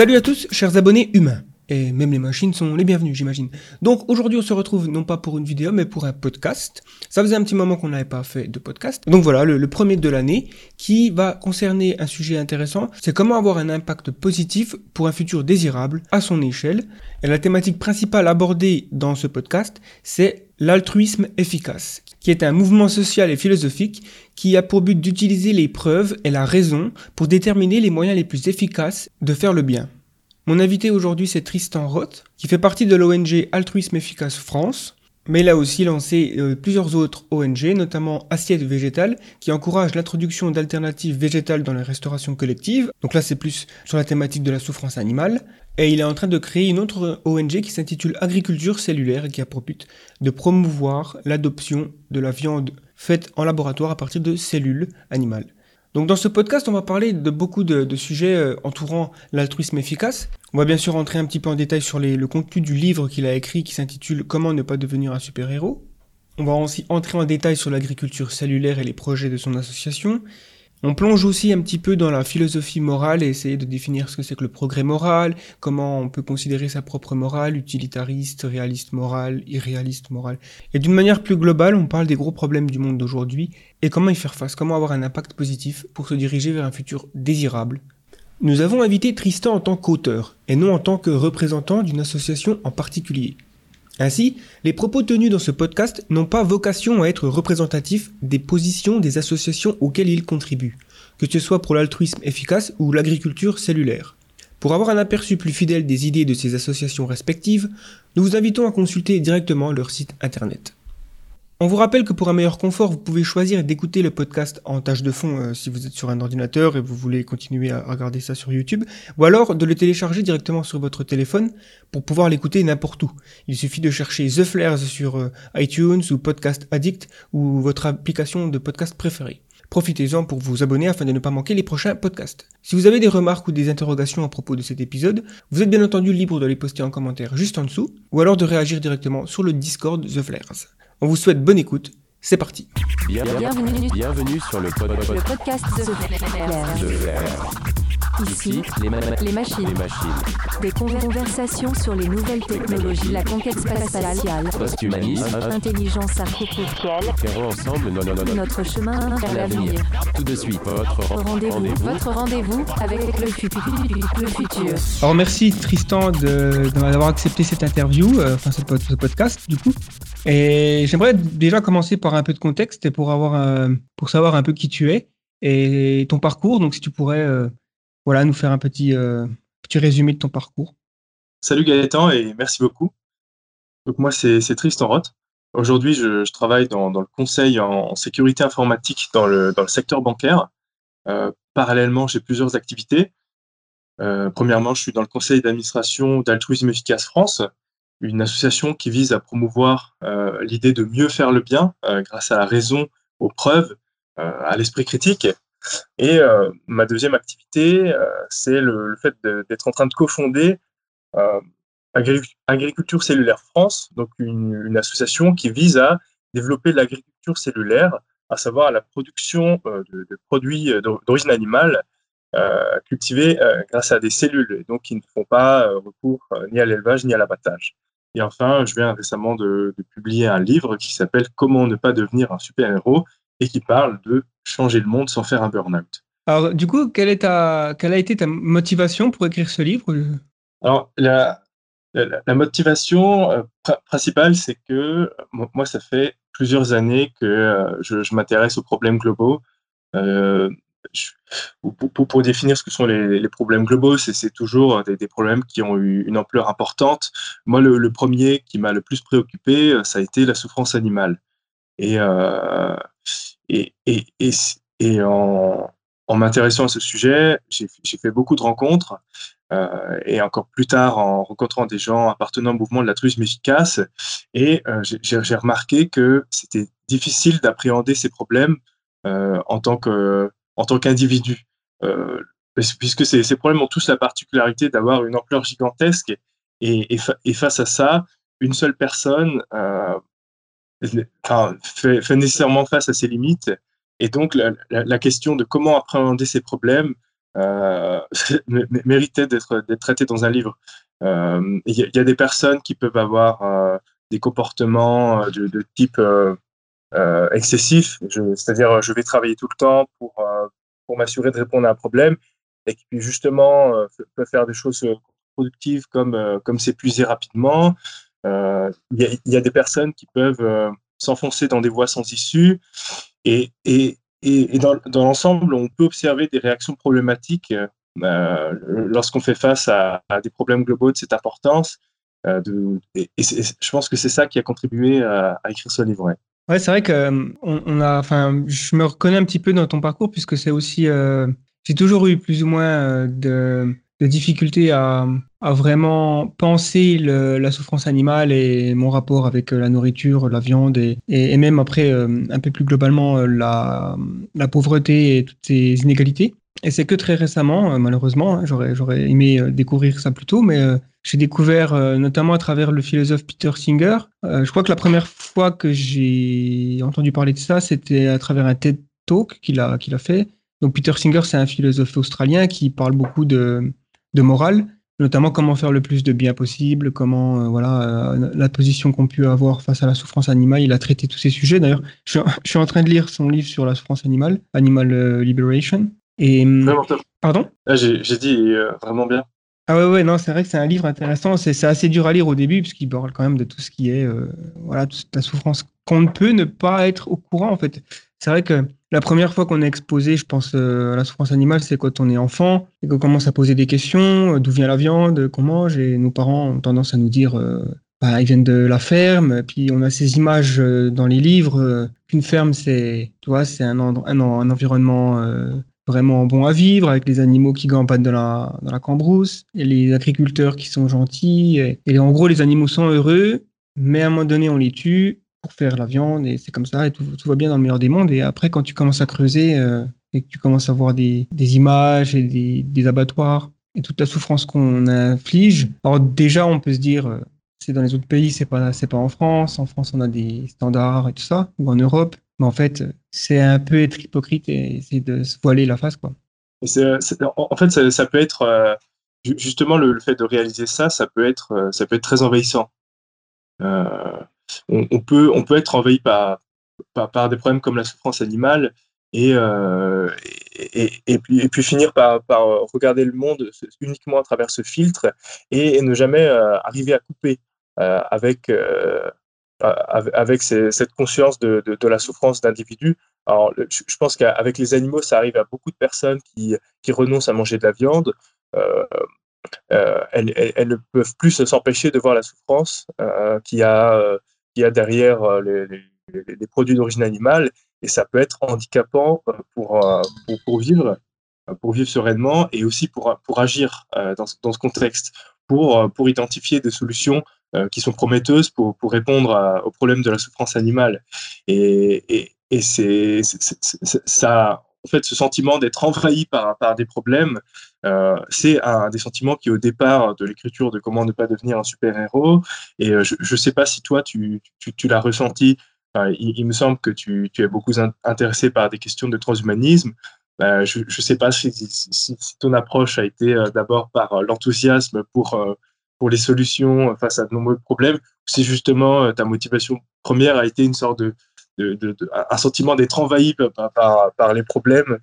Salut à tous, chers abonnés humains. Et même les machines sont les bienvenues, j'imagine. Donc aujourd'hui, on se retrouve non pas pour une vidéo, mais pour un podcast. Ça faisait un petit moment qu'on n'avait pas fait de podcast. Donc voilà, le, premier de l'année, qui va concerner un sujet intéressant, c'est comment avoir un impact positif pour un futur désirable à son échelle. Et la thématique principale abordée dans ce podcast, c'est l'altruisme efficace, qui est un mouvement social et philosophique qui a pour but d'utiliser les preuves et la raison pour déterminer les moyens les plus efficaces de faire le bien. Mon invité aujourd'hui, c'est Tristan Roth, qui fait partie de l'ONG Altruisme Efficace France, mais il a aussi lancé euh, plusieurs autres ONG, notamment Assiette Végétale, qui encourage l'introduction d'alternatives végétales dans les restaurations collectives. Donc là, c'est plus sur la thématique de la souffrance animale. Et il est en train de créer une autre ONG qui s'intitule Agriculture cellulaire et qui a pour but de promouvoir l'adoption de la viande faite en laboratoire à partir de cellules animales. Donc dans ce podcast, on va parler de beaucoup de, sujets euh, entourant l'altruisme efficace. On va bien sûr entrer un petit peu en détail sur le contenu du livre qu'il a écrit qui s'intitule Comment ne pas devenir un super-héros. On va aussi entrer en détail sur l'agriculture cellulaire et les projets de son association. On plonge aussi un petit peu dans la philosophie morale et essayer de définir ce que c'est que le progrès moral, comment on peut considérer sa propre morale, utilitariste, réaliste morale, irréaliste morale. Et d'une manière plus globale, on parle des gros problèmes du monde d'aujourd'hui et comment y faire face, comment avoir un impact positif pour se diriger vers un futur désirable. Nous avons invité Tristan en tant qu'auteur et non en tant que représentant d'une association en particulier. Ainsi, les propos tenus dans ce podcast n'ont pas vocation à être représentatifs des positions des associations auxquelles ils contribuent, que ce soit pour l'altruisme efficace ou l'agriculture cellulaire. Pour avoir un aperçu plus fidèle des idées de ces associations respectives, nous vous invitons à consulter directement leur site internet. On vous rappelle que pour un meilleur confort, vous pouvez choisir d'écouter le podcast en tâche de fond euh, si vous êtes sur un ordinateur et vous voulez continuer à regarder ça sur YouTube, ou alors de le télécharger directement sur votre téléphone pour pouvoir l'écouter n'importe où. Il suffit de chercher The Flares sur euh, iTunes ou Podcast Addict ou votre application de podcast préférée. Profitez-en pour vous abonner afin de ne pas manquer les prochains podcasts. Si vous avez des remarques ou des interrogations à propos de cet épisode, vous êtes bien entendu libre de les poster en commentaire juste en dessous, ou alors de réagir directement sur le Discord The Flares. On vous souhaite bonne écoute. C'est parti. Bienvenue, bienvenue sur le, podcast de, Ici, les, machines. Des conversations sur les nouvelles technologies, la conquête spatiale, post-humanisme, intelligence artificielle. Ensemble notre chemin vers l'avenir. Tout de suite, votre rendez-vous votre rendez-vous avec le, futur. Alors merci Tristan d'avoir accepté cette interview, euh, enfin ce podcast du coup. Et j'aimerais déjà commencer par un peu de contexte et pour avoir pour savoir un peu qui tu es et ton parcours. Donc si tu pourrais euh, voilà nous faire un petit euh, petit résumé de ton parcours. Salut Gaëtan et merci beaucoup. Donc moi c'est Tristan Roth. Aujourd'hui je, travaille dans, le conseil en, sécurité informatique dans le, secteur bancaire. Euh, parallèlement j'ai plusieurs activités. premièrement je suis dans le conseil d'administration d'Altruisme Efficace France une association qui vise à promouvoir euh, l'idée de mieux faire le bien euh, grâce à la raison, aux preuves, euh, à l'esprit critique. Et ma deuxième activité, c'est le, fait d'être en train de cofonder Agriculture Cellulaire France, donc une, association qui vise à développer l'agriculture cellulaire, à savoir la production de, de, produits d'origine animale cultivés grâce à des cellules, et donc qui ne font pas recours ni à l'élevage ni à l'abattage. Et enfin, je viens récemment de, publier un livre qui s'appelle Comment ne pas devenir un super-héros et qui parle de changer le monde sans faire un burn-out. Alors, du coup, quelle, est ta, quelle a été ta motivation pour écrire ce livre Alors, la, la, motivation euh, principale, c'est que moi, ça fait plusieurs années que euh, je, je m'intéresse aux problèmes globaux. Euh, pour, pour, définir ce que sont les, problèmes globaux, c'est toujours des, problèmes qui ont eu une ampleur importante. Moi, le, premier qui m'a le plus préoccupé, euh, ça a été la souffrance animale. Et, euh, et, en, m'intéressant à ce sujet, j'ai fait beaucoup de rencontres. Euh, et encore plus tard, en rencontrant des gens appartenant au mouvement de l'altruisme efficace, et j'ai remarqué que c'était difficile d'appréhender ces problèmes que en tant qu'individu. Euh, puisque ces, problèmes ont tous la particularité d'avoir une ampleur gigantesque et, face à ça, une seule personne euh, fait, nécessairement face à ses limites. Et donc, la, question de comment appréhender ces problèmes méritait d'être traité dans un livre. Il y, a des personnes qui peuvent avoir des comportements de, de type excessif, c'est-à-dire je vais travailler tout le temps pour, pour m'assurer de répondre à un problème et qui justement peut faire des choses productives comme, comme s'épuiser rapidement. Il y, a des personnes qui peuvent s'enfoncer dans des voies sans issue. Et, et, et, dans, l'ensemble, on peut observer des réactions problématiques euh, lorsqu'on fait face à, des problèmes globaux de cette importance. Euh, et, je pense que c'est ça qui a contribué à, écrire ce livre. Ouais. c'est vrai que euh, on, a, enfin, je me reconnais un petit peu dans ton parcours puisque c'est aussi, j'ai toujours eu plus ou moins de, de difficultés à, vraiment penser la souffrance animale et mon rapport avec la nourriture, la viande et, même après un peu plus globalement la, la pauvreté et toutes ces inégalités. Et c'est que très récemment, euh, malheureusement, hein, j'aurais, aimé euh, découvrir ça plus tôt, mais euh, j'ai découvert notamment à travers le philosophe Peter Singer. je crois que la première fois que j'ai entendu parler de ça, c'était à travers un TED Talk qu'il a fait. Donc Peter Singer, c'est un philosophe australien qui parle beaucoup de, de morale, notamment comment faire le plus de bien possible, comment voilà la position qu'on peut avoir face à la souffrance animale. Il a traité tous ces sujets. D'ailleurs, je, je, suis en train de lire son livre sur la souffrance animale, Animal Liberation. Et, vraiment Pardon? Ah, J'ai dit euh, vraiment bien. Ah ouais, ouais, non, c'est vrai que c'est un livre intéressant. C'est assez dur à lire au début, puisqu'il parle quand même de tout ce qui est, euh, voilà, toute la souffrance qu'on ne peut ne pas être au courant, en fait. C'est vrai que la première fois qu'on est exposé, je pense, euh, à la souffrance animale, c'est quand on est enfant et qu'on commence à poser des questions, d'où vient la viande, qu'on mange, et nos parents ont tendance à nous dire, bah, ils viennent de la ferme, puis on a ces images dans les livres qu'une ferme, c'est, tu vois, c'est un, environnement vraiment bon à vivre, avec les animaux qui gambadent dans la, cambrousse, et les agriculteurs qui sont gentils. Et, en gros, les animaux sont heureux, mais à un moment donné, on les tue pour faire la viande, et c'est comme ça, et tout, va bien dans le meilleur des mondes. Et après, quand tu commences à creuser, euh, et que tu commences à voir des, images et des, abattoirs, et toute la souffrance qu'on inflige, alors déjà, on peut se dire, euh, c'est dans les autres pays, c'est pas, c'est pas en France. En France, on a des standards et tout ça, ou en Europe. Mais en fait, c'est un peu être hypocrite et essayer de se voiler la face, quoi. en fait, ça, peut être euh, justement le, fait de réaliser ça, ça peut être, ça peut être très envahissant. On, peut, on peut être envahi par, par, des problèmes comme la souffrance animale et, et, et, puis, finir par, par, regarder le monde uniquement à travers ce filtre et, ne jamais arriver à couper avec avec cette conscience de, de, la souffrance d'individus. Alors, je pense qu'avec les animaux, ça arrive à beaucoup de personnes qui, qui renoncent à manger de la viande. Euh, euh, elles, elles, ne peuvent plus s'empêcher de voir la souffrance euh, qu'il y, a, y a derrière les, les, produits d'origine animale. Et ça peut être handicapant pour, pour, pour, vivre, pour vivre sereinement et aussi pour, pour agir dans, dans ce contexte, pour, pour identifier des solutions euh, qui sont prometteuses pour, pour répondre au problème de la souffrance animale. Et, et, et c'est ça, en fait, ce sentiment d'être envahi par, par des problèmes, euh, c'est un des sentiments qui, au départ de l'écriture de Comment ne pas devenir un super-héros, et euh, je ne sais pas si toi, tu, tu, l'as ressenti, il, me semble que tu, tu es beaucoup intéressé par des questions de transhumanisme. je ne sais pas si, si, ton approche a été d'abord par l'enthousiasme pour pour les solutions face à de nombreux problèmes, si justement euh, ta motivation première a été une sorte de, de, un sentiment d'être envahi par, par, les problèmes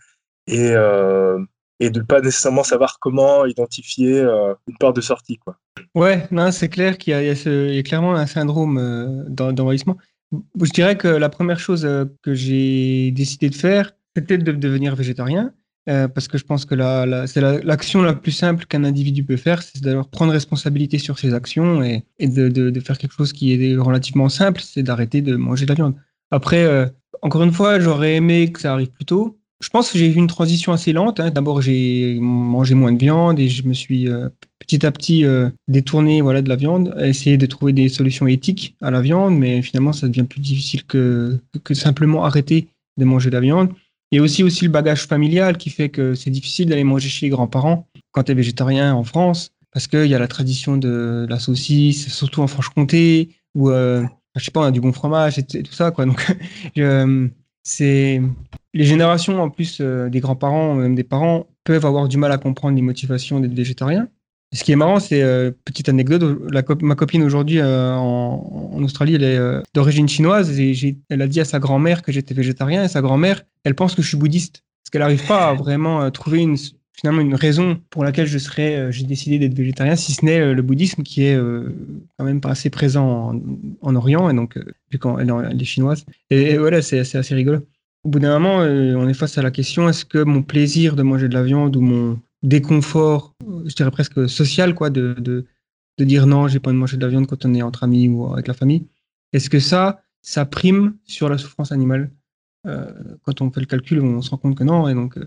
et, euh, et de ne pas nécessairement savoir comment identifier euh, une porte de sortie. Quoi. Ouais, c'est clair qu'il y, y, a clairement un syndrome d'envahissement. Je dirais que la première chose que j'ai décidé de faire, c'était de devenir végétarien. Euh, parce que je pense que la, c'est l'action la, plus simple qu'un individu peut faire, c'est d'avoir prendre responsabilité sur ses actions et, de, faire quelque chose qui est relativement simple, c'est d'arrêter de manger de la viande. Après, euh, encore une fois, j'aurais aimé que ça arrive plus tôt. Je pense que j'ai eu une transition assez lente. Hein. D'abord, j'ai mangé moins de viande et je me suis euh, petit à petit détourné voilà, de la viande, essayer de trouver des solutions éthiques à la viande, mais finalement, ça devient plus difficile que, que simplement arrêter de manger de la viande. Il y a aussi, aussi le bagage familial qui fait que c'est difficile d'aller manger chez les grands-parents quand tu es végétarien en France, parce qu'il y a la tradition de la saucisse, surtout en Franche-Comté, où, euh, je sais pas, on a du bon fromage et, tout ça, quoi. Donc, euh, c'est les générations en plus des grands-parents, même des parents, peuvent avoir du mal à comprendre les motivations d'être végétarien. Ce qui est marrant, c'est petite anecdote. ma copine aujourd'hui en, Australie, elle est d'origine chinoise et elle a dit à sa grand-mère que j'étais végétarien et sa grand-mère, elle pense que je suis bouddhiste parce qu'elle n'arrive pas à vraiment trouver une, finalement une raison pour laquelle je serais, euh, j'ai décidé d'être végétarien, si ce n'est euh, le bouddhisme qui est euh, quand même pas assez présent en, Orient, et donc, vu qu'elle est chinoise. Et, voilà, c'est assez rigolo. Au bout d'un moment, on est face à la question est-ce que mon plaisir de manger de la viande ou mon déconfort, je dirais presque social, quoi, de, de, de dire non, j'ai pas envie de manger de la viande quand on est entre amis ou avec la famille, est-ce que ça, ça prime sur la souffrance animale? Quand on fait le calcul, on se rend compte que non, et donc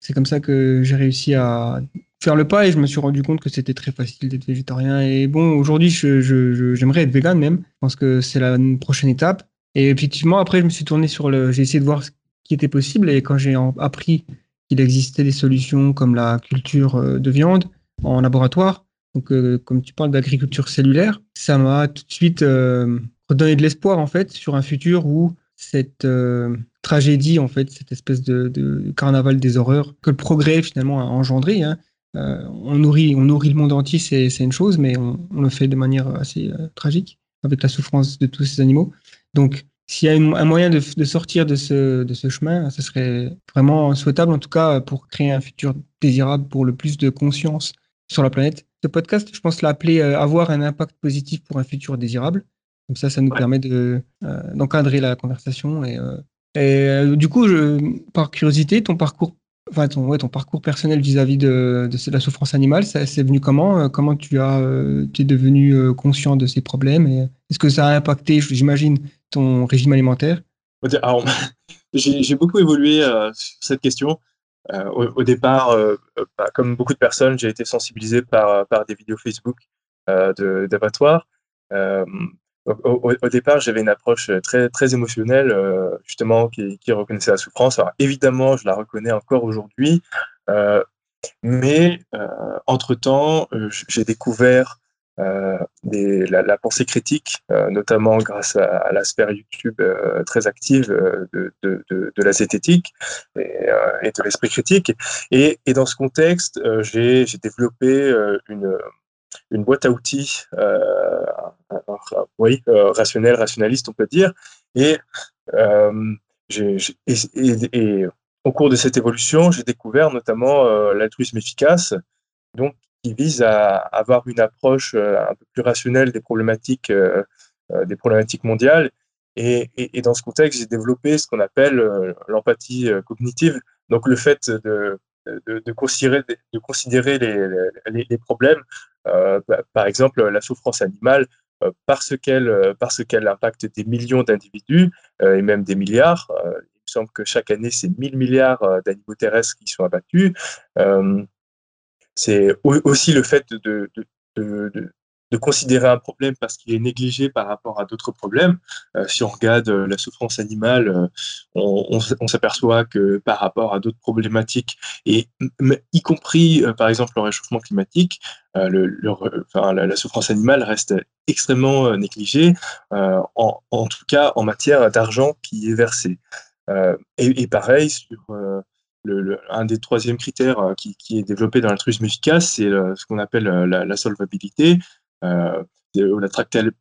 c'est comme ça que j'ai réussi à faire le pas et je me suis rendu compte que c'était très facile d'être végétarien. Et bon, aujourd'hui, j'aimerais je, être vegan même. Je pense que c'est la prochaine étape. Et effectivement, après, je me suis tourné sur le. J'ai essayé de voir ce qui était possible. Et quand j'ai appris qu'il existait des solutions comme la culture euh, de viande en laboratoire, donc euh, comme tu parles d'agriculture cellulaire, ça m'a tout de suite euh, redonné de l'espoir en fait sur un futur où cette tragédie, en fait, cette espèce de, carnaval des horreurs que le progrès finalement a engendré. Hein. Euh, on, nourrit, on nourrit le monde entier, c'est une chose, mais on, le fait de manière assez euh, tragique, avec la souffrance de tous ces animaux. Donc, s'il y a un moyen de, sortir de ce, de ce chemin, ce serait vraiment souhaitable, en tout cas, pour créer un futur désirable pour le plus de conscience sur la planète. Ce podcast, je pense l'appeler Avoir un impact positif pour un futur désirable. Comme ça, ça nous permet de, euh, d'encadrer la conversation. Et, euh, et euh, du coup, par curiosité, ton parcours, enfin ton, parcours personnel vis-à-vis de, la souffrance animale, c'est venu comment Comment tu as, tu es devenu conscient de ces problèmes Est-ce que ça a impacté, j'imagine, ton régime alimentaire? J'ai, beaucoup évolué sur cette question. au, départ, bah, comme beaucoup de personnes, j'ai été sensibilisé par, par des vidéos Facebook d'abattoirs au, départ, j'avais une approche euh, très, très émotionnelle, euh, justement, qui, reconnaissait la souffrance. Alors, évidemment, je la reconnais encore aujourd'hui, euh, mais entre-temps, j'ai découvert la, pensée critique, notamment grâce à, la sphère YouTube très active de, de, la zététique et, de l'esprit critique. Et, et, dans ce contexte, j'ai développé une une boîte à outils, euh, oui, euh, rationnel, rationaliste, on peut dire. Et, euh, et, au cours de cette évolution, j'ai découvert notamment l'altruisme efficace, donc qui vise à avoir une approche un peu plus rationnelle des problématiques, des problématiques mondiales. Et, dans ce contexte, j'ai développé ce qu'on appelle l'empathie cognitive, donc le fait de, de, considérer, les, problèmes euh, bah, par exemple, la souffrance animale, euh, parce qu'elle euh, parce impacte des millions d'individus et même des milliards. il me semble que chaque année, c'est 1000 milliards d'animaux terrestres qui sont abattus. c'est aussi le fait de, de considérer un problème parce qu'il est négligé par rapport à d'autres problèmes. Euh, si on regarde euh, la souffrance animale, euh, on, s'aperçoit que par rapport à d'autres problématiques, et y compris par exemple le réchauffement climatique, la, souffrance animale reste extrêmement négligée, en, tout cas en matière d'argent qui est versé. Et, pareil sur le, un des troisièmes critères qui, est développé dans l'altruisme efficace, c'est ce qu'on appelle la, solvabilité. Euh, la,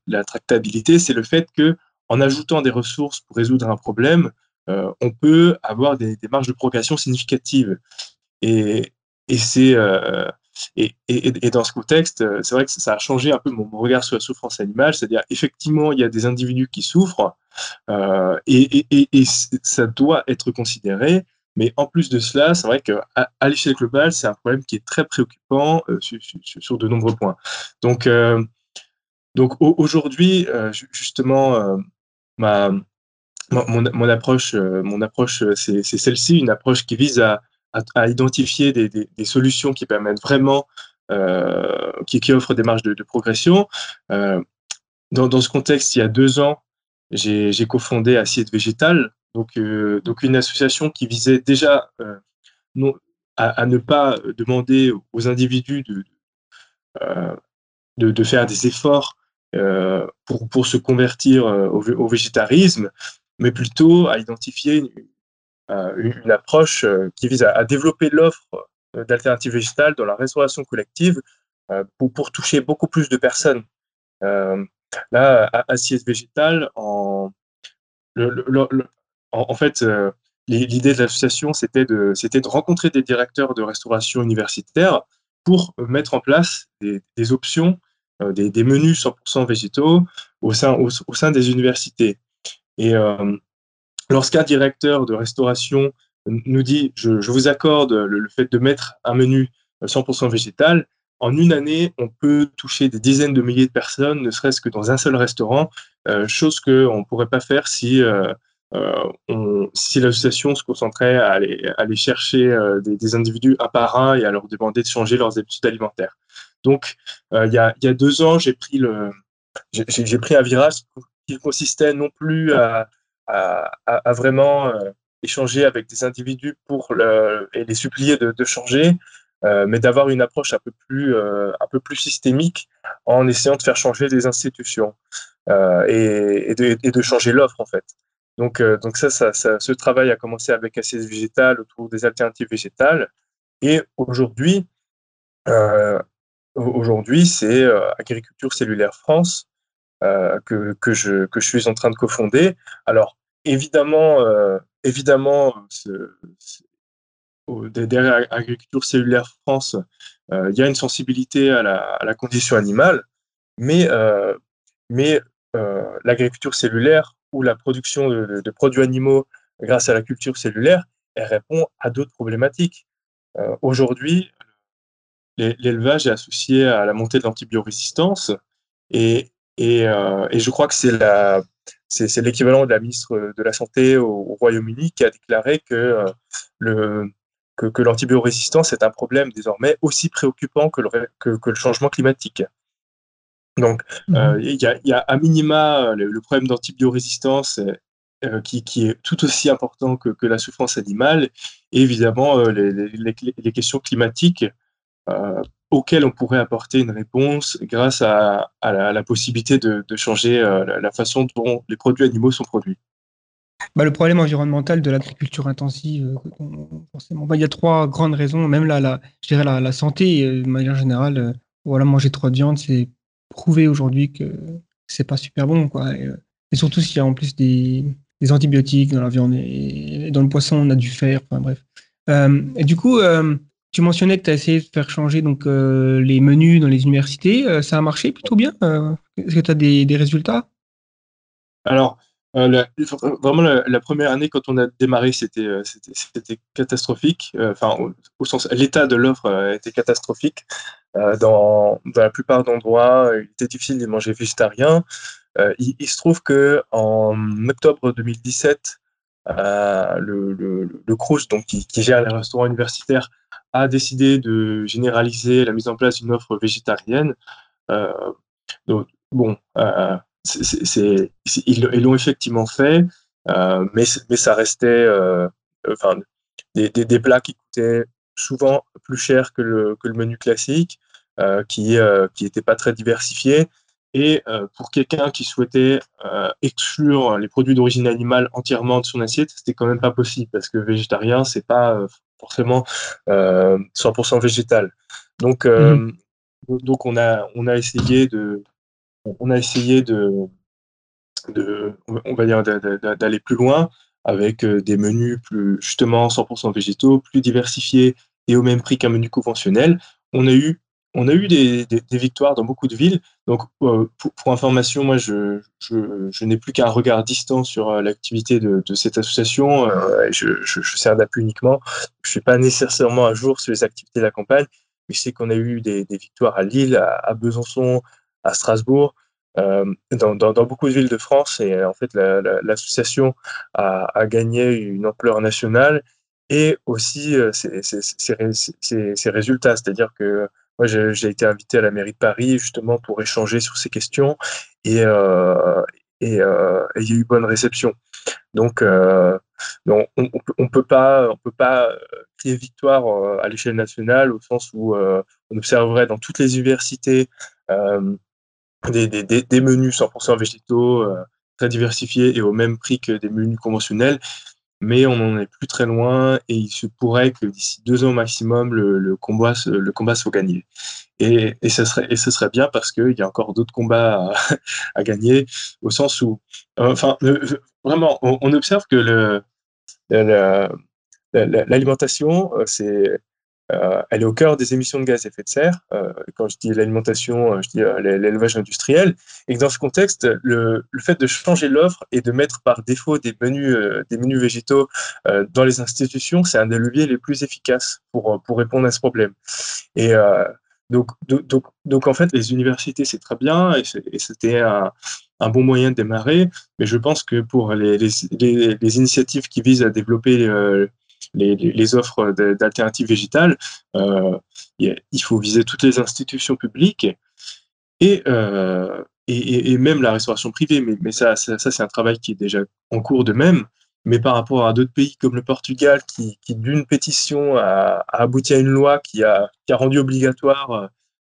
la, tractabilité, c'est le fait que en ajoutant des ressources pour résoudre un problème, euh, on peut avoir des, marges de progression significatives. Et, et c'est euh, et, et, dans ce contexte, c'est vrai que ça a changé un peu mon, regard sur la souffrance animale, c'est-à-dire effectivement il y a des individus qui souffrent et, ça doit être considéré, mais en plus de cela, c'est vrai qu'à l'échelle globale, c'est un problème qui est très préoccupant euh, sur, de nombreux points. Donc, euh, donc aujourd'hui, euh, justement, ma, mon, approche, mon approche c'est celle-ci, une approche qui vise à, à, identifier des, des, solutions qui permettent vraiment, qui, qui, offrent des marges de, de progression. Dans, dans, ce contexte, il y a deux ans, j'ai cofondé Assiette Végétale, donc, euh, donc une association qui visait déjà euh, non, à, ne pas demander aux individus de, euh, de, faire des efforts pour, pour, se convertir au, végétarisme, mais plutôt à identifier une, approche qui vise à, développer l'offre d'alternatives végétales dans la restauration collective pour, pour, toucher beaucoup plus de personnes. là, Assiette Végétale, en, en, fait, l'idée de l'association, c'était de, rencontrer des directeurs de restauration universitaire pour mettre en place des, options, euh, des, menus 100% végétaux au sein, des universités. Et euh, lorsqu'un directeur de restauration nous dit je, vous accorde le, fait de mettre un menu 100% végétal, en une année, on peut toucher des dizaines de milliers de personnes, ne serait-ce que dans un seul restaurant, euh, chose qu'on ne pourrait pas faire si euh, si l'association se concentrait à aller, chercher euh, des, individus un par un et à leur demander de changer leurs habitudes alimentaires. Donc, euh, il y, a, deux ans, j'ai pris, un virage qui consistait non plus à, vraiment échanger avec des individus pour et les supplier de, changer, mais d'avoir une approche un peu plus, systémique en essayant de faire changer des institutions et, de, changer l'offre en fait. Donc, euh, donc ça, ça, ce travail a commencé avec ACS Végétal autour des alternatives végétales. Et aujourd'hui, euh, aujourd'hui c'est euh, Agriculture Cellulaire France que, que, je, que je suis en train de cofonder. Alors, évidemment, évidemment derrière Agriculture Cellulaire France, il y a une sensibilité à la, à la condition animale, mais, mais l'agriculture cellulaire ou la production de, produits animaux grâce à la culture cellulaire, elle répond à d'autres problématiques. Euh, aujourd'hui, l'élevage est associé à la montée de l'antibiorésistance et, euh, je crois que c'est l'équivalent de la ministre de la Santé au, Royaume-Uni qui a déclaré que, euh, que, l'antibiorésistance est un problème désormais aussi préoccupant que le changement climatique. Donc, euh, mhm. il y, a, à minima le, problème d'antibiorésistance euh, qui, est tout aussi important que, la souffrance animale, et évidemment euh, les, questions climatiques auxquelles on pourrait apporter une réponse grâce à, la, possibilité de, changer la, façon dont les produits animaux sont produits. Bah, le problème environnemental de l'agriculture intensive, forcément, bah, il y a trois grandes raisons. Même là, la, je dirais la, santé, de manière générale, voilà, manger trop de viande, c'est prouvé aujourd'hui que c'est pas super bon, quoi. Et, euh, surtout s'il y a en plus des, antibiotiques dans la viande et, dans le poisson, on a du fer, enfin bref. Euh, du coup, euh, tu mentionnais que tu as essayé de faire changer donc, les menus dans les universités. ça a marché plutôt bien Est-ce que tu as des, résultats? Alors, vraiment, la, première année, quand on a démarré, c'était catastrophique. Enfin, au, sens, l'état de l'offre était catastrophique. Euh, dans, la plupart d'endroits, il était difficile de manger végétarien. Euh, il, se trouve que en octobre 2017, euh, le, le, CRUS, donc qui, gère les restaurants universitaires, a décidé de généraliser la mise en place d'une offre végétarienne. donc, bon, ils l'ont effectivement fait, mais, ça restait, des, plats qui coûtaient souvent plus cher que le menu classique, euh, qui n'était euh, pas très diversifié. Et euh, pour quelqu'un qui souhaitait exclure les produits d'origine animale entièrement de son assiette, c'était quand même pas possible parce que végétarien, c'est pas forcément 100% végétal. Donc, mmh donc on a, on a essayé de, on a essayé de, de on va dire d'aller plus loin avec des menus plus justement 100% végétaux, plus diversifiés et au même prix qu'un menu conventionnel. On a eu on a eu des, victoires dans beaucoup de villes. Donc, euh, pour, information, moi, je, n'ai plus qu'un regard distant sur euh, l'activité de, cette association. Euh, je, sers d'appui uniquement. Je ne suis pas nécessairement à jour sur les activités de la campagne, mais je sais qu'on a eu des, victoires à Lille, à, Besançon, à Strasbourg. dans, beaucoup de villes de France et en fait l'association a, gagné une ampleur nationale et aussi ses résultats, c'est-à-dire que moi, j'ai été invité à la mairie de Paris justement pour échanger sur ces questions et, euh, euh, il y a eu bonne réception. Donc, euh, on ne peut pas, crier victoire à l'échelle nationale au sens où on observerait dans toutes les universités des, menus 100% végétaux très diversifiés et au même prix que des menus conventionnels, mais on n'en est plus très loin et il se pourrait que d'ici deux ans maximum, le, combat, le combat soit gagné. Et, et, ce serait, et ce serait bien parce qu'il y a encore d'autres combats à, gagner, au sens où, enfin, vraiment, on, observe que le, l'alimentation, c'est euh, elle est au cœur des émissions de gaz à effet de serre. Euh, quand je dis l'alimentation, euh, je dis l'élevage industriel. Et dans ce contexte, le, fait de changer l'offre et de mettre par défaut des menus, des menus végétaux dans les institutions, c'est un des leviers les plus efficaces pour, pour répondre à ce problème. Et donc, donc, donc, en fait, les universités, c'est très bien et c'était un, bon moyen de démarrer. Mais je pense que pour les, les, initiatives qui visent à développer les, offres d'alternatives végétales, euh, il faut viser toutes les institutions publiques euh, et, et, même la restauration privée. Mais, ça, ça, c'est un travail qui est déjà en cours de même. Mais par rapport à d'autres pays comme le Portugal, qui, d'une pétition a, abouti à une loi qui a, qui a rendu obligatoire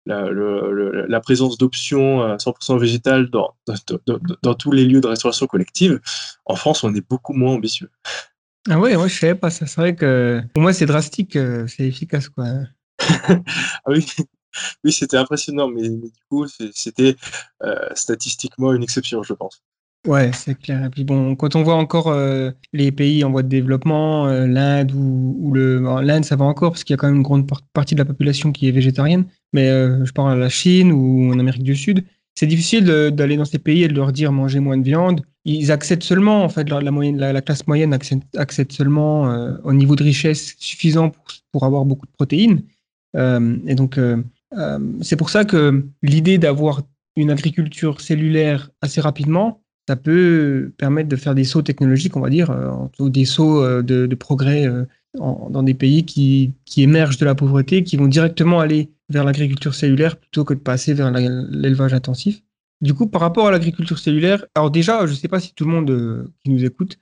euh, la, présence d'options 100% végétales dans, dans, tous les lieux de restauration collective, en France, on est beaucoup moins ambitieux. Ah ouais, moi je savais pas ça. C'est vrai que pour moi c'est drastique, euh, c'est efficace quoi. ah oui, oui c'était impressionnant, mais, du coup c'était euh, statistiquement une exception, je pense. Ouais, c'est clair. Et puis bon, quand on voit encore euh, les pays en voie de développement, l'Inde ou, le l'Inde, ça va encore parce qu'il y a quand même une grande partie de la population qui est végétarienne. Mais je parle à la Chine ou en Amérique du Sud, c'est difficile d'aller dans ces pays et de leur dire mangez moins de viande. Ils acceptent seulement, en fait, la, classe moyenne accepte, seulement euh, au niveau de richesse suffisant pour, avoir beaucoup de protéines. Euh, et donc, euh, c'est pour ça que l'idée d'avoir une agriculture cellulaire assez rapidement, ça peut permettre de faire des sauts technologiques, on va dire, ou des sauts de, progrès dans des pays qui, émergent de la pauvreté, qui vont directement aller vers l'agriculture cellulaire plutôt que de passer vers l'élevage intensif. Du coup, par rapport à l'agriculture cellulaire, alors déjà, je ne sais pas si tout le monde euh, qui nous écoute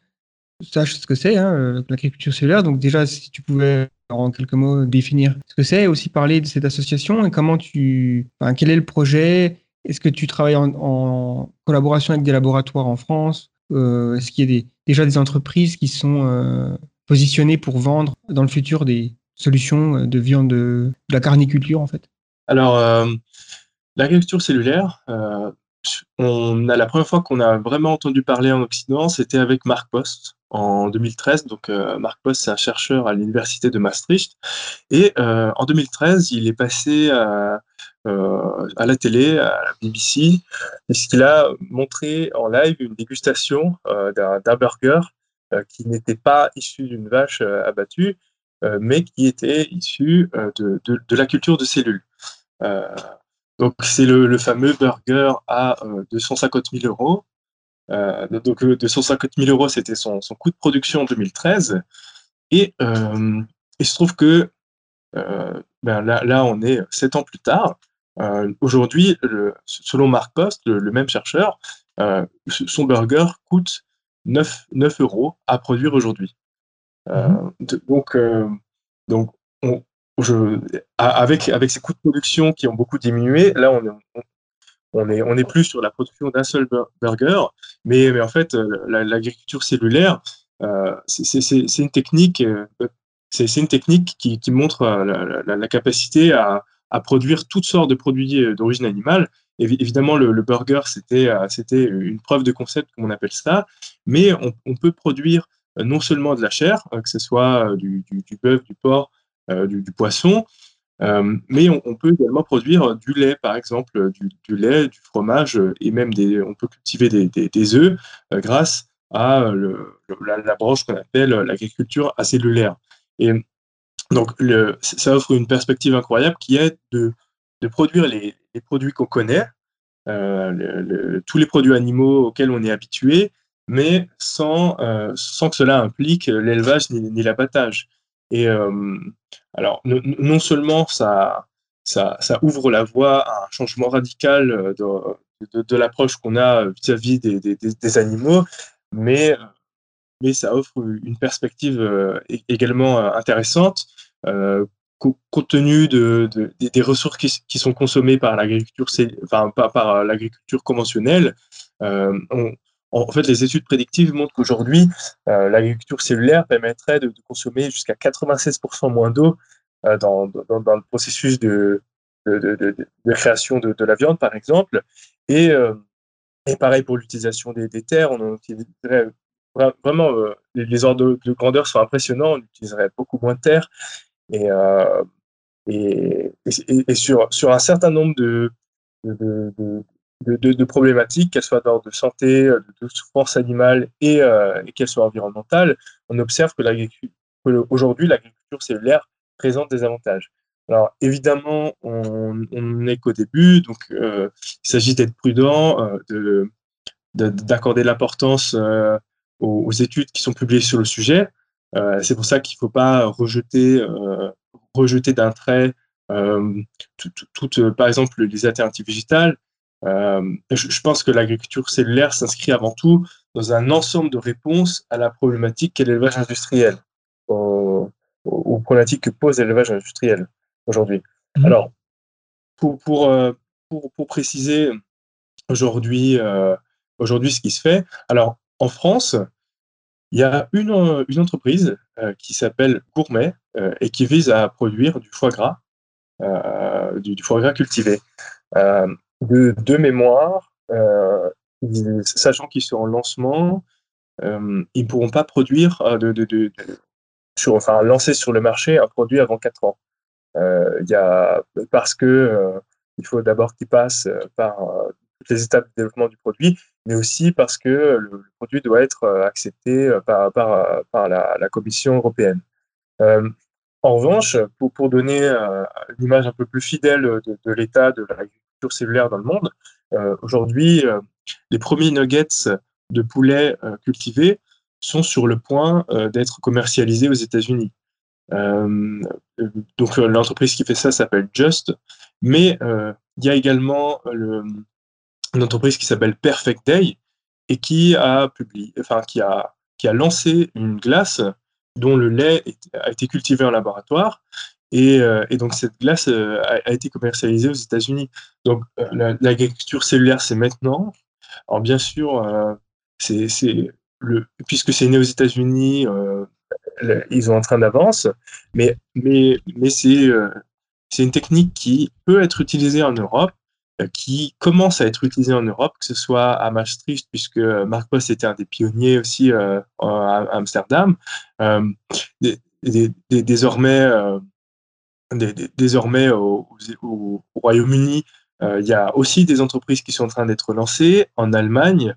sache ce que c'est, hein, euh, l'agriculture cellulaire. Donc déjà, si tu pouvais en quelques mots définir ce que c'est, aussi parler de cette association et comment tu, quel est le projet, est-ce que tu travailles en, collaboration avec des laboratoires en France euh, Est-ce qu'il y a déjà des entreprises qui sont positionnées pour vendre dans le futur des, solutions euh, de viande de, la carniculture en fait? Alors, euh, l'agriculture cellulaire, euh, on a la première fois qu'on a vraiment entendu parler en Occident, c'était avec Marc Post en 2013. Donc, Marc Post, c'est un chercheur à l'université de Maastricht. Et en 2013, il est passé à, à la télé, à la BBC, et il a montré en live une dégustation d'un burger qui n'était pas issu d'une vache abattue, euh, mais qui était issu euh, de, de, la culture de cellules. Euh, donc c'est le, fameux burger à 250 000 euros. donc 250 000 euros, c'était son, son, coût de production en 2013. Et il se trouve que ben là, là, on est sept ans plus tard. Aujourd'hui, selon Mark Post, le, même chercheur, son burger coûte 9, 9 euros à produire aujourd'hui. Euh, mhm. donc, euh, je, avec, avec ces coûts de production qui ont beaucoup diminué, là, on on est, on est plus sur la production d'un seul burger, mais, mais en fait, euh, l'agriculture cellulaire, c'est une technique, c'est une technique qui, qui montre la, la, capacité à, à, produire toutes sortes de produits d'origine animale. évidemment, le, burger, c'était une preuve de concept, comme on appelle ça, mais on, peut produire euh, non seulement de la chair, euh, que ce soit euh, du, du, bœuf, du porc, du, poisson, mais on, peut également produire du lait, par exemple, du, lait, du fromage, et même des, on peut cultiver des, des, œufs grâce à la, branche qu'on appelle l'agriculture acellulaire. Et donc, ça offre une perspective incroyable qui est de, produire les, produits qu'on connaît, tous les produits animaux auxquels on est habitué, mais sans, euh, sans que cela implique l'élevage ni, l'abattage. Et euh, alors, non seulement ça, ça, ouvre la voie à un changement radical euh, de, de, l'approche qu'on a vis-à-vis des, des, animaux, mais, mais ça offre une perspective également intéressante. compte tenu de, des ressources qui, sont consommées par l'agriculture enfin, par, l'agriculture conventionnelle, on, en fait, les études prédictives montrent qu'aujourd'hui, l'agriculture cellulaire permettrait de, consommer jusqu'à 96% moins d'eau dans, le processus de, création de, la viande, par exemple. Et, pareil pour l'utilisation des, terres, on utiliserait vraiment, les, ordres de, grandeur sont impressionnants, on utiliserait beaucoup moins de terres. Et, et, et, sur, sur un certain nombre de, de, de, problématiques, qu'elles soient d'ordre de santé, de, souffrance animale et, euh, et qu'elles soient environnementales, on observe que l'agriculture cellulaire présente des avantages. Alors évidemment, on n'est qu'au début, donc euh, il s'agit d'être prudent, euh, de d'accorder l'importance euh, aux, aux, études qui sont publiées sur le sujet. Euh, c'est pour ça qu'il ne faut pas rejeter, rejeter d'un trait toutes, par exemple, les alternatives digitales. Euh, je, pense que l'agriculture cellulaire s'inscrit avant tout dans un ensemble de réponses à la problématique qu'est l'élevage industriel, aux, problématiques que pose l'élevage industriel aujourd'hui. Mhm. Alors, pour, pour, euh, pour, pour préciser aujourd'hui euh, aujourd'hui ce qui se fait, alors en France, il y a une, entreprise qui s'appelle Gourmet et qui vise à produire du foie gras, du, du, foie gras cultivé de, mémoire, euh, sachant qu'ils sont en lancement, euh, ils ne pourront pas produire, euh, sur, enfin lancer sur le marché un produit avant 4 ans. Y a, parce que il faut d'abord qu'ils passent par les étapes de développement du produit, mais aussi parce que le, produit doit être accepté par, par, par la, Commission européenne. en revanche, pour, pour donner une image un peu plus fidèle de, l'état de la cellulaire dans le monde. Euh, aujourd'hui, euh, les premiers nuggets de poulet euh, cultivés sont sur le point d'être commercialisés aux États-Unis. donc l'entreprise qui fait ça s'appelle Just, mais il y a également le, une entreprise qui s'appelle Perfect Day et qui a publié, enfin qui a qui a lancé une glace dont le lait a été cultivé en laboratoire euh, et, donc cette glace euh, a, été commercialisée aux États-Unis. Donc euh, l'agriculture cellulaire, c'est maintenant. Alors bien sûr, c'est le puisque c'est né aux États-Unis, ils sont en train d'avance, mais mais mais c'est c'est une technique qui peut être utilisée en Europe, qui commence à être utilisée en Europe, que ce soit à Maastricht, puisque Marc Post était un des pionniers aussi à Amsterdam. désormais, désormais au, Royaume-Uni, euh, il y a aussi des entreprises qui sont en train d'être lancées en Allemagne.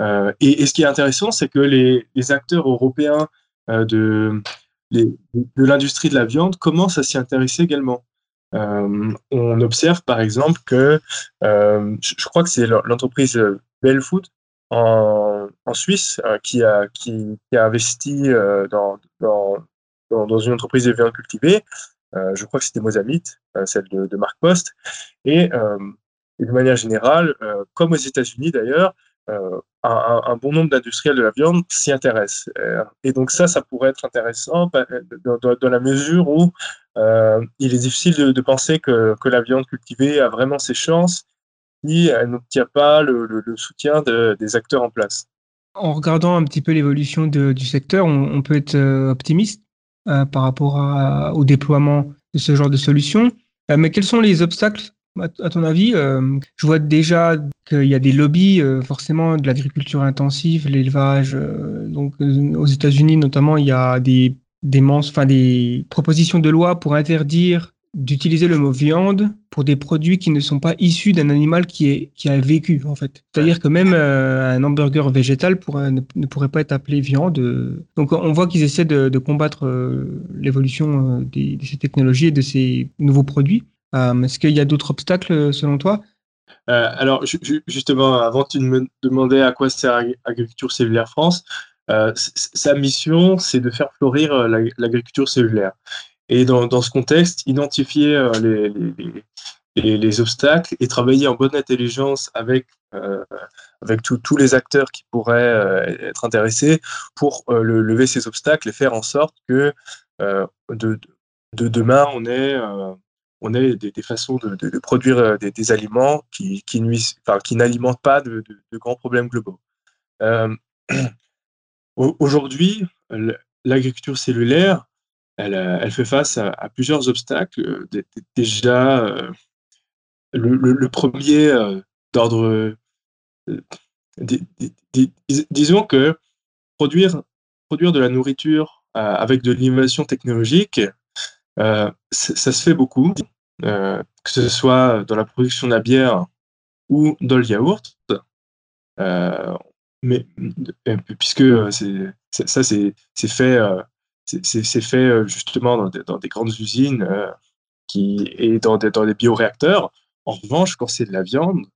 Euh, et, ce qui est intéressant, c'est que les, acteurs européens euh, de l'industrie de la viande commencent à s'y intéresser également. On observe par exemple que je, crois que c'est l'entreprise Bellfood en, en Suisse qui, a, qui, a investi dans, dans, dans, une entreprise de viande cultivée euh, je crois que c'était Mozambique, euh, celle de, de, Marc Post. Et, euh, de manière générale, comme aux États-Unis d'ailleurs, un, bon nombre d'industriels de la viande s'y intéressent. Et donc ça, ça pourrait être intéressant dans, la mesure où euh, il est difficile de, penser que, la viande cultivée a vraiment ses chances si elle n'obtient pas le, soutien de, des acteurs en place. En regardant un petit peu l'évolution du secteur, on, peut être optimiste euh, par rapport au déploiement de ce genre de solution. Euh, mais quels sont les obstacles, à, ton avis? Euh, Je vois déjà qu'il y a des lobbies, forcément, de l'agriculture intensive, l'élevage. donc, aux États-Unis, notamment, il y a des, des, enfin, des propositions de loi pour interdire d'utiliser le mot viande pour des produits qui ne sont pas issus d'un animal qui, est, qui a vécu, en fait. C'est-à-dire que même euh, un hamburger végétal pourrait, ne, pourrait pas être appelé viande. Donc on voit qu'ils essaient de, de combattre euh, l'évolution euh, de ces technologies et de ces nouveaux produits. Est-ce qu'il y a d'autres obstacles selon toi? Alors justement, avant tu me demandais à quoi sert Agriculture Cellulaire France, sa mission, c'est de faire fleurir l'agriculture cellulaire. Et dans, ce contexte, identifier euh, les, les, les, obstacles et travailler en bonne intelligence avec, euh, avec tous les acteurs qui pourraient euh, être intéressés pour le, lever ces obstacles et faire en sorte que de, de, demain, on ait, on ait des, façons de, produire des, aliments qui, qui n'alimentent pas de, grands problèmes globaux. aujourd'hui, l'agriculture cellulaire, elle, elle, fait face à, plusieurs obstacles. Déjà, le, premier d'ordre, disons que produire, de la nourriture avec de l'innovation technologique, ça, se fait beaucoup, que ce soit dans la production de la bière ou dans le yaourt. Euh, mais euh, puisque euh, ça, c'est fait, c'est fait justement dans des, grandes usines et dans des, dans bioréacteurs. En revanche, quand c'est de la viande,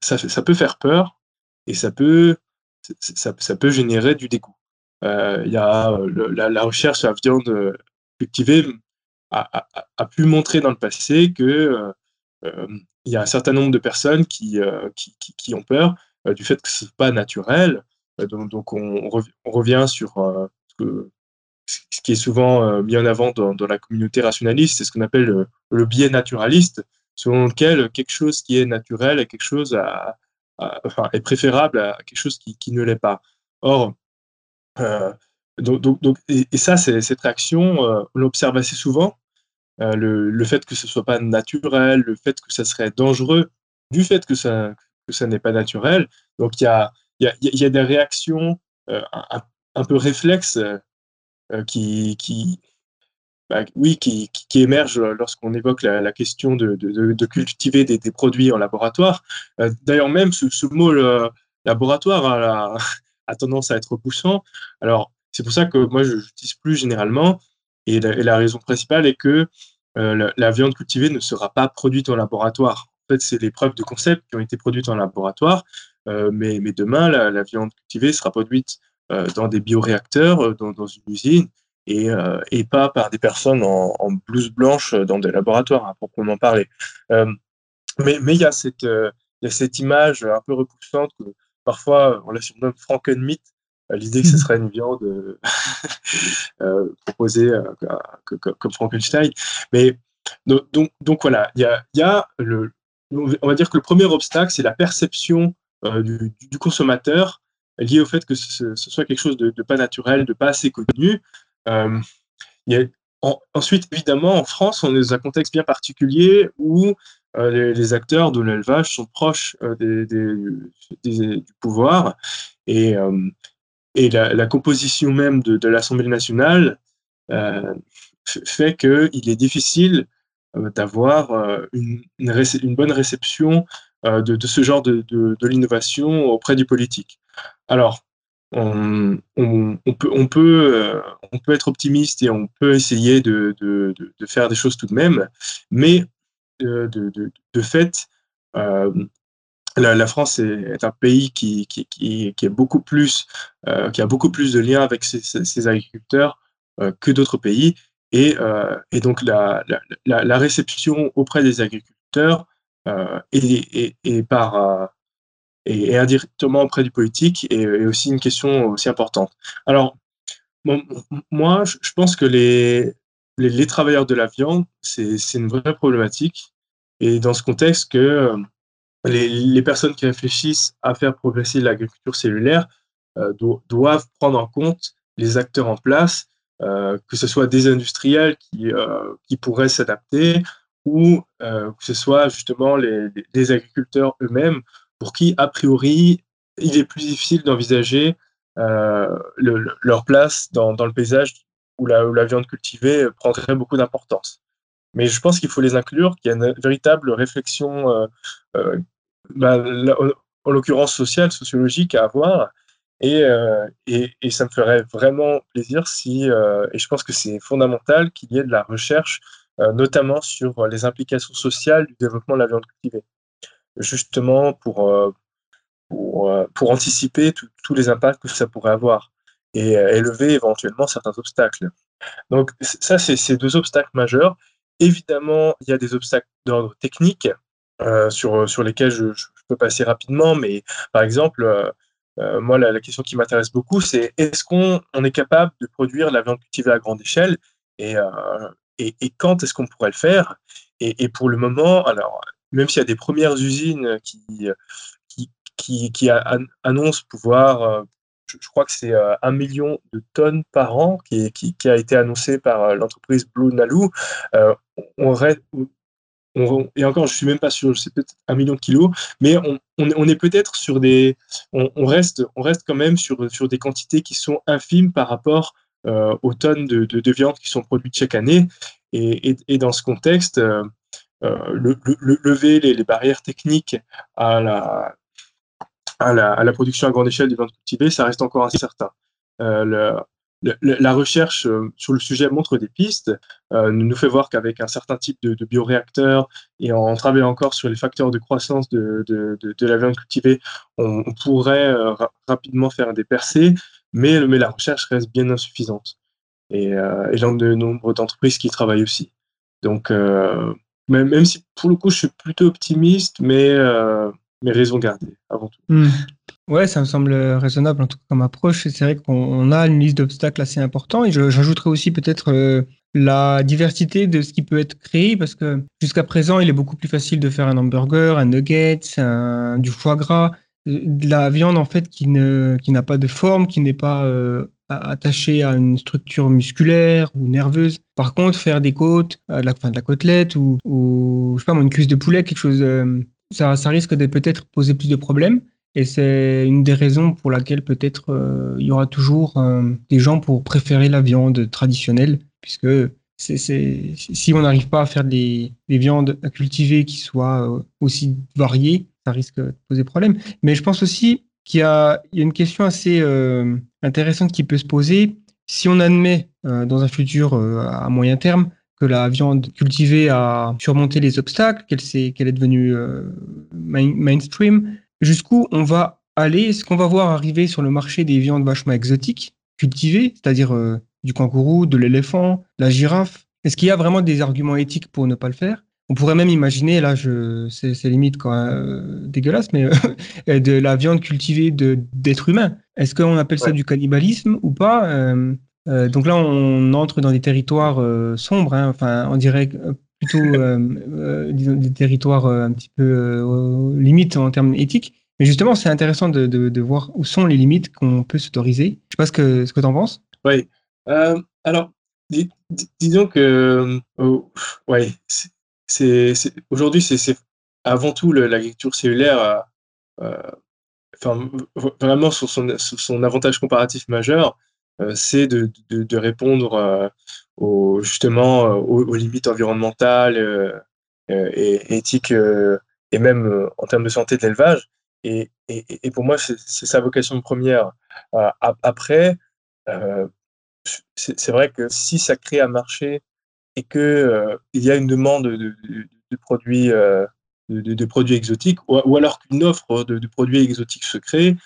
ça, peut faire peur et ça peut, ça, peut générer du dégoût. Il y a la, recherche sur la viande cultivée a, pu montrer dans le passé que il y a un certain nombre de personnes qui, euh, qui, ont peur euh, du fait que ce n'est pas naturel. Euh, donc, on, revient sur ce, ce, qui est souvent mis en avant dans, la communauté rationaliste, c'est ce qu'on appelle le, biais naturaliste, selon lequel quelque chose qui est naturel est quelque chose à, enfin, est préférable à quelque chose qui, qui ne l'est pas. Or, donc, donc, et, et ça, cette réaction, on l'observe assez souvent euh, le, le, fait que ce soit pas naturel, le fait que ça serait dangereux, du fait que ça, que ça n'est pas naturel. Donc il y a, y, a, y a, des réactions euh, un, peu réflexes euh, qui, qui, bah, oui, qui, qui, émergent lorsqu'on évoque la, la question de, de, cultiver des, produits en laboratoire. D'ailleurs, même ce, mot laboratoire a, a, tendance à être repoussant. Alors, c'est pour ça que moi, je n'utilise plus généralement. Et la, raison principale est que euh, la, viande cultivée ne sera pas produite en laboratoire. En fait, c'est les preuves de concept qui ont été produites en laboratoire, euh, mais, mais, demain, la, viande cultivée sera produite euh, dans des bioréacteurs, dans, dans, une usine, et, et, pas par des personnes en, en, blouse blanche dans des laboratoires, à proprement parler. mais il y, a cette, y a cette image un peu repoussante que parfois on la surnomme Frankenmeat, l'idée que ce serait une viande euh, euh, proposée euh, comme Frankenstein. Mais donc, donc, voilà, il y a, y a, le, on va dire que le premier obstacle, c'est la perception du, du, consommateur liée au fait que ce, soit quelque chose de, pas naturel, de pas assez connu. a, ensuite, évidemment, en France, on est dans un contexte bien particulier où les, les, acteurs de l'élevage sont proches du pouvoir et, la, composition même de, l'Assemblée nationale euh, fait qu'il est difficile euh, d'avoir euh, une, bonne réception de, ce genre de, l'innovation auprès du politique. Alors, on, peut, être optimiste et on peut essayer de, faire des choses tout de même, mais de, fait, la, France est, un pays qui, euh, a beaucoup plus de liens avec ses, agriculteurs euh, que d'autres pays. Et, euh, et donc la, la, réception auprès des agriculteurs euh, et, et, par, et, indirectement auprès du politique est, aussi une question aussi importante. Alors, moi, je pense que les, les, les travailleurs de la viande, c'est une vraie problématique. Et dans ce contexte que les, personnes qui réfléchissent à faire progresser l'agriculture cellulaire euh, doivent prendre en compte les acteurs en place, euh, que ce soit des industriels qui, euh, pourraient s'adapter ou que ce soit justement les, agriculteurs eux-mêmes pour qui, a priori, il est plus difficile d'envisager le, leur place dans, le paysage où la, viande cultivée prendrait beaucoup d'importance. Mais je pense qu'il faut les inclure, qu'il y a une véritable réflexion euh, euh, bah, en l'occurrence sociale, sociologique à avoir. Et, euh, et, ça me ferait vraiment plaisir si, euh, et je pense que c'est fondamental qu'il y ait de la recherche, euh, notamment sur les implications sociales du développement de la viande cultivée, justement pour, pour, anticiper tous les impacts que ça pourrait avoir et élever éventuellement certains obstacles. Donc ça, c'est ces deux obstacles majeurs. Évidemment, il y a des obstacles d'ordre technique, sur, sur lesquels je, peux passer rapidement, mais par exemple, euh, euh, moi, la, question qui m'intéresse beaucoup, c'est est-ce qu'on on est capable de produire la viande cultivée à grande échelle et, et, et quand est-ce qu'on pourrait le faire et, pour le moment, alors, même s'il y a des premières usines qui, qui, qui, qui annonce pouvoir, je, crois que c'est un million de tonnes par an qui a été annoncé par l'entreprise Blue Nalu. on, reste, et encore, je suis même pas sûr, c'est peut-être un million de kilos, mais on, est peut-être sur des, on, reste, on reste quand même sur, sur des quantités qui sont infimes par rapport euh, aux tonnes de, de, viande qui sont produites chaque année. Et, dans ce contexte, euh, euh, le, lever les, barrières techniques à la, à la, production à grande échelle de viande cultivée, ça reste encore incertain. La recherche euh, sur le sujet montre des pistes, euh, nous fait voir qu'avec un certain type de, bioréacteur et en travaillant encore sur les facteurs de croissance de, la viande cultivée, on, pourrait euh, rapidement faire des percées, mais, mais, la recherche reste bien insuffisante. Et, euh, et de nombre d'entreprises qui travaillent aussi. Donc, même, même, si pour le coup, je suis plutôt optimiste, mais, mais raison gardée avant tout. Hmm. Ouais, ça me semble raisonnable en tout cas comme approche. C'est vrai qu'on a une liste d'obstacles assez importante et j'ajouterais aussi peut-être euh, la diversité de ce qui peut être créé parce que jusqu'à présent, il est beaucoup plus facile de faire un hamburger, un nugget, du foie gras, euh, de la viande en fait qui ne qui n'a pas de forme, qui n'est pas euh, attachée à une structure musculaire ou nerveuse. Par contre, faire des côtes, de la, fin de la côtelette ou, je sais pas une cuisse de poulet, quelque chose, ça risque de peut-être poser plus de problèmes. Et c'est une des raisons pour laquelle peut-être euh, il y aura toujours euh, des gens pour préférer la viande traditionnelle, puisque si on n'arrive pas à faire des, des, viandes cultivées qui soient euh, aussi variées, ça risque de poser problème. Mais je pense aussi qu'il y a, une question assez intéressante qui peut se poser. Si on admet dans un futur à moyen terme que la viande cultivée a surmonté les obstacles, qu'elle est devenue mainstream, jusqu'où on va aller, ce qu'on va voir arriver sur le marché des viandes vachement exotiques, cultivées, c'est-à-dire euh, du kangourou, de l'éléphant, la girafe. Est-ce qu'il y a vraiment des arguments éthiques pour ne pas le faire? On pourrait même imaginer, là, je, c'est, limite quand euh, dégueulasse, mais euh, de la viande cultivée de, d'êtres humains. Est-ce qu'on appelle ça du cannibalisme ou pas? Donc là, on entre dans des territoires sombres. Hein. enfin, on dirait plutôt euh, euh, des territoires euh, un petit peu limites en termes éthiques. Mais justement, c'est intéressant de, voir où sont les limites qu'on peut s'autoriser. Je ne sais pas ce que, ce que tu en penses. Oui. alors, disons que, oh, ouais, c'est, aujourd'hui, c'est, avant tout l'agriculture cellulaire, enfin, vraiment sur son, avantage comparatif majeur, c'est de, de, répondre justement euh, aux, limites environnementales euh, euh, et éthiques et même en termes de santé de l'élevage. Et, et, pour moi, c'est sa vocation première. après, c'est vrai que si ça crée un marché et qu'il il y a une demande de, produits, de, produits exotiques, ou, alors qu'une offre de, produits exotiques se crée,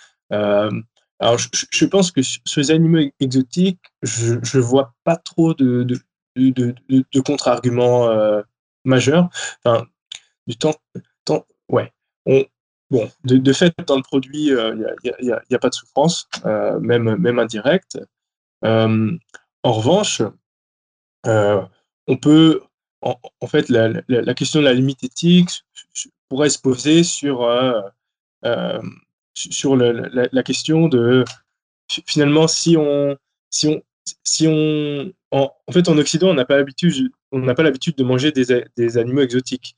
alors, je, pense que sur les animaux exotiques, je ne vois pas trop de, de, contre-arguments euh, majeurs. Enfin, du temps, ouais. On, bon, de, fait, dans le produit, il euh, n'y a, pas de souffrance, euh, même, indirecte. en revanche, on peut, en, fait, la, question de la limite éthique pourrait se poser sur sur la, question de finalement si on si on si on en, fait en Occident on n'a pas l'habitude on n'a pas l'habitude de manger des, des animaux exotiques.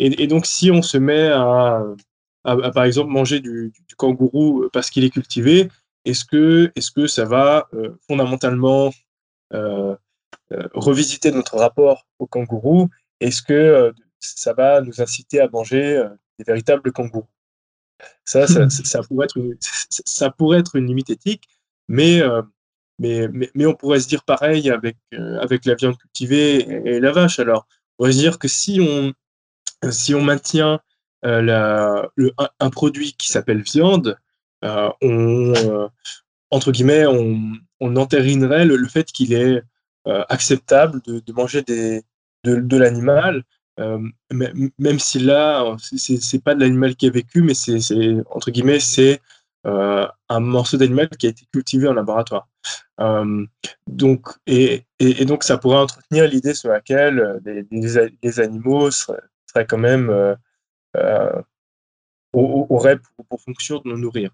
Et, donc si on se met à, par exemple manger du, kangourou parce qu'il est cultivé est-ce que est-ce que ça va euh, fondamentalement euh, euh, revisiter notre rapport au kangourou? Est-ce que ça va nous inciter à manger des véritables kangourous? Ça, ça, ça, pourrait être une, ça pourrait être une limite éthique, mais, euh, mais, mais, mais, on pourrait se dire pareil avec, euh, avec la viande cultivée et, la vache. Alors, on pourrait se dire que si on, si on maintient euh, la, le, un, produit qui s'appelle viande, on, entre guillemets, on, on entérinerait le, le fait qu'il est acceptable de, de, manger des, de, de l'animal même si là, c'est pas de l'animal qui a vécu, mais c'est entre guillemets, c'est euh, un morceau d'animal qui a été cultivé en laboratoire. Euh, donc, et, donc, ça pourrait entretenir l'idée sur laquelle les, animaux seraient, quand même aurait pour, fonction de nous nourrir.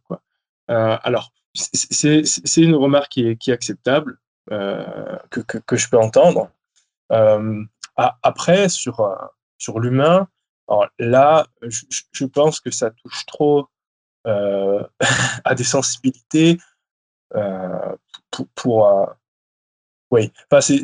Alors, c'est une remarque qui est, acceptable, que, je peux entendre. Après, sur, sur l'humain, là, je, pense que ça touche trop à des sensibilités pour, pour oui, enfin,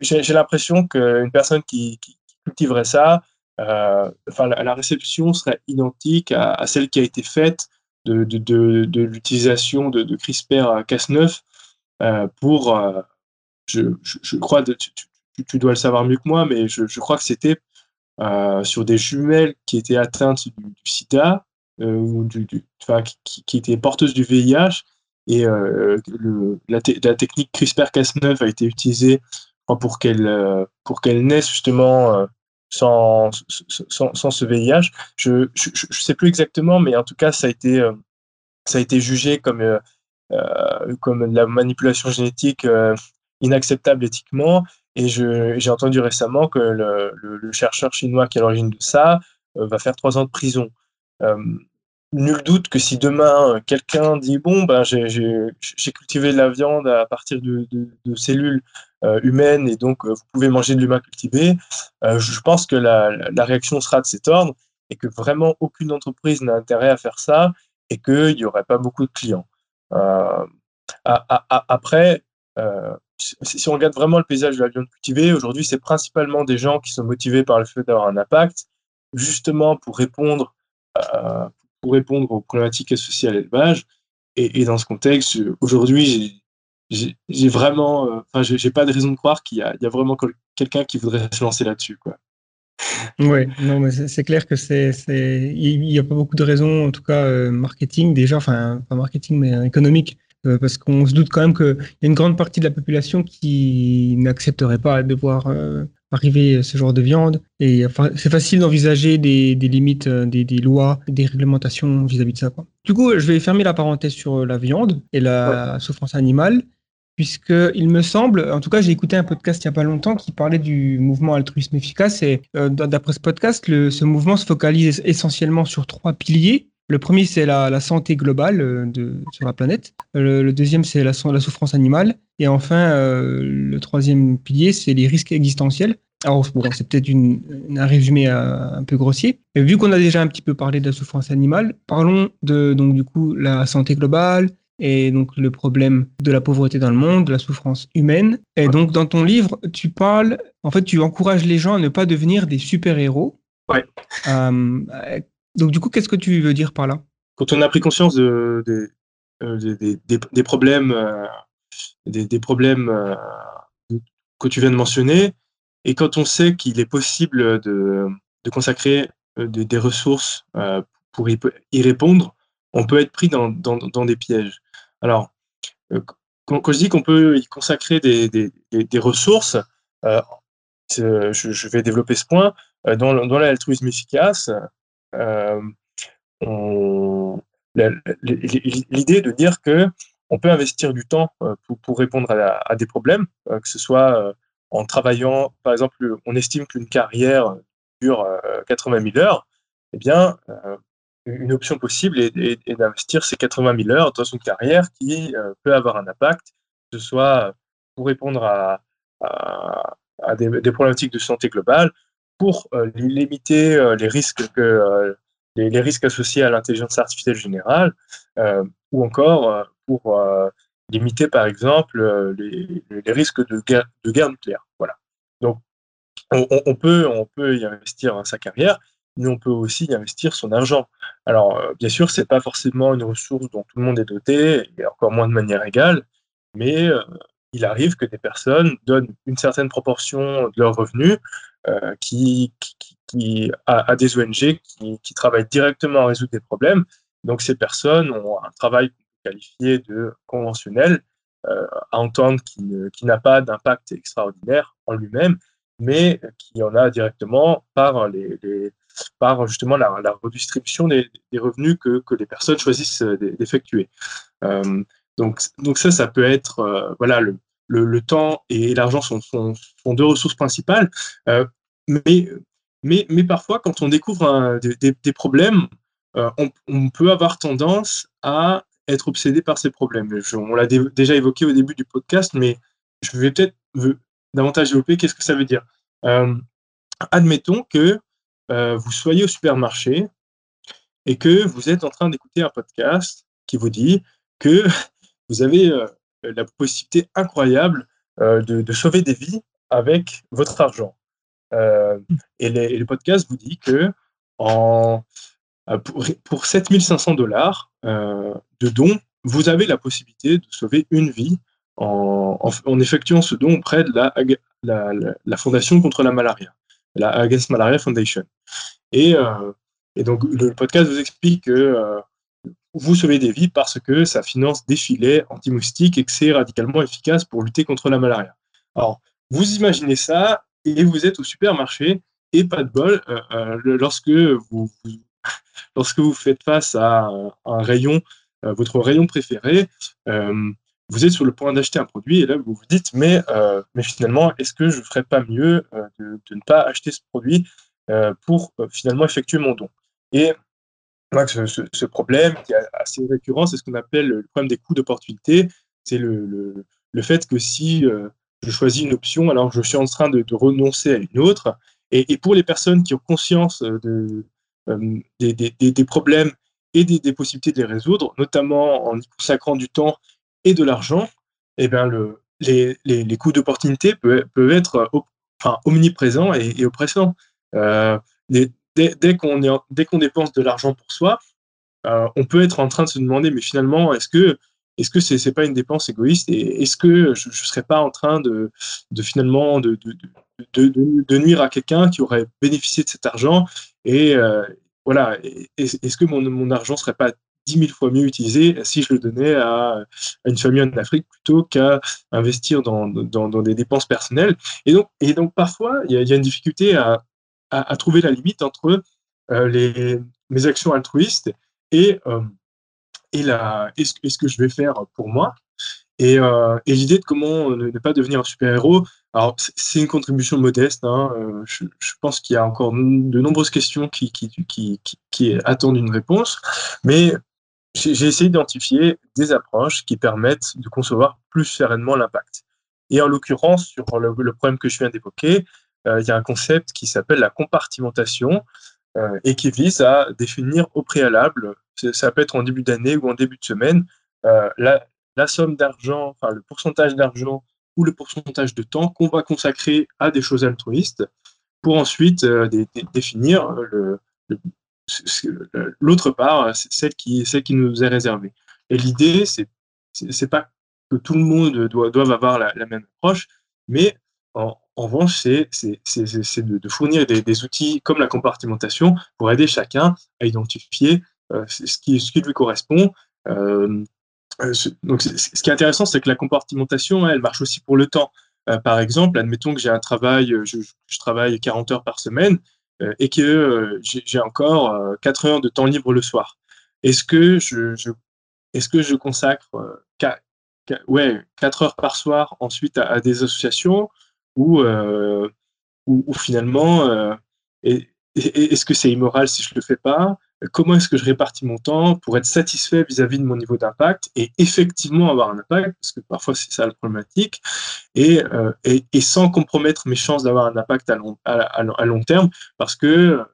j'ai l'impression qu'une personne qui, cultiverait ça, euh, enfin, la, réception serait identique à, celle qui a été faite de, de, de, l'utilisation de, CRISPR-Cas9 euh, pour, euh, je, je, crois, tu, dois le savoir mieux que moi, mais je, crois que c'était sur des jumelles qui étaient atteintes du, sida, ou du, qui, qui, étaient porteuses du VIH, et le, la, technique CRISPR-Cas9 a été utilisée pour qu'elle pour qu'elle naisse justement sans, sans, sans, ce VIH. Je ne sais plus exactement, mais en tout cas, ça a été, euh, ça a été jugé comme, euh, euh, comme la manipulation génétique inacceptable éthiquement. Et j'ai entendu récemment que le, chercheur chinois qui est à l'origine de ça va faire trois ans de prison. nul doute que si demain quelqu'un dit bon ben j'ai cultivé de la viande à partir de, cellules euh, humaine et donc euh, vous pouvez manger de l'humain cultivé. Euh, je pense que la, réaction sera de cet ordre et que vraiment aucune entreprise n'a intérêt à faire ça et qu'il n'y aurait pas beaucoup de clients. après, si on regarde vraiment le paysage de la viande cultivée, aujourd'hui, c'est principalement des gens qui sont motivés par le fait d'avoir un impact, justement pour répondre, pour répondre aux problématiques associées à l'élevage. Et, dans ce contexte, aujourd'hui, j'ai vraiment, euh, enfin, j'ai pas de raison de croire qu'il y, y, a vraiment quelqu'un qui voudrait se lancer là-dessus, quoi. Oui, non, mais c'est clair que c'est, il n'y a pas beaucoup de raisons, en tout cas euh, marketing déjà, enfin pas marketing mais économique, euh, parce qu'on se doute quand même qu'il y a une grande partie de la population qui n'accepterait pas de voir arriver ce genre de viande. Et enfin, c'est facile d'envisager des, des, limites, des, des, lois, des réglementations vis-à-vis de ça. Quoi. Du coup, je vais fermer la parenthèse sur la viande et la souffrance animale puisque il me semble, en tout cas j'ai écouté un podcast il n'y a pas longtemps qui parlait du mouvement altruisme efficace et euh, d'après ce podcast, ce mouvement se focalise essentiellement sur trois piliers. Le premier c'est la, santé globale euh, de, sur la planète, le, deuxième c'est la, la, souffrance animale et enfin euh, le troisième pilier c'est les risques existentiels. Alors bon, c'est peut-être un résumé un peu grossier, mais vu qu'on a déjà un petit peu parlé de la souffrance animale, parlons de donc du coup la santé globale, et donc le problème de la pauvreté dans le monde, de la souffrance humaine. Et donc dans ton livre, tu parles, en fait, tu encourages les gens à ne pas devenir des super-héros. Ouais. Euh, donc du coup, qu'est-ce que tu veux dire par là? Quand on a pris conscience de, euh, des, problèmes, des, problèmes euh, que tu viens de mentionner, et quand on sait qu'il est possible de, consacrer des ressources pour y, y répondre, on peut être pris dans, dans, des pièges. Alors, euh, quand, je dis qu'on peut y consacrer des, des, des ressources, euh, je, vais développer ce point. Euh, dans, dans l'altruisme efficace, l'idée de dire que on peut investir du temps pour, pour répondre à, des problèmes, que ce soit en travaillant, par exemple, on estime qu'une carrière dure 80 000 heures, eh bien, une option possible est, d'investir ces 80 000 heures dans une carrière qui euh, peut avoir un impact, que ce soit pour répondre à, des, problématiques de santé globale, pour euh, limiter euh, les risques que les, risques associés à l'intelligence artificielle générale, ou encore pour limiter par exemple les, risques de guerre, de guerre nucléaire. Voilà. Donc on, peut on peut y investir sa carrière, mais on peut aussi y investir son argent. Alors, euh, bien sûr, ce n'est pas forcément une ressource dont tout le monde est doté, et encore moins de manière égale, mais euh, il arrive que des personnes donnent une certaine proportion de leurs revenus euh, qui, à, des ONG qui, travaillent directement à résoudre des problèmes. Donc, ces personnes ont un travail qualifié de conventionnel, à entendre qui, n'a pas d'impact extraordinaire en lui-même, mais qui en a directement par les, par justement la, redistribution des, revenus que, les personnes choisissent euh, d'effectuer. Euh, donc, donc ça, ça peut être, euh, voilà, le, temps et l'argent sont, sont, deux ressources principales. mais mais, mais parfois, quand on découvre des, problèmes, on, peut avoir tendance à être obsédé par ces problèmes. on l'a déjà évoqué au début du podcast, mais je vais peut-être davantage développer qu'est-ce que ça veut dire. admettons que vous soyez au supermarché et que vous êtes en train d'écouter un podcast qui vous dit que vous avez la possibilité incroyable de, sauver des vies avec votre argent. et, le podcast vous dit que en, pour, pour 7500 dollars de dons, vous avez la possibilité de sauver une vie en, effectuant ce don auprès de la, Fondation contre la malaria, la Against Malaria Foundation. Et donc, le podcast vous explique que vous sauvez des vies parce que ça finance des filets anti-moustiques et que c'est radicalement efficace pour lutter contre la malaria. Alors, vous imaginez ça et vous êtes au supermarché et pas de bol, euh, euh, lorsque, vous, lorsque vous faites face à un, rayon, euh, votre rayon préféré, vous êtes sur le point d'acheter un produit et là vous vous dites mais, mais finalement est-ce que je ne ferais pas mieux de, ne pas acheter ce produit pour finalement effectuer mon don? Ce, ce, problème qui est assez récurrent, c'est ce qu'on appelle le problème des coûts d'opportunité. C'est le, le, le, fait que si euh, je choisis une option, alors je suis en train de, renoncer à une autre. Et, et, pour les personnes qui ont conscience de, euh, des, des, des, problèmes et des, possibilités de les résoudre, notamment en y consacrant du temps et de l'argent, eh bien le, les, les, les coûts d'opportunité peuvent, peuvent, être enfin, omniprésents et, oppressants. Euh, dès, qu'on dépense de l'argent pour soi, euh, on peut être en train de se demander, mais finalement, est-ce que c'est n'est pas une dépense égoïste est-ce que je ne serais pas en train de, finalement de, nuire à quelqu'un qui aurait bénéficié de cet argent et euh, voilà est-ce que mon, mon argent serait pas dix mille fois mieux utilisé si je le donnais à, une famille en Afrique plutôt qu'à investir dans, des dépenses personnelles? Et donc parfois il y, a une difficulté à, à, trouver la limite entre euh, les, mes actions altruistes et, euh, et, la, et, ce, que je vais faire pour moi. Et, euh, et l'idée de comment ne, pas devenir un super-héros, alors c'est une contribution modeste. Hein, je, pense qu'il y a encore de nombreuses questions qui, qui, qui, qui attendent une réponse, mais j'ai essayé d'identifier des approches qui permettent de concevoir plus sereinement l'impact. Et en l'occurrence, sur le, problème que je viens d'évoquer, il y a un concept qui s'appelle la compartimentation euh, et qui vise à définir au préalable, ça peut être en début d'année ou en début de semaine, euh, la, somme d'argent, enfin le pourcentage d'argent ou le pourcentage de temps qu'on va consacrer à des choses altruistes pour ensuite définir l'autre part, celle qui, nous est réservée. Et l'idée, c'est c'est pas que tout le monde doit, doit avoir la même approche, mais en, revanche, c'est de, fournir des, outils comme la compartimentation pour aider chacun à identifier euh, ce, qui, ce, lui correspond. Euh, euh, donc, ce qui est intéressant, c'est que la compartimentation, elle marche aussi pour le temps. par exemple, admettons que j'ai un travail, je, travaille 40 heures par semaine et que j'ai encore 4 heures de temps libre le soir. Est-ce que je, je consacre ouais, 4 heures par soir ensuite à des associations euh, ou, finalement, euh, est-ce que c'est immoral si je ne le fais pas? Comment est-ce que je répartis mon temps pour être satisfait vis-à-vis de mon niveau d'impact et effectivement avoir un impact, parce que parfois c'est ça la problématique, et, euh, et, sans compromettre mes chances d'avoir un impact à long, terme, parce que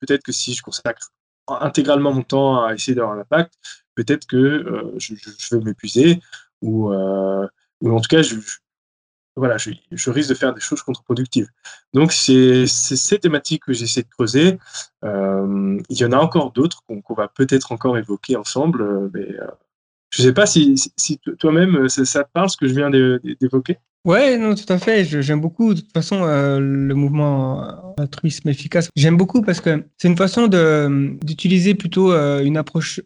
peut-être que si je consacre intégralement mon temps à essayer d'avoir un impact, peut-être que je, vais m'épuiser ou en tout cas je, voilà, je, risque de faire des choses contre-productives. Donc, c'est ces thématiques que j'essaie de creuser. Euh, il y en a encore d'autres qu'on va peut-être encore évoquer ensemble, euh, mais euh, je ne sais pas si, toi-même, ça, te parle ce que je viens d'évoquer? Ouais, non, tout à fait. J'aime beaucoup, de toute façon, le mouvement altruisme efficace. J'aime beaucoup parce que c'est une façon d'utiliser plutôt une approche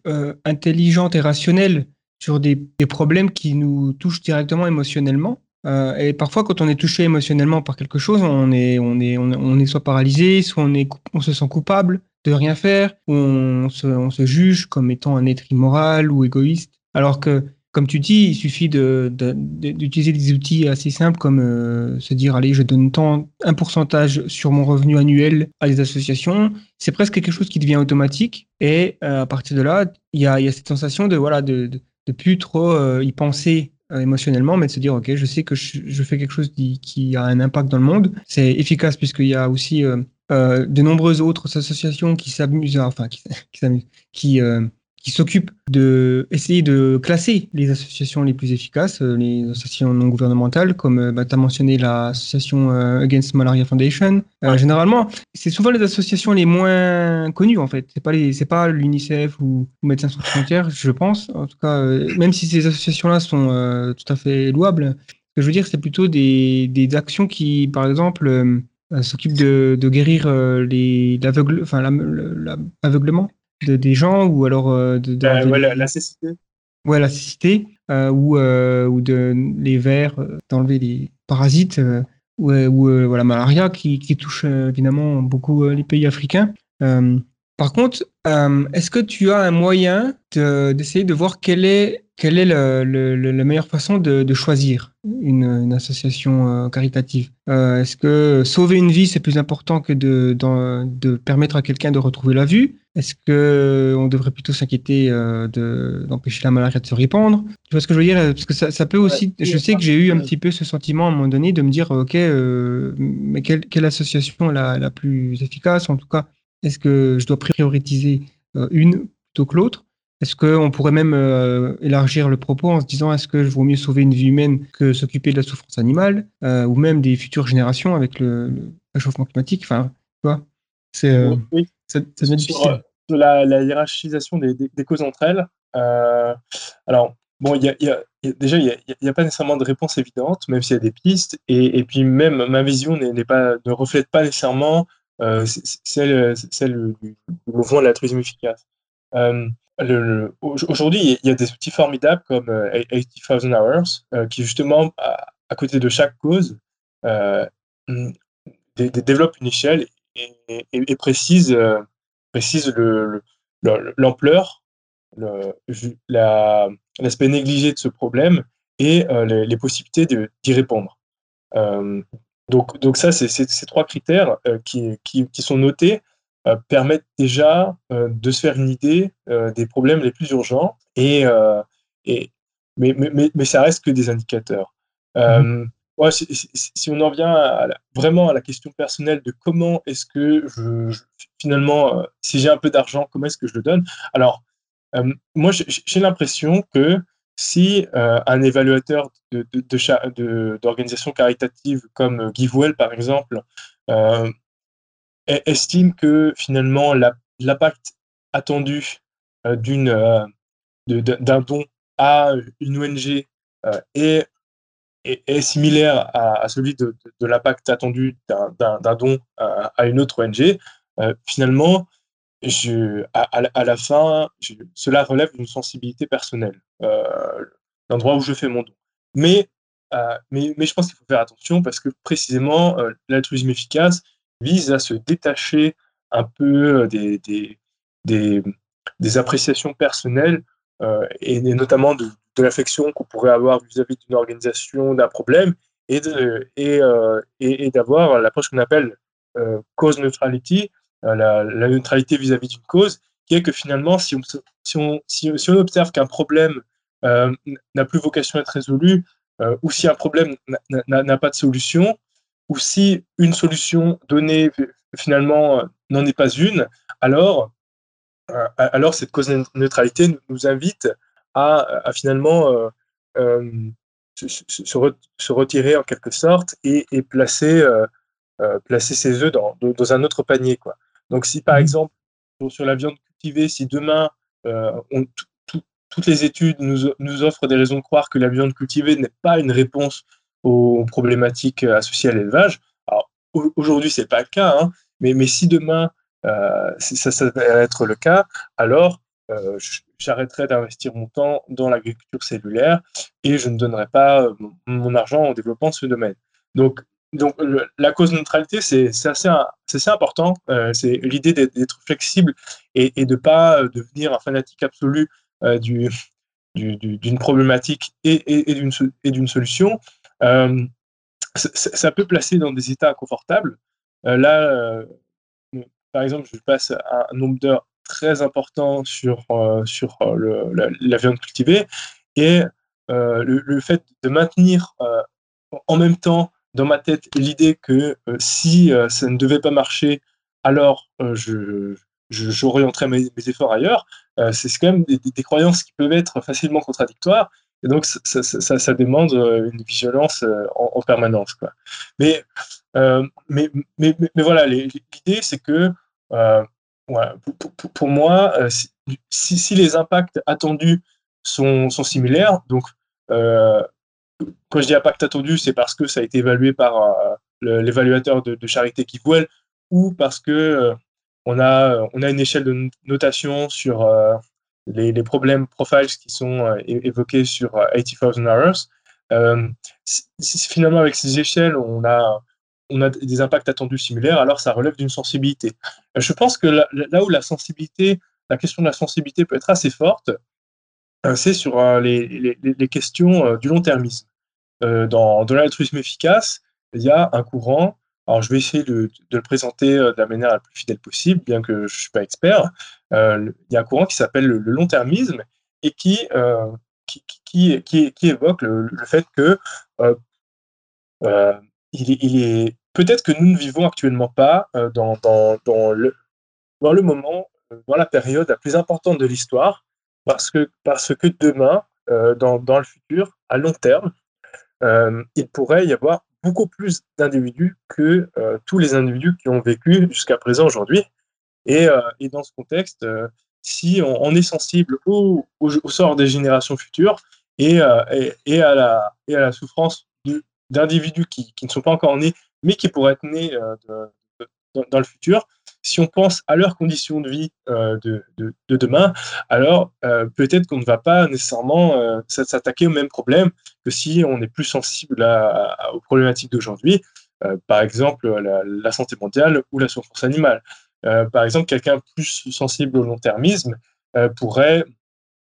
intelligente et rationnelle sur des, des problèmes qui nous touchent directement émotionnellement. Euh, et parfois, quand on est touché émotionnellement par quelque chose, on est, on est, on, est soit paralysé, soit on, est, on se sent coupable de rien faire, ou on se, on se juge comme étant un être immoral ou égoïste. Alors que comme tu dis, il suffit d'utiliser des outils assez simples comme se dire, allez, je donne tant, un pourcentage sur mon revenu annuel à des associations. C'est presque quelque chose qui devient automatique. Et à partir de là, il y a, cette sensation de, voilà, de, plus trop y penser émotionnellement, mais de se dire, OK, je sais que je, fais quelque chose qui, qui, a un impact dans le monde. C'est efficace puisqu'il y a aussi euh, de nombreuses autres associations qui s'amusent, enfin qui, qui, qui, euh, qui s'occupent de essayer de classer les associations les plus efficaces, euh, les associations non gouvernementales, comme bah, tu as mentionné l'association Against Malaria Foundation. généralement, c'est souvent les associations les moins connues en fait. C'est pas les, c'est pas l'UNICEF ou, Médecins sans frontières, je pense. En tout cas, même si ces associations-là sont tout à fait louables, ce que je veux dire, c'est plutôt des, des actions qui, par exemple, euh, s'occupe de, de, guérir euh, les l'aveugle, enfin l'aveuglement de, des gens ou alors euh, de, de euh, ouais, la, cécité. Ouais, la cécité ou ou de les vers d'enlever les parasites ou, ou voilà malaria qui, qui touche évidemment beaucoup les pays africains. par contre, est-ce que tu as un moyen d'essayer de, voir quelle est quelle est le, le, la meilleure façon de, de choisir une, une association euh, caritative? Euh, Est-ce que sauver une vie, c'est plus important que de, de permettre à quelqu'un de retrouver la vue? Est-ce que on devrait plutôt s'inquiéter euh, d'empêcher la maladie de se répandre? Tu vois ce que je veux dire? Parce que ça, ça peut aussi... je sais que j'ai eu un petit peu ce sentiment à un moment donné de me dire, OK, mais quelle, quelle association est la, la plus efficace? En tout cas, est-ce que je dois prioriser une plutôt que l'autre? Est-ce qu'on pourrait même euh, élargir le propos en se disant est-ce que je vaut mieux sauver une vie humaine que s'occuper de la souffrance animale euh, ou même des futures générations avec le, réchauffement climatique? Enfin, tu vois, c'est euh, oui. ça, Sur, la, la, hiérarchisation des, des, causes entre elles. alors, bon, y a, y a, déjà, il n'y a, a, pas nécessairement de réponse évidente, même s'il y a des pistes. Et, et, puis, même ma vision n'est pas, ne reflète pas nécessairement celle, celle du mouvement de l'altruisme efficace. Euh, Aujourd'hui, il y a des outils formidables comme 80,000 euh, Hours euh, qui, justement, à, côté de chaque cause, euh, développe une échelle et, précise, précise l'ampleur, l'aspect négligé de ce problème et les, possibilités d'y répondre. donc, ça, c'est ces trois critères qui, sont notés euh, permettent déjà euh, de se faire une idée euh, des problèmes les plus urgents. Et, et, mais, mais, mais, ça reste que des indicateurs. Mmh. si, on en vient vraiment à la question personnelle de comment est-ce que je, finalement, si j'ai un peu d'argent, comment est-ce que je le donne? Alors, moi, j'ai l'impression que si un évaluateur d'organisations de, de, caritatives comme GiveWell, par exemple, estime que finalement l'impact attendu euh, euh, d'un don à une ONG euh, est, similaire à, celui de, l'impact attendu d'un don à, une autre ONG, finalement, à, la fin, cela relève d'une sensibilité personnelle, l'endroit où je fais mon don. Mais, mais, mais je pense qu'il faut faire attention parce que précisément, l'altruisme efficace, vise à se détacher un peu euh, des, des, des, appréciations personnelles euh, et, notamment de, l'affection qu'on pourrait avoir vis-à-vis d'une organisation, d'un problème, et, de, et, euh, et, d'avoir l'approche qu'on appelle cause neutrality, la, neutralité vis-à-vis d'une cause, qui est que finalement, si on, si on, si on observe qu'un problème n'a plus vocation à être résolu, ou si un problème n'a pas de solution, ou si une solution donnée finalement n'en est pas une, alors, euh, alors cette cause neutralité nous invite à, finalement euh, euh, se, retirer en quelque sorte et, placer, placer ses œufs dans, dans, un autre panier. Quoi. Donc si par mmh. exemple sur la viande cultivée, si demain on, toutes les études nous, nous offrent des raisons de croire que la viande cultivée n'est pas une réponse aux problématiques euh, associées à l'élevage. Alors aujourd'hui, c'est pas le cas, hein, mais, mais si demain euh, ça, ça va être le cas, alors euh, j'arrêterai d'investir mon temps dans l'agriculture cellulaire et je ne donnerai pas euh, mon, argent en développant ce domaine. Donc, donc la cause neutralité, c'est assez, assez, important. Euh, c'est l'idée d'être flexible et, et de ne pas devenir un fanatique absolu du, d'une problématique et, et d'une solution, euh, ça peut placer dans des états confortables. Euh, là, euh, par exemple, je passe un nombre d'heures très important sur, sur la, viande cultivée et le, fait de maintenir en même temps dans ma tête l'idée que si ça ne devait pas marcher, alors je, j'orienterai mes, efforts ailleurs, c'est quand même des, croyances qui peuvent être facilement contradictoires. Et donc, ça, ça, demande une vigilance en, permanence. Quoi. Mais, mais, mais, mais, voilà, l'idée, c'est que pour, moi, si, les impacts attendus sont, sont similaires, donc quand je dis impact attendu, c'est parce que ça a été évalué par l'évaluateur de, de, Charité Kivwell ou parce que on a, on a une échelle de notation sur euh, les, problèmes profiles qui sont euh, évoqués sur 80,000 euh, hours. finalement, avec ces échelles, on a, des impacts attendus similaires, alors ça relève d'une sensibilité. Je pense que là, où la sensibilité, la question de la sensibilité peut être assez forte, c'est sur les, questions du long-termisme. dans, dans l'altruisme efficace, il y a un courant alors, je vais essayer de, le présenter euh, de la manière la plus fidèle possible, bien que je ne suis pas expert. Euh, il y a un courant qui s'appelle le, long-termisme et qui, euh, qui, qui, qui, évoque le, fait que il est, peut-être que nous ne vivons actuellement pas dans, dans, dans, le, dans le moment, dans la période la plus importante de l'histoire, parce que, parce que demain, dans, dans le futur, à long terme, il pourrait y avoir beaucoup plus d'individus que euh, tous les individus qui ont vécu jusqu'à présent aujourd'hui. Et, euh, dans ce contexte, euh, si on, est sensible au, sort des générations futures et, à, la, souffrance d'individus qui, ne sont pas encore nés, mais qui pourraient être nés dans le futur, si on pense à leurs conditions de vie de, de, de, demain, alors peut-être qu'on ne va pas nécessairement s'attaquer au même problème que si on est plus sensible aux problématiques d'aujourd'hui, euh, par exemple la, santé mondiale ou la souffrance animale. Euh, par exemple, quelqu'un plus sensible au long-termisme euh, pourrait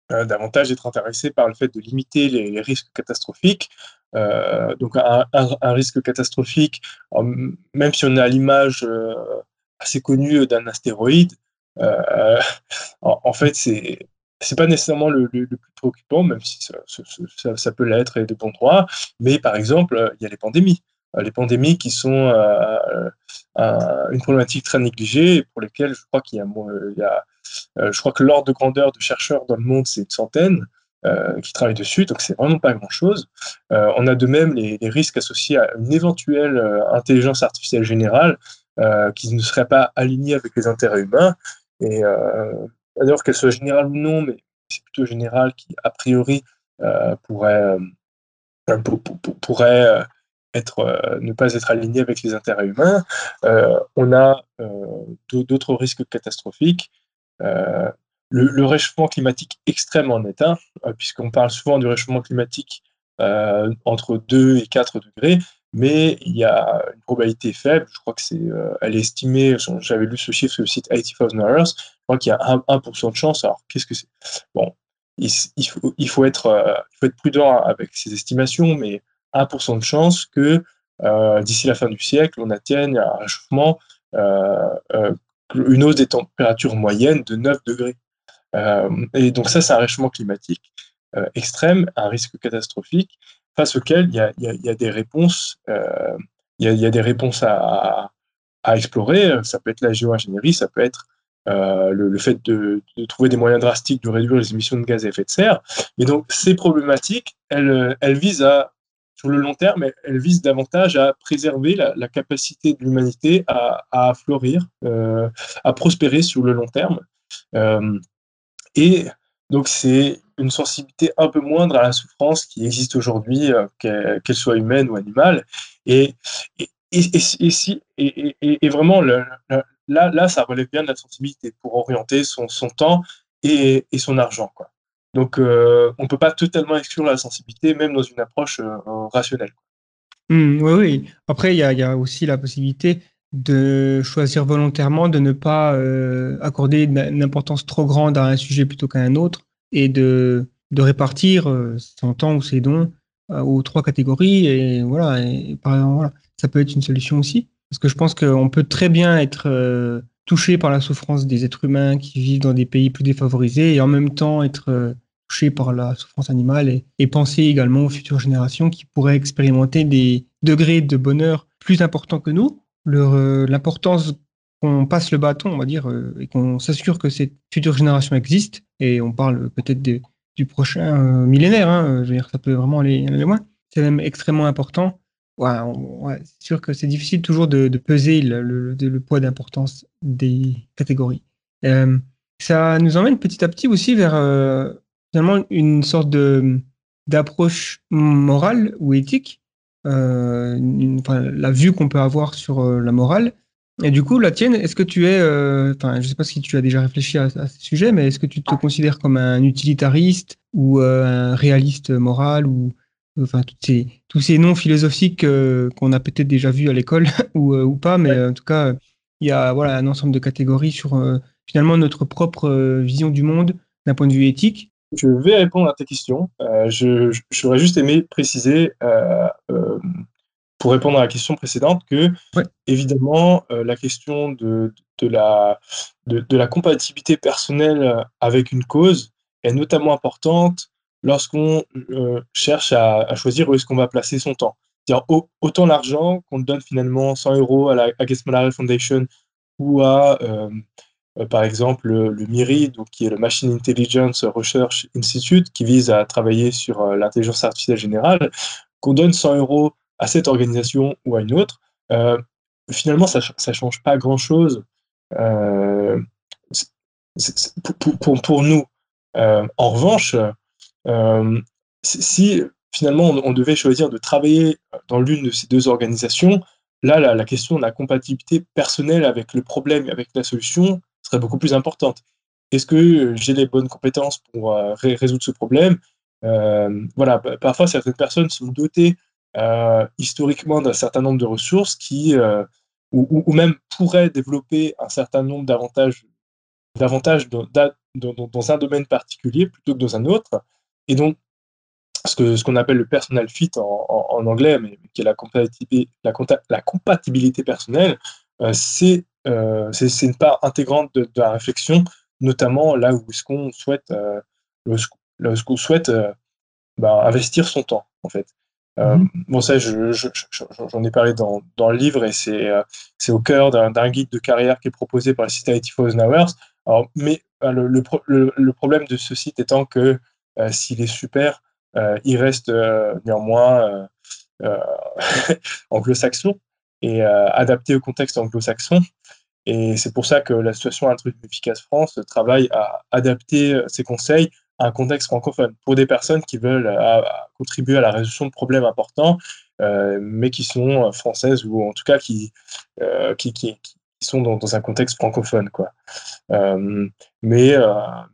davantage être intéressé par le fait de limiter les, risques catastrophiques. donc un, risque catastrophique, même si on a l'image assez connue d'un astéroïde, en, fait, c'est c'est pas nécessairement le, plus préoccupant, même si ça, peut l'être et de bon droit. Mais par exemple, il y a les pandémies. Euh, les pandémies qui sont euh, euh, une problématique très négligée et pour lesquelles je crois qu'il y a, il y a je crois que l'ordre de grandeur de chercheurs dans le monde, c'est une centaine. qui travaillent dessus, donc c'est vraiment pas grand-chose. on a de même les, risques associés à une éventuelle intelligence artificielle générale qui ne serait pas alignée avec les intérêts humains. Et d'ailleurs qu'elle soit générale ou non, mais c'est plutôt général qui, a priori, euh, pourrait, euh, euh, ne pas être aligné avec les intérêts humains. on a d'autres risques catastrophiques. Le, réchauffement climatique extrême en est un, puisqu'on parle souvent du réchauffement climatique entre 2 et 4 degrés, mais il y a une probabilité faible, je crois que c'est, elle est estimée, j'avais lu ce chiffre sur le site 80,000 Hours, crois qu'il y a 1%, de chance. Alors, qu'est-ce que c'est? Bon, il, faut, il, faut être, euh, il faut être prudent avec ces estimations, mais 1% de chance que euh, d'ici la fin du siècle, on atteigne un réchauffement, euh, une hausse des températures moyennes de 9 degrés. et donc ça, c'est un réchauffement climatique extrême, un risque catastrophique, face auquel il y a, des réponses, y, a, des réponses à, à, explorer. Ça peut être la géo-ingénierie, ça peut être euh, le, fait de, trouver des moyens drastiques de réduire les émissions de gaz à effet de serre. Et donc, ces problématiques, elles, visent à, sur le long terme, elles visent davantage à préserver la, capacité de l'humanité à, fleurir, euh, à prospérer sur le long terme. Euh, et donc, c'est une sensibilité un peu moindre à la souffrance qui existe aujourd'hui, qu'elle soit humaine ou animale. Et, et, et, si, et, vraiment, le, là, là, ça relève bien de la sensibilité pour orienter son, son temps et, son argent. Quoi. Donc, euh, on ne peut pas totalement exclure la sensibilité, même dans une approche euh, rationnelle. oui, mmh, oui. Après, il y a, aussi la possibilité de choisir volontairement de ne pas euh, accorder une importance trop grande à un sujet plutôt qu'à un autre et de de répartir son temps ou ses dons aux trois catégories. Et voilà, ça peut être une solution aussi. Parce que je pense qu'on peut très bien être touché par la souffrance des êtres humains qui vivent dans des pays plus défavorisés et en même temps être touché par la souffrance animale et, penser également aux futures générations qui pourraient expérimenter des degrés de bonheur plus importants que nous. L'importance qu'on passe le bâton, on va dire, euh, et qu'on s'assure que cette future génération existe, et on parle peut-être du prochain euh, millénaire, hein, je veux dire, ça peut vraiment aller, loin, c'est même extrêmement important. Ouais, c'est sûr que c'est difficile toujours de, peser le, poids d'importance des catégories. Euh, ça nous emmène petit à petit aussi vers finalement une sorte d'approche morale ou éthique, la vue qu'on peut avoir sur la morale, et du coup, la tienne, est-ce que tu es, euh, enfin, je sais pas si tu as déjà réfléchi à, ce sujet, mais est-ce que tu te considères comme un utilitariste ou euh, un réaliste moral ou enfin ces, tous ces noms philosophiques euh, qu'on a peut-être déjà vus à l'école ou, ou, pas, mais en tout cas, il y a voilà un ensemble de catégories sur finalement notre propre vision du monde d'un point de vue éthique. Je vais répondre à ta question. je, j'aurais juste aimé préciser pour répondre à la question précédente, que évidemment, euh, la question de, de la, de, la compatibilité personnelle avec une cause est notamment importante lorsqu'on euh, cherche à, choisir où est-ce qu'on va placer son temps. C'est-à-dire autant l'argent qu'on donne finalement 100 euros à la Against Foundation ou à, euh, par exemple, le, MIRI, donc, qui est le Machine Intelligence Research Institute, qui vise à travailler sur l'intelligence artificielle générale, qu'on donne 100 euros à cette organisation ou à une autre, euh, finalement, ça ne change pas grand-chose euh, pour, nous. Euh, en revanche, si finalement on, devait choisir de travailler dans l'une de ces deux organisations, là, la, question de la compatibilité personnelle avec le problème et avec la solution serait beaucoup plus importante. Est-ce que j'ai les bonnes compétences pour résoudre ce problème? Voilà, parfois certaines personnes sont dotées euh, historiquement d'un certain nombre de ressources qui, euh, ou, même pourraient développer un certain nombre d'avantages, davantage dans, un domaine particulier plutôt que dans un autre. Et donc, ce qu'on ce appelle le personal fit en, anglais, mais qui est la compatibilité, personnelle, euh, c'est une part intégrante de, la réflexion, notamment là où est-ce qu'on souhaite, là où qu'on souhaite bah, investir son temps, en fait. Euh, mhm. bon, ça, j'en ai parlé dans, dans, le livre et c'est euh, au cœur d'un guide de carrière qui est proposé par le site IT for Alors, mais euh, le, le, le, problème de ce site étant que s'il est super, il reste néanmoins anglo-saxon et adapté au contexte anglo-saxon. Et c'est pour ça que l'association Altruisme Efficace France travaille à adapter ses conseils un contexte francophone pour des personnes qui veulent euh, contribuer à la résolution de problèmes importants, euh, mais qui sont françaises ou en tout cas qui, euh, qui, sont dans, un contexte francophone. Quoi. mais,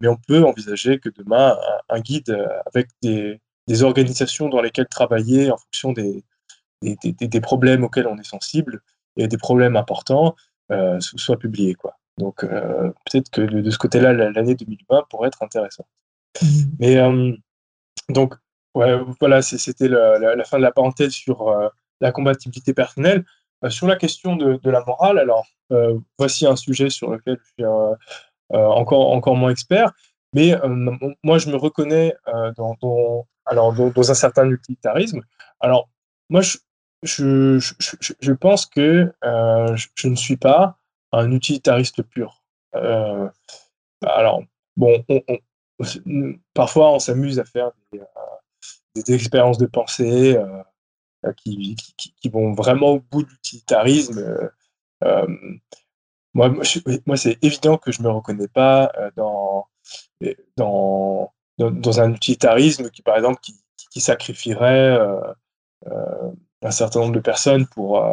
mais on peut envisager que demain, un, guide avec des, des, organisations dans lesquelles travailler en fonction des, des, des, problèmes auxquels on est sensible et des problèmes importants soit publié. Quoi. Donc peut-être que de, de ce côté-là, l'année 2020 pourrait être intéressante. Mhm. Mais euh, donc, ouais, voilà, c'était la, fin de la parenthèse sur euh, la compatibilité personnelle. Euh, sur la question de, la morale, alors, voici un sujet sur lequel je suis encore, encore moins expert. Mais moi, je me reconnais dans, dans, alors, dans, un certain utilitarisme. Alors, moi, je, je, pense que je, ne suis pas un utilitariste pur. alors, bon, on, parfois on s'amuse à faire des, euh, expériences de pensée euh, euh, qui, vont vraiment au bout de l'utilitarisme. moi, moi, c'est évident que je ne me reconnais pas dans, dans, dans, un utilitarisme qui, par exemple, qui, sacrifierait un certain nombre de personnes pour,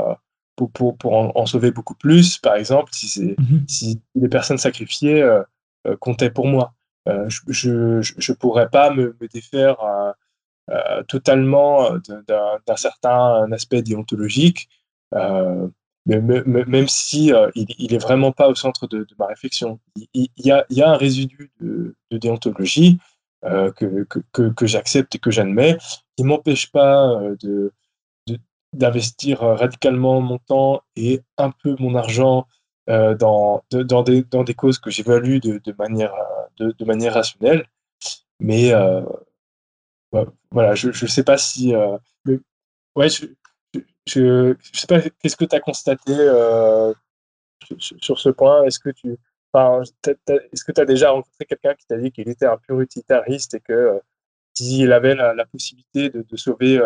pour, pour, en, sauver beaucoup plus, par exemple, si, mmh si les personnes sacrifiées comptaient pour moi. Euh, je ne pourrais pas me, défaire euh, euh, totalement d'un certain aspect déontologique, même si il, est vraiment pas au centre de, ma réflexion. Il, y a, un résidu de, déontologie, que, que, que, j'accepte et que j'admets, qui ne m'empêche pas de, d'investir radicalement mon temps et un peu mon argent dans, dans, des, dans des causes que j'évalue de, manière, de, de, manière rationnelle. Mais voilà, je ne sais pas si. ouais, je, je, sais pas, qu'est-ce que tu as constaté sur, ce point? Est-ce que tu. est-ce que tu as déjà rencontré quelqu'un qui t'a dit qu'il était un pur utilitariste et que s'il avait la, possibilité de, sauver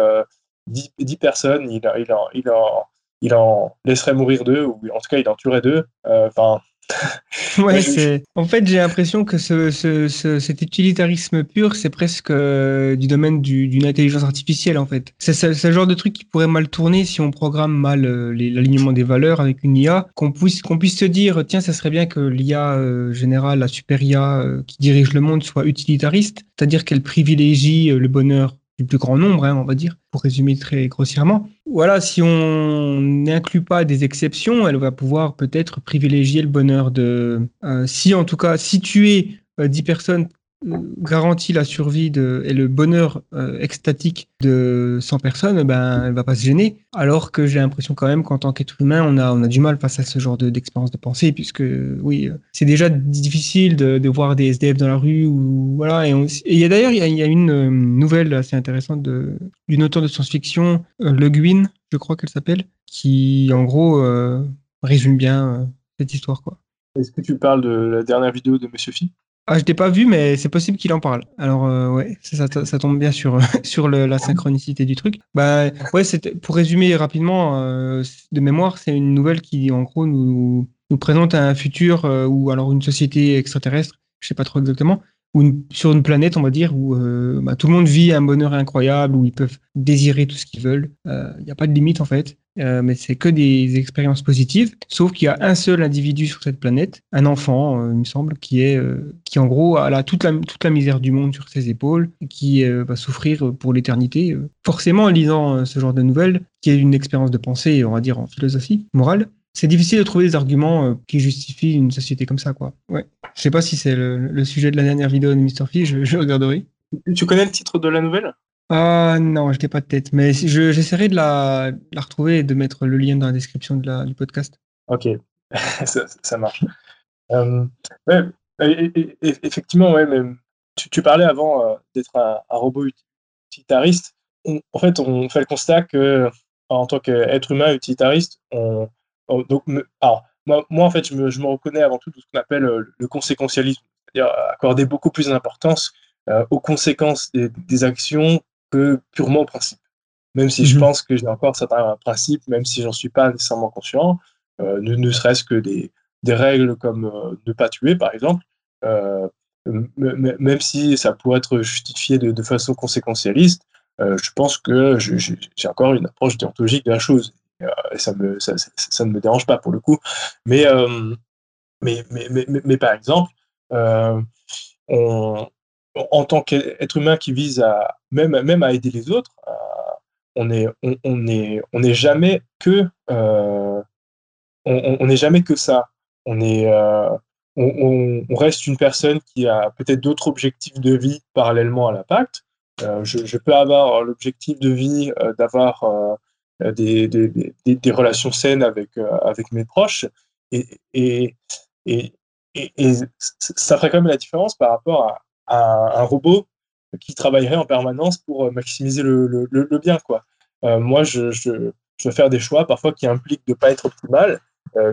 10, personnes, il, il, en, il, en, il en laisserait mourir deux, ou en tout cas il en tuerait deux Enfin, ouais, c'est. En fait, j'ai l'impression que ce, ce, cet utilitarisme pur, c'est presque euh, du domaine d'une intelligence artificielle, en fait. C'est ce genre de truc qui pourrait mal tourner si on programme mal euh, l'alignement des valeurs avec une IA, qu'on puisse, qu'on puisse se dire, tiens, ça serait bien que l'IA euh, générale, la super IA qui dirige le monde, soit utilitariste, c'est-à-dire qu'elle privilégie le bonheur plus grand nombre, hein, on va dire, pour résumer très grossièrement. Voilà, si on n'inclut pas des exceptions, elle va pouvoir peut-être privilégier le bonheur de... Euh, si en tout cas, si tu es 10 personnes garantit la survie de, et le bonheur euh, extatique de 100 personnes, ben, elle va pas se gêner. Alors que j'ai l'impression quand même qu'en tant qu'être humain, on a, on a du mal face à ce genre d'expérience de, pensée, puisque oui, c'est déjà difficile de, de, voir des SDF dans la rue. Ou, voilà, et il y a d'ailleurs, il, y a, une euh, nouvelle assez intéressante d'une auteure de science-fiction, euh, Le Guin, je crois qu'elle s'appelle, qui en gros résume bien cette histoire. Est-ce que tu parles de la dernière vidéo de Monsieur Phi? Ah, je t'ai pas vu, mais c'est possible qu'il en parle. Alors, euh, ouais, ça, ça, tombe bien sur, sur la synchronicité du truc. Bah, ouais, pour résumer rapidement, euh, de mémoire, c'est une nouvelle qui, en gros, nous, nous présente un futur euh, où, alors, une société extraterrestre, je sais pas trop exactement, ou sur une planète, on va dire, où euh, bah, tout le monde vit un bonheur incroyable, où ils peuvent désirer tout ce qu'ils veulent. Il euh, n'y a pas de limite, en fait. Euh, mais c'est que des expériences positives. Sauf qu'il y a un seul individu sur cette planète, un enfant, il me semble, qui est, qui en gros a toute la, toute la misère du monde sur ses épaules, qui va souffrir pour l'éternité. Forcément, en lisant ce genre de nouvelles, qui est une expérience de pensée, on va dire, en philosophie morale, c'est difficile de trouver des arguments euh, qui justifient une société comme ça, quoi. Ouais. Je sais pas si c'est le, sujet de la dernière vidéo de Mr. Phi, je, regarderai. Tu connais le titre de la nouvelle? Ah non, je n'ai pas de tête, mais j'essaierai de la, la, retrouver et de mettre le lien dans la description de la, du podcast. Ok, ça, marche. Euh, ouais, effectivement, ouais, mais tu, parlais avant euh, d'être un, robot utilitariste. en fait, on fait le constat que en tant qu'être humain utilitariste, on, Oh, donc, alors, moi, moi, en fait, je me, je me, reconnais avant tout dans ce qu'on appelle euh, le conséquentialisme, c'est-à-dire accorder beaucoup plus d'importance euh, aux conséquences des, des, actions que purement au principe. Même si je mhm. pense que j'ai encore certains principes, même si j'en suis pas nécessairement conscient, euh, ne, ne serait-ce que des, des, règles comme euh, ne pas tuer, par exemple, euh, même si ça pourrait être justifié de, de façon conséquentialiste, je pense que j'ai encore une approche déontologique de la chose. Euh, ça, ne me dérange pas pour le coup. Mais, euh, mais, mais, mais, par exemple, euh, en tant qu'être humain qui vise à même, même à aider les autres, on n'est on, on on est jamais que on n'est jamais que ça. On est on, reste une personne qui a peut-être d'autres objectifs de vie parallèlement à l'impact. je, peux avoir l'objectif de vie d'avoir euh, des, des, relations saines avec, euh, avec mes proches. Et, et, et, et, ça ferait quand même la différence par rapport à, un robot qui travaillerait en permanence pour maximiser le, le, bien. Quoi. Euh, moi, je, je, je, vais faire des choix parfois qui impliquent de ne pas être optimal,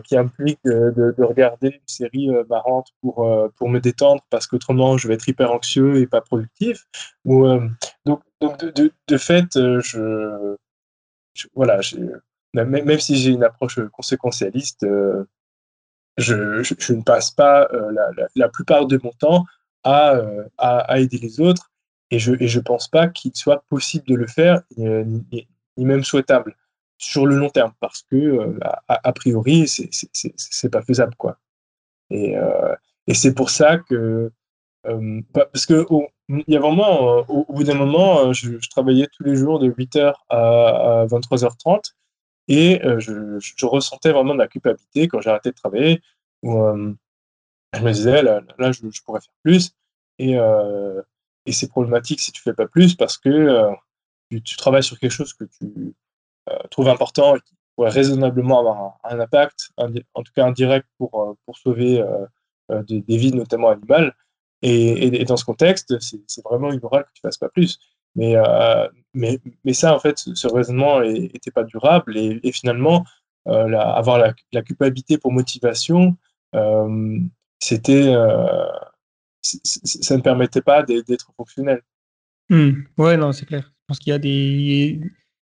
qui impliquent de, de, regarder une série marrante pour, pour me détendre parce qu'autrement je vais être hyper anxieux et pas productif. Ou, donc, donc de, fait, je, voilà, même, si j'ai une approche conséquentialiste, euh, je, ne passe pas euh, la, plupart de mon temps euh, à, aider les autres et je ne je pense pas qu'il soit possible de le faire, ni, même souhaitable sur le long terme, parce que a, priori, c'est pas faisable. Quoi. Et, et c'est pour ça que parce que il y a vraiment, euh, au, bout d'un moment, euh, je, travaillais tous les jours de 8h à, 23h30 et euh, je, ressentais vraiment de la culpabilité quand arrêté de travailler. Je me disais, là, je, pourrais faire plus. Et, c'est problématique si tu fais pas plus parce que tu, travailles sur quelque chose que tu trouves important et qui pourrait raisonnablement avoir un, impact, en tout cas indirect pour sauver des, vies, notamment animales. Et, dans ce contexte, c'est vraiment immoral que tu fasses pas plus. Mais, mais, mais ça, en fait, ce raisonnement n'était pas durable et, finalement, avoir la, culpabilité pour motivation, c'était ça ne permettait pas d'être fonctionnel. Mmh. Ouais, non, c'est clair. Je pense qu'il y a des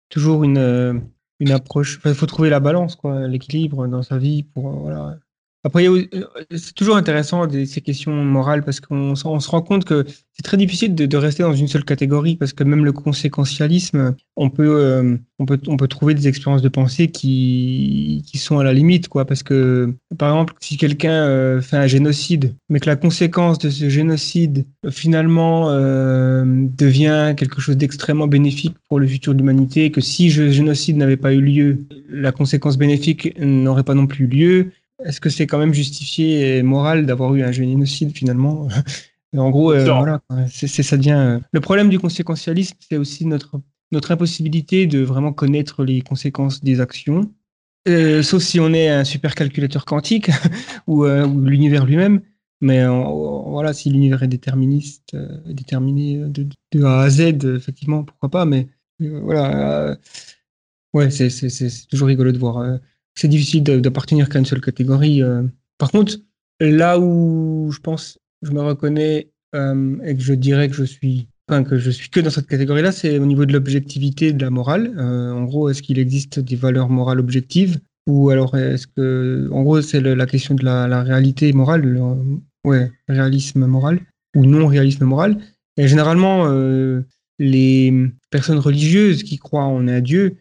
toujours une, une approche. Il faut trouver la balance, quoi, l'équilibre dans sa vie pour voilà, après, euh, c'est toujours intéressant ces questions morales parce qu'on se rend compte que c'est très difficile de, rester dans une seule catégorie parce que même le conséquentialisme, on peut, euh, on peut, on peut trouver des expériences de pensée qui, qui sont à la limite, quoi. Parce que, par exemple, si quelqu'un euh, fait un génocide, mais que la conséquence de ce génocide finalement devient quelque chose d'extrêmement bénéfique pour le futur de l'humanité, que si ce génocide n'avait pas eu lieu, la conséquence bénéfique n'aurait pas non plus lieu est-ce que c'est quand même justifié et moral d'avoir eu un génocide finalement? En gros, euh, voilà, c'est, ça devient. Euh, le problème du conséquentialisme, c'est aussi notre notre impossibilité de vraiment connaître les conséquences des actions, euh, sauf si on est un supercalculateur quantique ou, l'univers lui-même. Mais voilà, si l'univers est déterministe, déterminé de, A à Z, effectivement, pourquoi pas. Mais voilà, ouais, c'est toujours rigolo de voir c'est difficile d'appartenir qu'à une seule catégorie. Euh. Par contre, là où je pense, je me reconnais euh, et que je dirais que je suis, que je suis que dans cette catégorie-là, c'est au niveau de l'objectivité de la morale. Euh, en gros, est-ce qu'il existe des valeurs morales objectives ou alors est-ce que, en gros, c'est la question de la, réalité morale, le, ouais, réalisme moral ou non réalisme moral. Et généralement, les personnes religieuses qui croient en un Dieu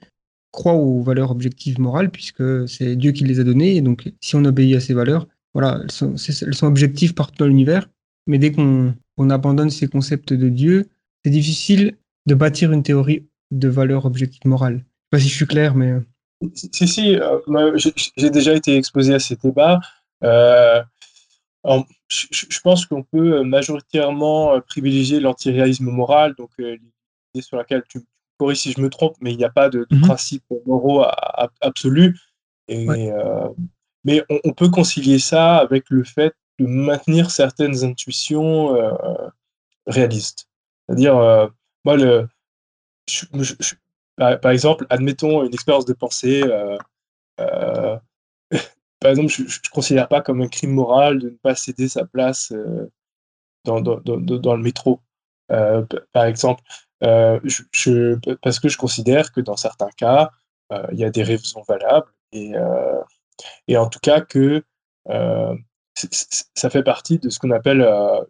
croient aux valeurs objectives morales, puisque c'est Dieu qui les a données. Et donc, si on obéit à ces valeurs, voilà, elles sont, elles sont objectives partout dans l'univers. Mais dès qu'on abandonne ces concepts de Dieu, c'est difficile de bâtir une théorie de valeurs objectives morales. Je sais pas si je suis clair, mais. Euh. Si, si, euh, j'ai déjà été exposé à ces débats. Euh, je, pense qu'on peut majoritairement privilégier l'antiréalisme moral, donc l'idée sur laquelle tu, corrige si je me trompe, mais il n'y a pas de, de mmh principe moraux absolu. Et, euh, mais on, peut concilier ça avec le fait de maintenir certaines intuitions euh, réalistes. C'est-à-dire, euh, moi, le, par, exemple, admettons une expérience de pensée. par exemple, je ne considère pas comme un crime moral de ne pas céder sa place dans, dans, dans, dans, le métro. par exemple, euh, parce que je considère que dans certains cas, euh, il y a des raisons valables et, euh, en tout cas que ça fait partie de ce qu'on appelle,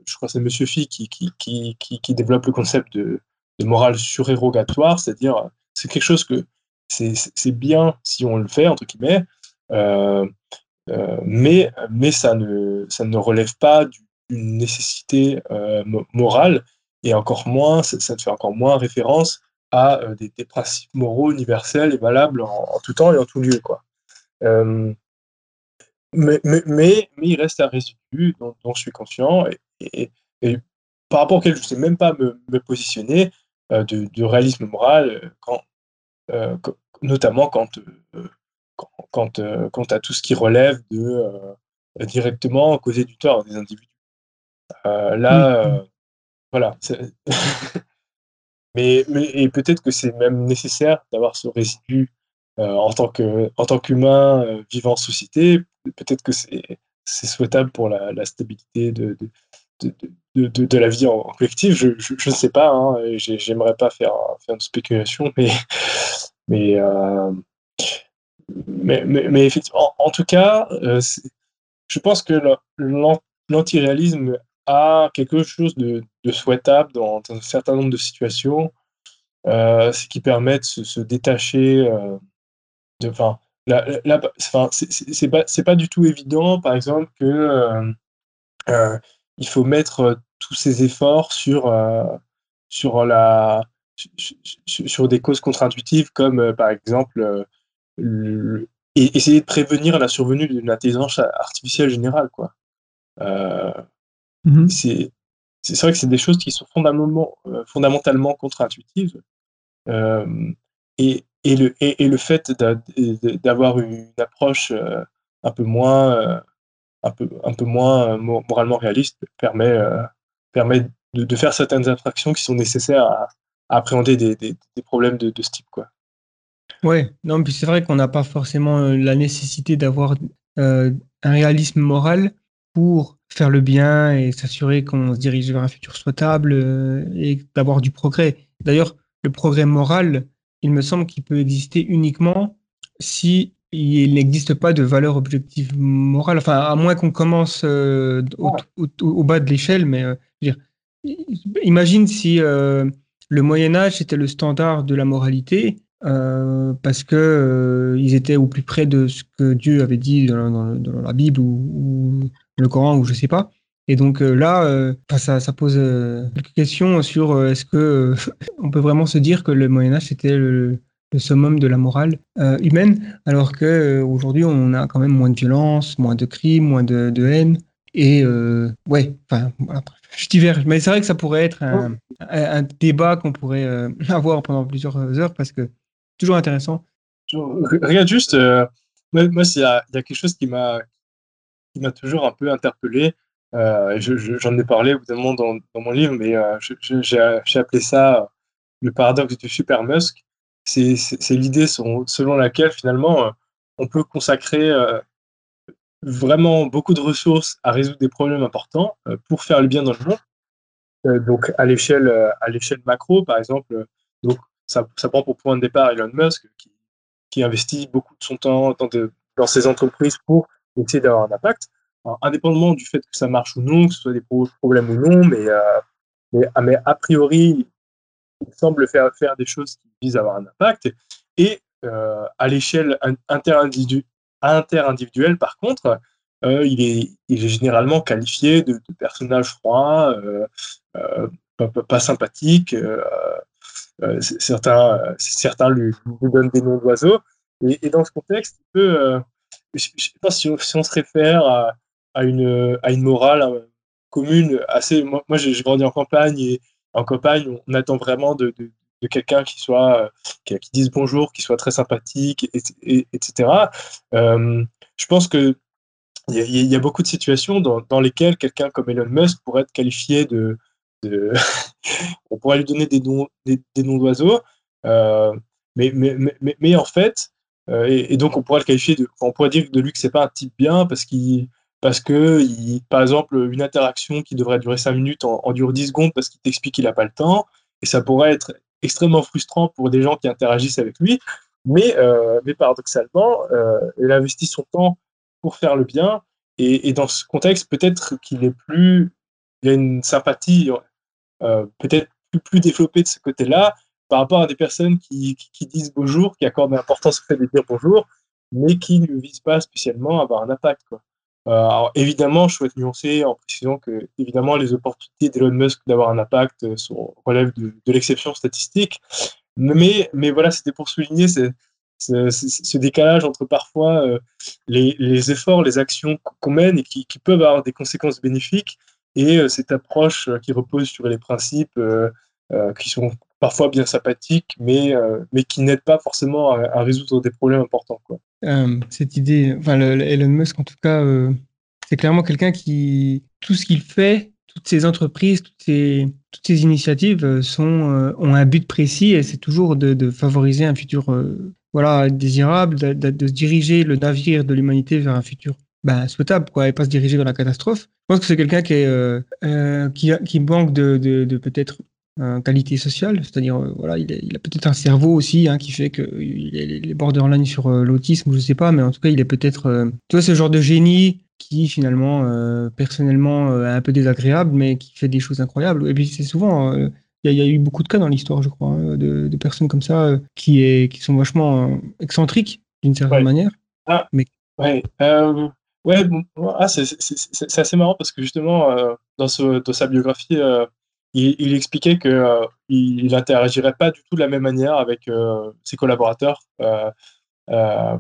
je crois que c'est Monsieur Phi qui, développe le concept de, morale surérogatoire, c'est-à-dire c'est quelque chose que c'est bien si on le fait, entre guillemets, mais, ça ne relève pas d'une nécessité morale et encore moins, ça, ne fait encore moins référence à euh, des, principes moraux universels et valables en, tout temps et en tout lieu. Quoi. Euh, mais, mais, mais, il reste un résidu dont, je suis conscient et, par rapport auquel je ne sais même pas me, positionner euh, de, réalisme moral, quand, notamment quand, quand, quand, à tout ce qui relève de directement causer du tort des individus. là, voilà. mais, mais et peut-être que c'est même nécessaire d'avoir ce résidu euh, en tant que en tant qu'humain euh, vivant en société. Peut-être que c'est c'est souhaitable pour la, stabilité de de, de, de, la vie en, collectif. Je ne sais pas. Hein, J'aimerais pas faire, faire une spéculation, mais mais, euh, mais, mais, effectivement, en, tout cas, je pense que l'antiréalisme a quelque chose de, souhaitable dans, un certain nombre de situations, euh, ce qui permet de se, détacher euh, de. Enfin, c'est pas, pas du tout évident, par exemple, que euh, euh, il faut mettre tous ses efforts sur, sur, la, sur, des causes contre-intuitives, comme par exemple essayer de prévenir la survenue d'une intelligence artificielle générale. Quoi. Mmh c'est c'est vrai que c'est des choses qui sont fondamentalement, fondamentalement contre-intuitives. et, et, le, et, le fait d'avoir une approche un peu moins, un peu, un peu moins moralement réaliste permet, permet de, faire certaines infractions qui sont nécessaires à, appréhender des, des, problèmes de, de, ce type. Quoi. Ouais, non, puis c'est vrai qu'on n'a pas forcément euh, la nécessité d'avoir euh, un réalisme moral pour faire le bien et s'assurer qu'on se dirige vers un futur souhaitable euh, et d'avoir du progrès. D'ailleurs, le progrès moral, il me semble qu'il peut exister uniquement si il n'existe pas de valeur objective morale. Enfin, à moins qu'on commence au, bas de l'échelle, mais dire, imagine si le Moyen Âge était le standard de la moralité euh, parce que euh, ils étaient au plus près de ce que Dieu avait dit dans, la Bible ou, le Coran ou je sais pas. Et donc euh, là, ça, ça, pose quelques questions sur est-ce que on peut vraiment se dire que le Moyen Âge c'était le, summum de la morale humaine, alors que aujourd'hui on a quand même moins de violence, moins de crimes, moins de, de haine. Et ouais, enfin, je diverge, mais c'est vrai que ça pourrait être un, un débat qu'on pourrait avoir pendant plusieurs heures parce que toujours intéressant. Regarde juste, euh, moi, il y, a quelque chose qui m'a qui m'a toujours un peu interpellé. Euh, J'en ai parlé évidemment dans, dans mon livre, mais euh, j'ai appelé ça le paradoxe du super Musk. C'est l'idée selon laquelle finalement on peut consacrer vraiment beaucoup de ressources à résoudre des problèmes importants pour faire le bien dans le monde. donc à l'échelle à l'échelle macro, par exemple, donc ça, prend pour point de départ Elon Musk, qui, investit beaucoup de son temps dans ses entreprises pour essayer d'avoir un impact. indépendamment du fait que ça marche ou non, que ce soit des problèmes ou non, mais, euh, ah, mais, a priori, il semble faire, faire des choses qui visent à avoir un impact. Et euh, à l'échelle inter-individuelle, par contre, euh, il, est, il est généralement qualifié de, personnage froid, pas, sympathique, certains, certains lui, donnent des noms d'oiseaux. Et, dans ce contexte, euh, je ne sais si on, se réfère à, une, morale commune assez. Moi, j'ai grandi en campagne et en campagne, on attend vraiment de, quelqu'un qui soit qui, dise bonjour, qui soit très sympathique, et, etc. je pense que il y, a beaucoup de situations dans, lesquelles quelqu'un comme Elon Musk pourrait être qualifié de, on pourrait lui donner des noms, des, noms d'oiseaux, euh, mais, en fait, euh, et, donc on pourrait le qualifier de, on pourrait dire de lui que c'est pas un type bien parce qu'il parce que, par exemple, une interaction qui devrait durer 5 minutes en, dure 10 secondes parce qu'il t'explique qu'il n'a pas le temps, et ça pourrait être extrêmement frustrant pour des gens qui interagissent avec lui, mais, euh, mais paradoxalement, il investit son temps pour faire le bien, et, dans ce contexte, peut-être qu'il est plus, il a une sympathie euh, peut-être plus, plus développé de ce côté-là par rapport à des personnes qui, disent bonjour, qui accordent l'importance au fait de dire bonjour, mais qui ne visent pas spécialement à avoir un impact. Euh, alors évidemment, je souhaite nuancer en précisant que évidemment les opportunités d'Elon Musk d'avoir un impact euh, relèvent de, l'exception statistique, mais, mais voilà, c'était pour souligner ce, décalage entre parfois les, les, efforts, les actions qu'on mène et qui, peuvent avoir des conséquences bénéfiques et euh, cette approche euh, qui repose sur les principes euh, qui sont parfois bien sympathiques, mais, mais qui n'aident pas forcément à, résoudre des problèmes importants. Quoi. cette idée, enfin, Elon Musk, en tout cas, c'est clairement quelqu'un qui, tout ce qu'il fait, toutes ces entreprises, toutes ces initiatives sont, ont un but précis et c'est toujours de, favoriser un futur voilà, désirable, de, de, diriger le navire de l'humanité vers un futur bah, souhaitable, quoi, et pas se diriger vers la catastrophe. Je pense que c'est quelqu'un qui, euh, euh qui, manque de, peut-être euh, qualité sociale, c'est-à-dire euh, voilà, il, il a peut-être un cerveau aussi hein, qui fait qu'il est borderline sur l'autisme, je sais pas, mais en tout cas il est peut-être, tu vois, ce genre de génie qui finalement personnellement est un peu désagréable, mais qui fait des choses incroyables. Et puis c'est souvent, il y, a eu beaucoup de cas dans l'histoire, je crois, hein, de, de, personnes comme ça qui, est, qui sont vachement excentriques d'une certaine manière. Ah, mais ouais. Ouais, ah, c'est assez marrant parce que justement, euh, dans, ce, dans sa biographie, euh, il, expliquait qu'il euh, n'interagirait pas du tout de la même manière avec ses collaborateurs par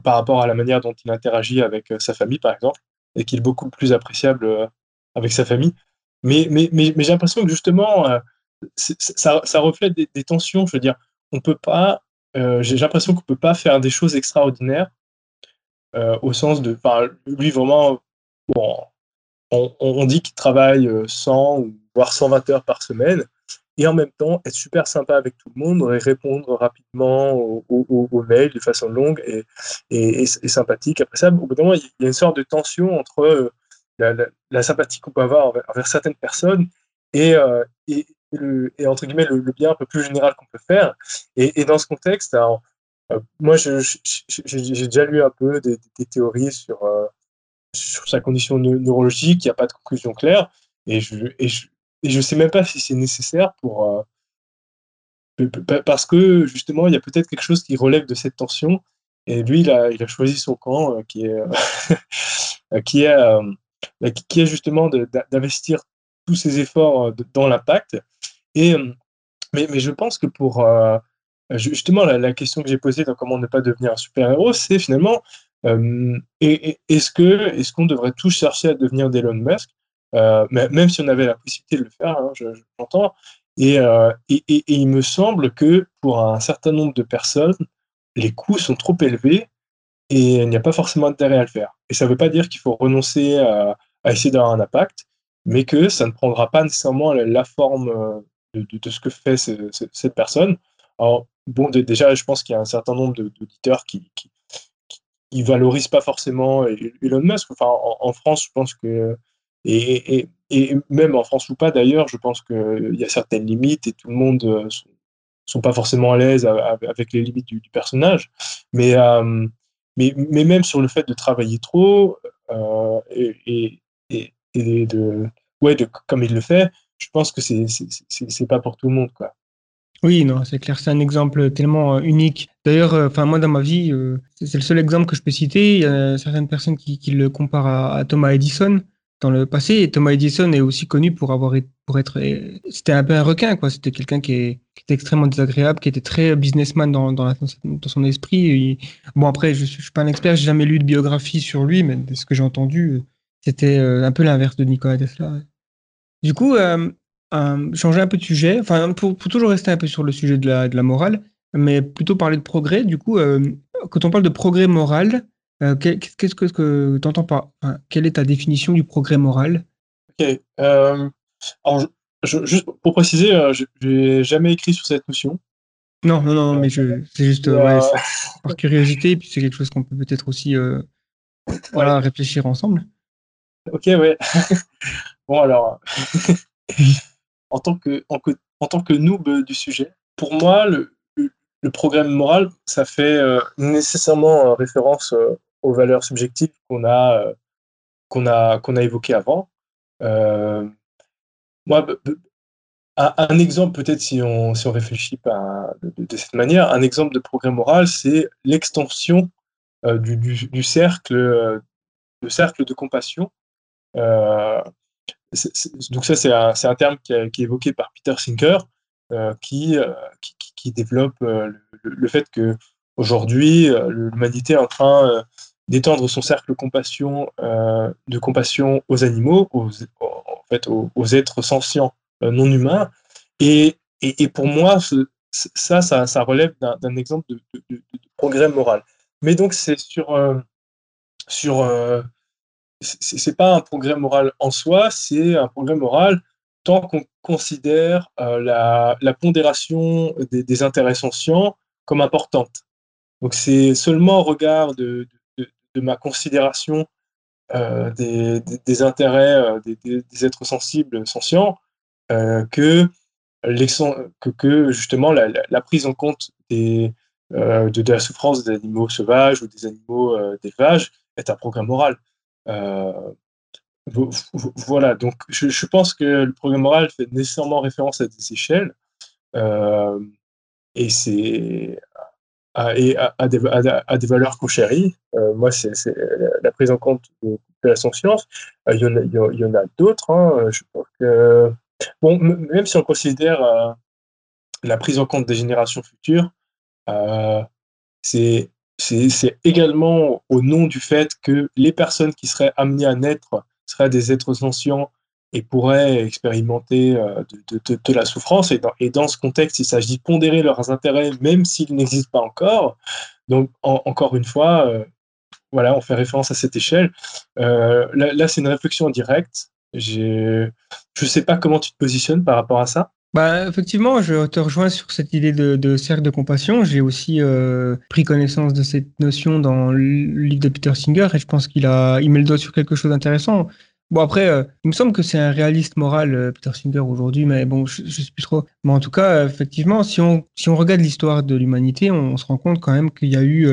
rapport à la manière dont il interagit avec sa famille, par exemple, et qu'il est beaucoup plus appréciable avec sa famille. Mais, mais, mais, j'ai l'impression que justement, ça, ça, reflète des, tensions. Je veux dire, on peut pas, j'ai l'impression qu'on peut pas faire des choses extraordinaires au sens de, lui vraiment, bon, on, on dit qu'il travaille 100 voire 120 heures par semaine et en même temps être super sympa avec tout le monde et répondre rapidement aux, mails de façon longue et, et, sympathique. Après ça, au bout d'un moment, il y a une sorte de tension entre euh, la, sympathie qu'on peut avoir envers, certaines personnes et, euh, et, et, entre guillemets le, bien un peu plus général qu'on peut faire. Et, dans ce contexte, alors, euh, moi, j'ai déjà lu un peu des, théories sur, sur sa condition neurologique, il n'y a pas de conclusion claire. Et et je, et je ne sais même pas si c'est nécessaire pour. Euh, parce que justement, il y a peut-être quelque chose qui relève de cette tension. Et lui, il a, il a choisi son camp euh, qui est, qui, est, qui est justement d'investir tous ses efforts dans l'impact. Et, mais, mais, je pense que pour. justement, la, question que j'ai posée dans comment ne pas devenir un super-héros, c'est finalement est-ce que est-ce qu'on devrait tous chercher à devenir d'Elon Musk? Euh, même si on avait la possibilité de le faire, hein, j'entends. Euh, et, il me semble que pour un certain nombre de personnes, les coûts sont trop élevés et il n'y a pas forcément intérêt à le faire. Et ça ne veut pas dire qu'il faut renoncer à, essayer d'avoir un impact, mais que ça ne prendra pas nécessairement la, forme euh, de, ce que fait cette personne. Alors, bon, déjà, je pense qu'il y a un certain nombre d'auditeurs qui, qui, valorisent pas forcément Elon Musk. Enfin, en France, je pense que et, même en France ou pas d'ailleurs, je pense qu'il y a certaines limites et tout le monde ne euh, sont, pas forcément à l'aise avec les limites du, personnage. Mais, euh, mais, mais, même sur le fait de travailler trop euh, et, de, ouais, de, comme il le fait, je pense que c'est c'est pas pour tout le monde. Quoi. Oui, non, c'est clair, c'est un exemple tellement unique. D'ailleurs, moi dans ma vie, c'est le seul exemple que je peux citer. Il y a certaines personnes qui, le comparent à Thomas Edison dans le passé. Thomas Edison est aussi connu pour avoir pour être c'était un peu un requin quoi. C'était quelqu'un qui, était extrêmement désagréable, qui était très businessman dans, dans, son esprit. bon après, je, je suis pas un expert, j'ai jamais lu de biographie sur lui, mais de ce que j'ai entendu, c'était euh, un peu l'inverse de Nikola Tesla. Du coup, euh, euh, changer un peu de sujet, enfin pour, toujours rester un peu sur le sujet de la, de la morale, mais plutôt parler de progrès. Du coup, quand on parle de progrès moral, euh, qu'est-ce que tu entends par. quelle est ta définition du progrès moral? Ok. Euh, alors, juste pour préciser, euh, je n'ai jamais écrit sur cette notion. Non, non, non, mais c'est juste par curiosité, et puis c'est quelque chose qu'on peut peut-être aussi voilà, réfléchir ensemble. Ok, ouais. bon, alors, en, tant que, en, en, tant que noob du sujet, pour moi, le, le progrès moral, ça fait nécessairement référence aux valeurs subjectives qu'on a, euh, qu'on a, qu'on a évoquées avant. Euh, moi, un, exemple, peut-être si on, si on réfléchit pas de, cette manière, un exemple de progrès moral, c'est l'extension euh, du, du, cercle, le cercle de compassion. donc ça, c'est un, un, terme qui, est évoqué par Peter Sinker, qui, qui, développe le, le, fait que aujourd'hui, l'humanité est en train d'étendre son cercle compassion, euh, de compassion aux animaux, aux, en fait, aux, êtres sentients euh, non humains. Et, pour moi, ça, ça, relève d'un exemple de, progrès moral. Mais donc, c'est sur. Euh, sur c'est pas un progrès moral en soi, c'est un progrès moral tant qu'on considère la, la, pondération des, des, intérêts sentients comme importante. Donc c'est seulement au regard de, ma considération euh, des, intérêts euh, des, êtres sensibles, sentients, euh, que, que, que, justement la, prise en compte des, de, de, la souffrance des animaux sauvages ou des animaux d'élevage est un programme moral. Voilà, donc je, pense que le programme moral fait nécessairement référence à des échelles. et c'est et à, des, à, des, valeurs qu'on chérit. Euh, moi, c'est la prise en compte de, la science. Euh, il, y en a, d'autres. Hein. Je pense que, bon, même si on considère euh, la prise en compte des générations futures, c'est également au nom du fait que les personnes qui seraient amenées à naître seraient des êtres sentients et pourraient expérimenter de, la souffrance. Et dans, ce contexte, il s'agit de pondérer leurs intérêts, même s'ils n'existent pas encore. Donc, encore une fois, voilà, on fait référence à cette échelle. là, c'est une réflexion directe. Je ne sais pas comment tu te positionnes par rapport à ça. Bah, effectivement, je te rejoins sur cette idée de, cercle de compassion. J'ai aussi euh, pris connaissance de cette notion dans le livre de Peter Singer et je pense qu'il a, il met le doigt sur quelque chose d'intéressant. Bon, après, euh, il me semble que c'est un réaliste moral, euh, Peter Singer, aujourd'hui, mais bon, je, ne sais plus trop. Mais en tout cas, effectivement, si on, si on regarde l'histoire de l'humanité, on, se rend compte quand même qu'il y a eu,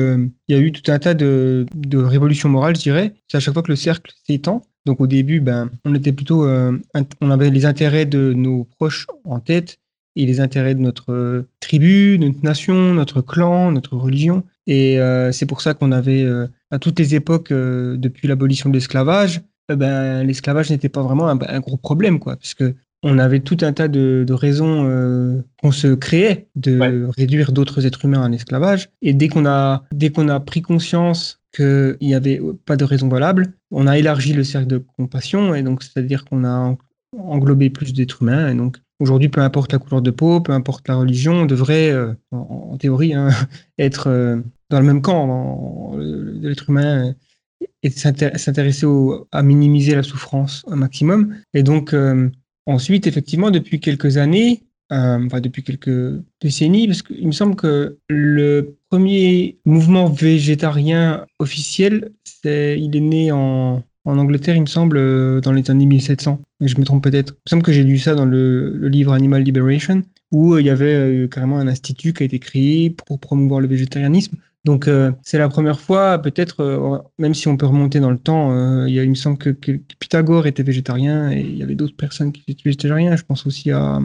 il y a eu tout un tas de, de révolutions morales, je dirais. C'est à chaque fois que le cercle s'étend. Donc au début, ben, on était plutôt, euh, on avait les intérêts de nos proches en tête et les intérêts de notre euh, tribu, de notre nation, notre clan, notre religion. Et euh, c'est pour ça qu'on avait, à toutes les époques, depuis l'abolition de l'esclavage, ben, l'esclavage n'était pas vraiment un, gros problème, quoi, puisque on avait tout un tas de, raisons qu'on se créait de réduire d'autres êtres humains en esclavage. Et dès qu'on a, dès qu'on a pris conscience qu'il n'y avait pas de raison valable. On a élargi le cercle de compassion, et donc c'est-à-dire qu'on a englobé plus d'êtres humains. Et donc aujourd'hui, peu importe la couleur de peau, peu importe la religion, on devrait, euh, en, théorie, hein, être euh, dans le même camp de l'être humain et s'intéresser à minimiser la souffrance au maximum. Et donc euh, ensuite, effectivement, depuis quelques années, euh, depuis quelques décennies, parce qu'il me semble que le premier mouvement végétarien officiel, il est né en, Angleterre, il me semble, euh, dans les années 1700. Mais je me trompe peut-être. Il me semble que j'ai lu ça dans le, livre Animal Liberation, où euh, il y avait carrément un institut qui a été créé pour promouvoir le végétarianisme. Donc c'est la première fois, peut-être, même si on peut remonter dans le temps, il me semble que, que, Pythagore était végétarien et il y avait d'autres personnes qui étaient végétariens. Je pense aussi à,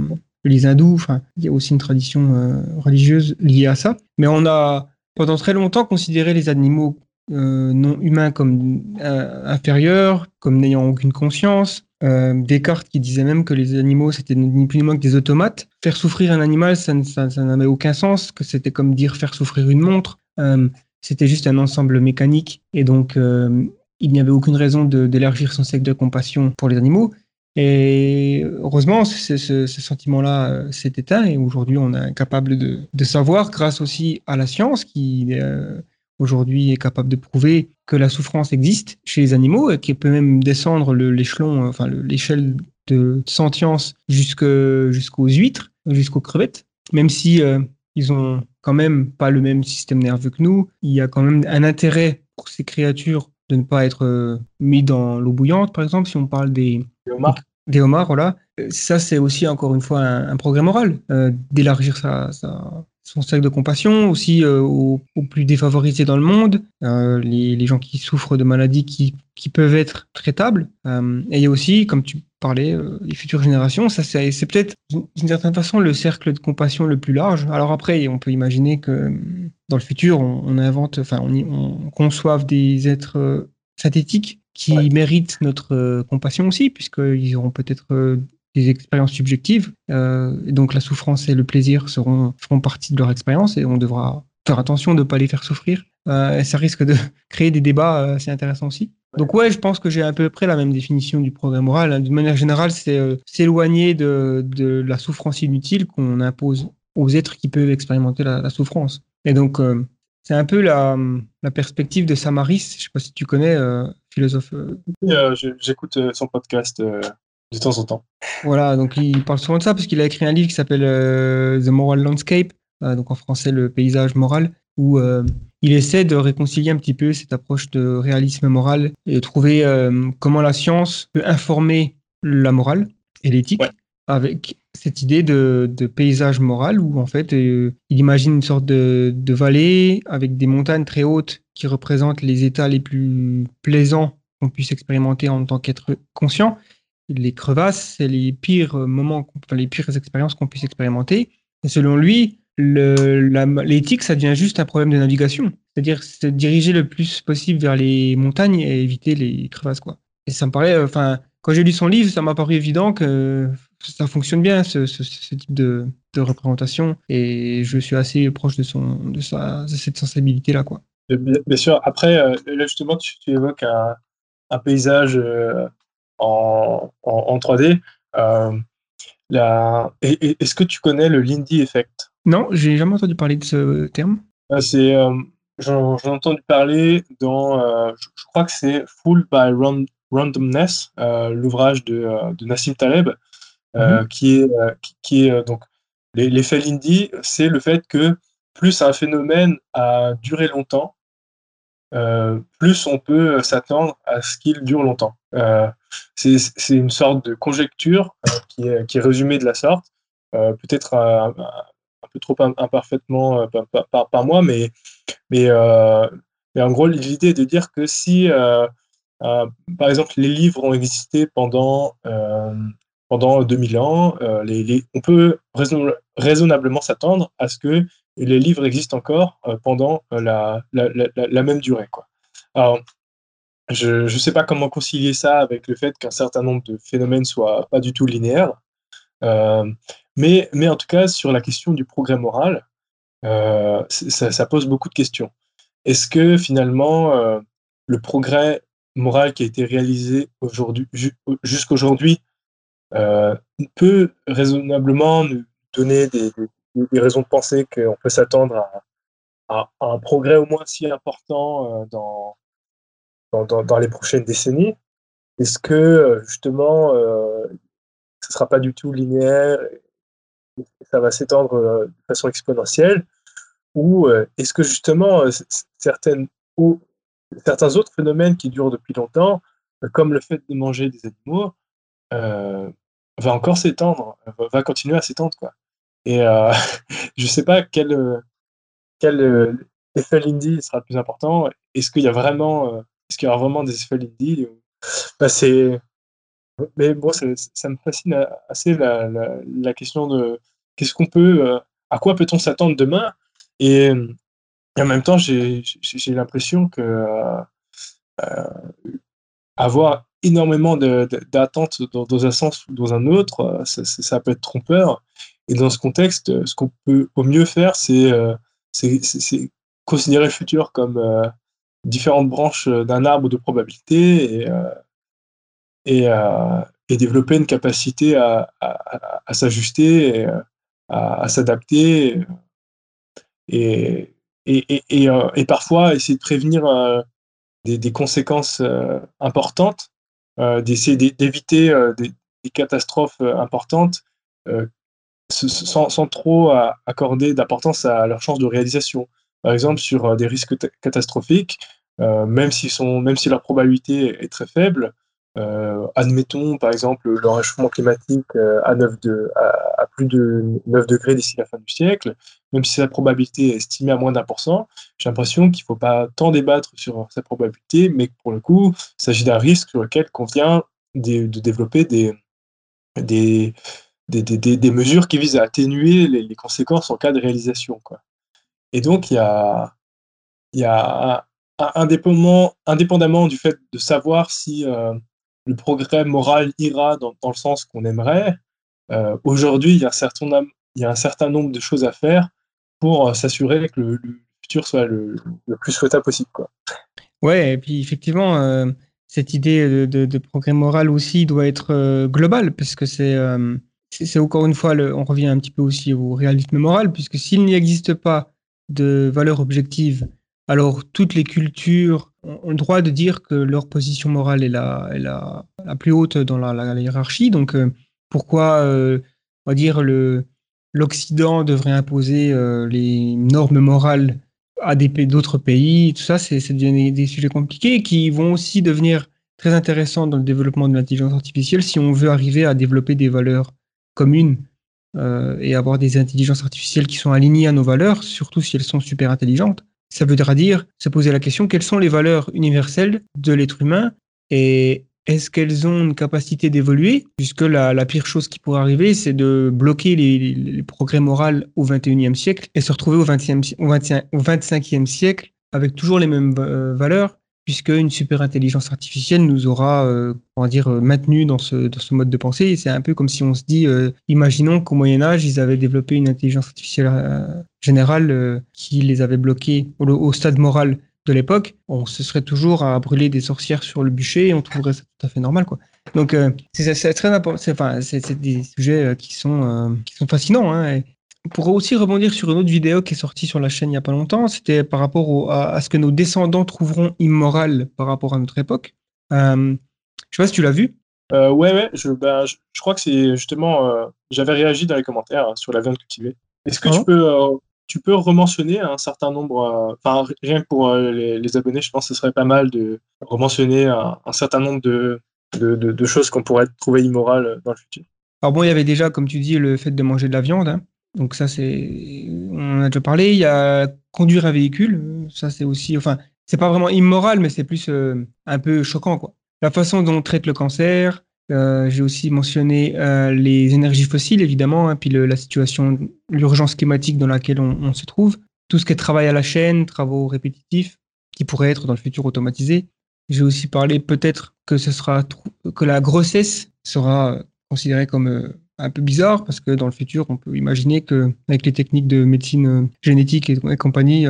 les hindous. Il y a aussi une tradition euh, religieuse liée à ça. Mais on a pendant très longtemps considéré les animaux euh, non humains comme euh, inférieurs, comme n'ayant aucune conscience. Descartes qui disait même que les animaux c'était ni plus ni moins que des automates. Faire souffrir un animal, ça, n'avait aucun sens, que c'était comme dire faire souffrir une montre. c'était juste un ensemble mécanique et donc il n'y avait aucune raison d'élargir son cercle de compassion pour les animaux. Et heureusement, ce, sentiment-là euh, s'est éteint et aujourd'hui, on est capable de, savoir, grâce aussi à la science qui euh, aujourd'hui est capable de prouver que la souffrance existe chez les animaux et qui peut même descendre l'échelon, euh, enfin l'échelle de sentience jusqu'aux huîtres, jusqu'aux crevettes, même si ils ont quand même pas le même système nerveux que nous. Il y a quand même un intérêt pour ces créatures de ne pas être mis dans l'eau bouillante, par exemple, si on parle des, des homards, voilà. Euh, ça, c'est aussi, encore une fois, un, progrès moral, euh, d'élargir son cercle de compassion aussi euh, aux, plus défavorisés dans le monde, les, gens qui souffrent de maladies qui, qui peuvent être traitables. et il y a aussi, comme tu parlais, les futures générations. Ça, c'est peut-être, d'une certaine façon, le cercle de compassion le plus large. Alors après, on peut imaginer que dans le futur, on, invente, enfin, on, on conçoive des êtres synthétiques qui méritent notre euh, compassion aussi, puisqu'ils auront peut-être euh, des expériences subjectives. Euh, donc la souffrance et le plaisir seront, feront partie de leur expérience et on devra faire attention de ne pas les faire souffrir. et ça risque de créer des débats assez intéressants aussi. Donc ouais, je pense que j'ai à peu près la même définition du progrès moral. Hein. De manière générale, c'est s'éloigner de, de, la souffrance inutile qu'on impose aux êtres qui peuvent expérimenter la, souffrance. Et donc, c'est un peu la, la, perspective de Samaris. Je ne sais pas si tu connais, philosophe. Euh, euh, j'écoute euh, son podcast de temps en temps. Voilà, donc il parle souvent de ça parce qu'il a écrit un livre qui s'appelle The Moral Landscape, donc en français le paysage moral, où il essaie de réconcilier un petit peu cette approche de réalisme moral et de trouver comment la science peut informer la morale et l'éthique avec cette idée de, paysage moral où en fait il imagine une sorte de, vallée avec des montagnes très hautes qui représentent les états les plus plaisants qu'on puisse expérimenter en tant qu'être conscient. Les crevasses, c'est les pires moments, les pires expériences qu'on puisse expérimenter. Selon lui, l'éthique, ça devient juste un problème de navigation. C'est-à-dire se diriger le plus possible vers les montagnes et éviter les crevasses. Quoi. Et ça me paraît, enfin, quand j'ai lu son livre, ça m'a paru évident que ça fonctionne bien, ce, type de, représentation. Et je suis assez proche de, son, de, sa, de cette sensibilité-là. quoi. Bien, sûr. Après, euh, là, justement, tu, évoques un, paysage euh, en, en, 3D. Est-ce que tu connais le Lindy Effect? Non, j'ai jamais entendu parler de ce terme. C'est J'en ai entendu parler dans, je, crois que c'est Full by Randomness, l'ouvrage de, de, Nassim Taleb, mhm. qui est, qui, est donc l'effet Lindy, c'est le fait que plus un phénomène a duré longtemps, euh, plus on peut s'attendre à ce qu'il dure longtemps. Euh, c'est une sorte de conjecture euh, qui, est, qui, est, résumée de la sorte, peut-être un, peu trop imparfaitement par, par, moi, mais, mais, mais en gros, l'idée est de dire que si, par exemple, les livres ont existé pendant pendant 2000 ans, les, on peut raisonnablement s'attendre à ce que les livres existent encore euh, pendant euh, la, même durée. Alors, je ne sais pas comment concilier ça avec le fait qu'un certain nombre de phénomènes soient pas du tout linéaires. Euh, mais, en tout cas, sur la question du progrès moral, ça, pose beaucoup de questions. Est-ce que finalement, le progrès moral qui a été réalisé aujourd'hui, jusqu'aujourd'hui peut raisonnablement nous donner des, raisons de penser qu'on peut s'attendre à, un progrès au moins si important euh, dans, dans, les prochaines décennies. Est-ce que euh, justement, euh, ce ne sera pas du tout linéaire ça va s'étendre de façon exponentielle? Ou est-ce que justement, certains autres phénomènes qui durent depuis longtemps, comme le fait de manger des animaux, va encore s'étendre, va continuer à s'étendre. Et euh, je ne sais pas quel, euh, quel euh, effet Lindy sera le plus important. Est-ce qu'il y a est-ce y aura vraiment des effets Lindy bah. Mais bon, ça, me fascine assez la, la, question de qu'est-ce qu'on peut, à quoi peut-on s'attendre demain? Et, en même temps, j'ai, l'impression que avoir énormément d'attentes dans, un sens ou dans un autre, ça, ça, peut être trompeur. Et dans ce contexte, ce qu'on peut au mieux faire, c'est euh, considérer le futur comme euh, différentes branches d'un arbre de probabilité et, euh, développer une capacité à, s'ajuster, à, à s'adapter et, parfois essayer de prévenir des, conséquences importantes, d'essayer d'éviter des, des, catastrophes importantes sans, sans, trop accorder d'importance à leur chance de réalisation. Par exemple, sur euh, des risques catastrophiques, euh, même, sont, même si leur probabilité est très faible, euh, admettons par exemple le réchauffement climatique à, 9 de, à, plus de 9 degrés d'ici la fin du siècle, même si la probabilité est estimée à moins d'un pour cent, j'ai l'impression qu'il ne faut pas tant débattre sur cette probabilité, mais que pour le coup, il s'agit d'un risque sur lequel convient de, développer des, des, des, des, des, mesures qui visent à atténuer les, conséquences en cas de réalisation. Et donc, il y a, y a indépendamment, indépendamment du fait de savoir si euh, le progrès moral ira dans, le sens qu'on aimerait, euh, aujourd'hui, il, y a un certain, nombre de choses à faire pour euh, s'assurer que le, futur soit le, plus souhaitable possible. Quoi. Ouais, et puis effectivement, euh, cette idée de, progrès moral aussi doit être globale, parce que c'est encore une fois, on revient un petit peu aussi au réalisme moral, puisque s'il n'y existe pas de valeur objective, alors toutes les cultures ont le droit de dire que leur position morale est la, la, plus haute dans la, hiérarchie. Donc euh, pourquoi, euh, on va dire, le, l'Occident devrait imposer euh, les normes morales à d'autres pays? Tout ça, c'est, c'est des, des sujets compliqués qui vont aussi devenir très intéressants dans le développement de l'intelligence artificielle si on veut arriver à développer des valeurs communes et avoir des intelligences artificielles qui sont alignées à nos valeurs, surtout si elles sont super intelligentes. Ça veut dire se poser la question quelles sont les valeurs universelles de l'être humain et est-ce qu'elles ont une capacité d'évoluer? Puisque la, la, pire chose qui pourrait arriver, c'est de bloquer les, les, progrès moraux au 21e siècle et se retrouver au, 20e, au, 20, au 25e siècle avec toujours les mêmes euh, valeurs puisque une super intelligence artificielle nous aura, euh, va dire, euh, maintenu dans ce, dans ce mode de pensée. C'est un peu comme si on se dit, euh, imaginons qu'au Moyen Âge, ils avaient développé une intelligence artificielle générale qui les avait bloqués au, stade moral de l'époque, on se serait toujours à brûler des sorcières sur le bûcher et on trouverait ça tout à fait normal, quoi. Donc, euh, c'est très important. C'est enfin, des sujets euh, qui sont, euh, qui sont fascinants. Hein, pour aussi rebondir sur une autre vidéo qui est sortie sur la chaîne il n'y a pas longtemps, c'était par rapport à, ce que nos descendants trouveront immoral par rapport à notre époque. Euh, je sais pas si tu l'as vu. Euh, ouais, ouais, je, ben, je, crois que c'est justement. Euh, j'avais réagi dans les commentaires hein, sur la viande cultivée. Est-ce que tu, ah peux, euh, tu peux rementionner un certain nombre. Enfin, rien que pour les, abonnés, je pense que ce serait pas mal de rementionner un, un certain nombre de, de, de, choses qu'on pourrait trouver immorales dans le futur. Alors, bon, il y avait déjà, comme tu dis, le fait de manger de la viande. Hein. Donc, ça, c'est. On en a déjà parlé. Il y a conduire un véhicule. Ça, c'est aussi. Enfin, c'est pas vraiment immoral, mais c'est plus un peu choquant, quoi la façon dont on traite le cancer. Euh, j'ai aussi mentionné euh, les énergies fossiles, évidemment, hein, puis la situation, l'urgence climatique dans laquelle on, se trouve. Tout ce qui est travail à la chaîne, travaux répétitifs, qui pourraient être dans le futur automatisés. J'ai aussi parlé peut-être que ce sera que la grossesse sera considérée comme euh, un peu bizarre parce que dans le futur, on peut imaginer que avec les techniques de médecine génétique et, compagnie,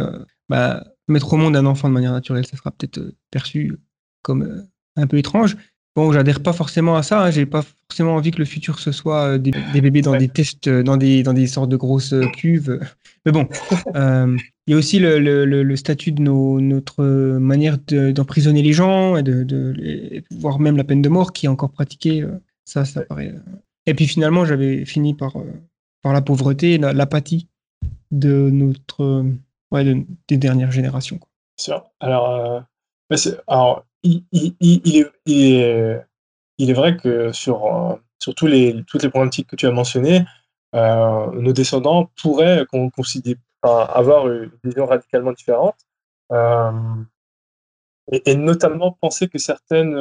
bah, mettre au monde un enfant de manière naturelle, ça sera peut-être perçu comme un peu étrange. Bon, j'adhère pas forcément à ça. Hein. J'ai pas forcément envie que le futur ce soit euh, des, bébés dans des tests, euh, dans des, dans des sortes de grosses euh, cuves. Mais bon, il y a aussi le, le, statut de nos, notre manière d'emprisonner les gens, et de, de, voire même la peine de mort qui est encore pratiquée. Ça, ça paraît. Et puis finalement, j'avais fini par, par la pauvreté, l'apathie de notre, ouais, des dernières générations. Quoi. Alors, alors il, est, il, est, vrai que sur, euh, sur tous les, toutes les problématiques que tu as mentionnées, euh, nos descendants pourraient considérer, avoir une vision radicalement différente. Euh, et, notamment penser que certaines,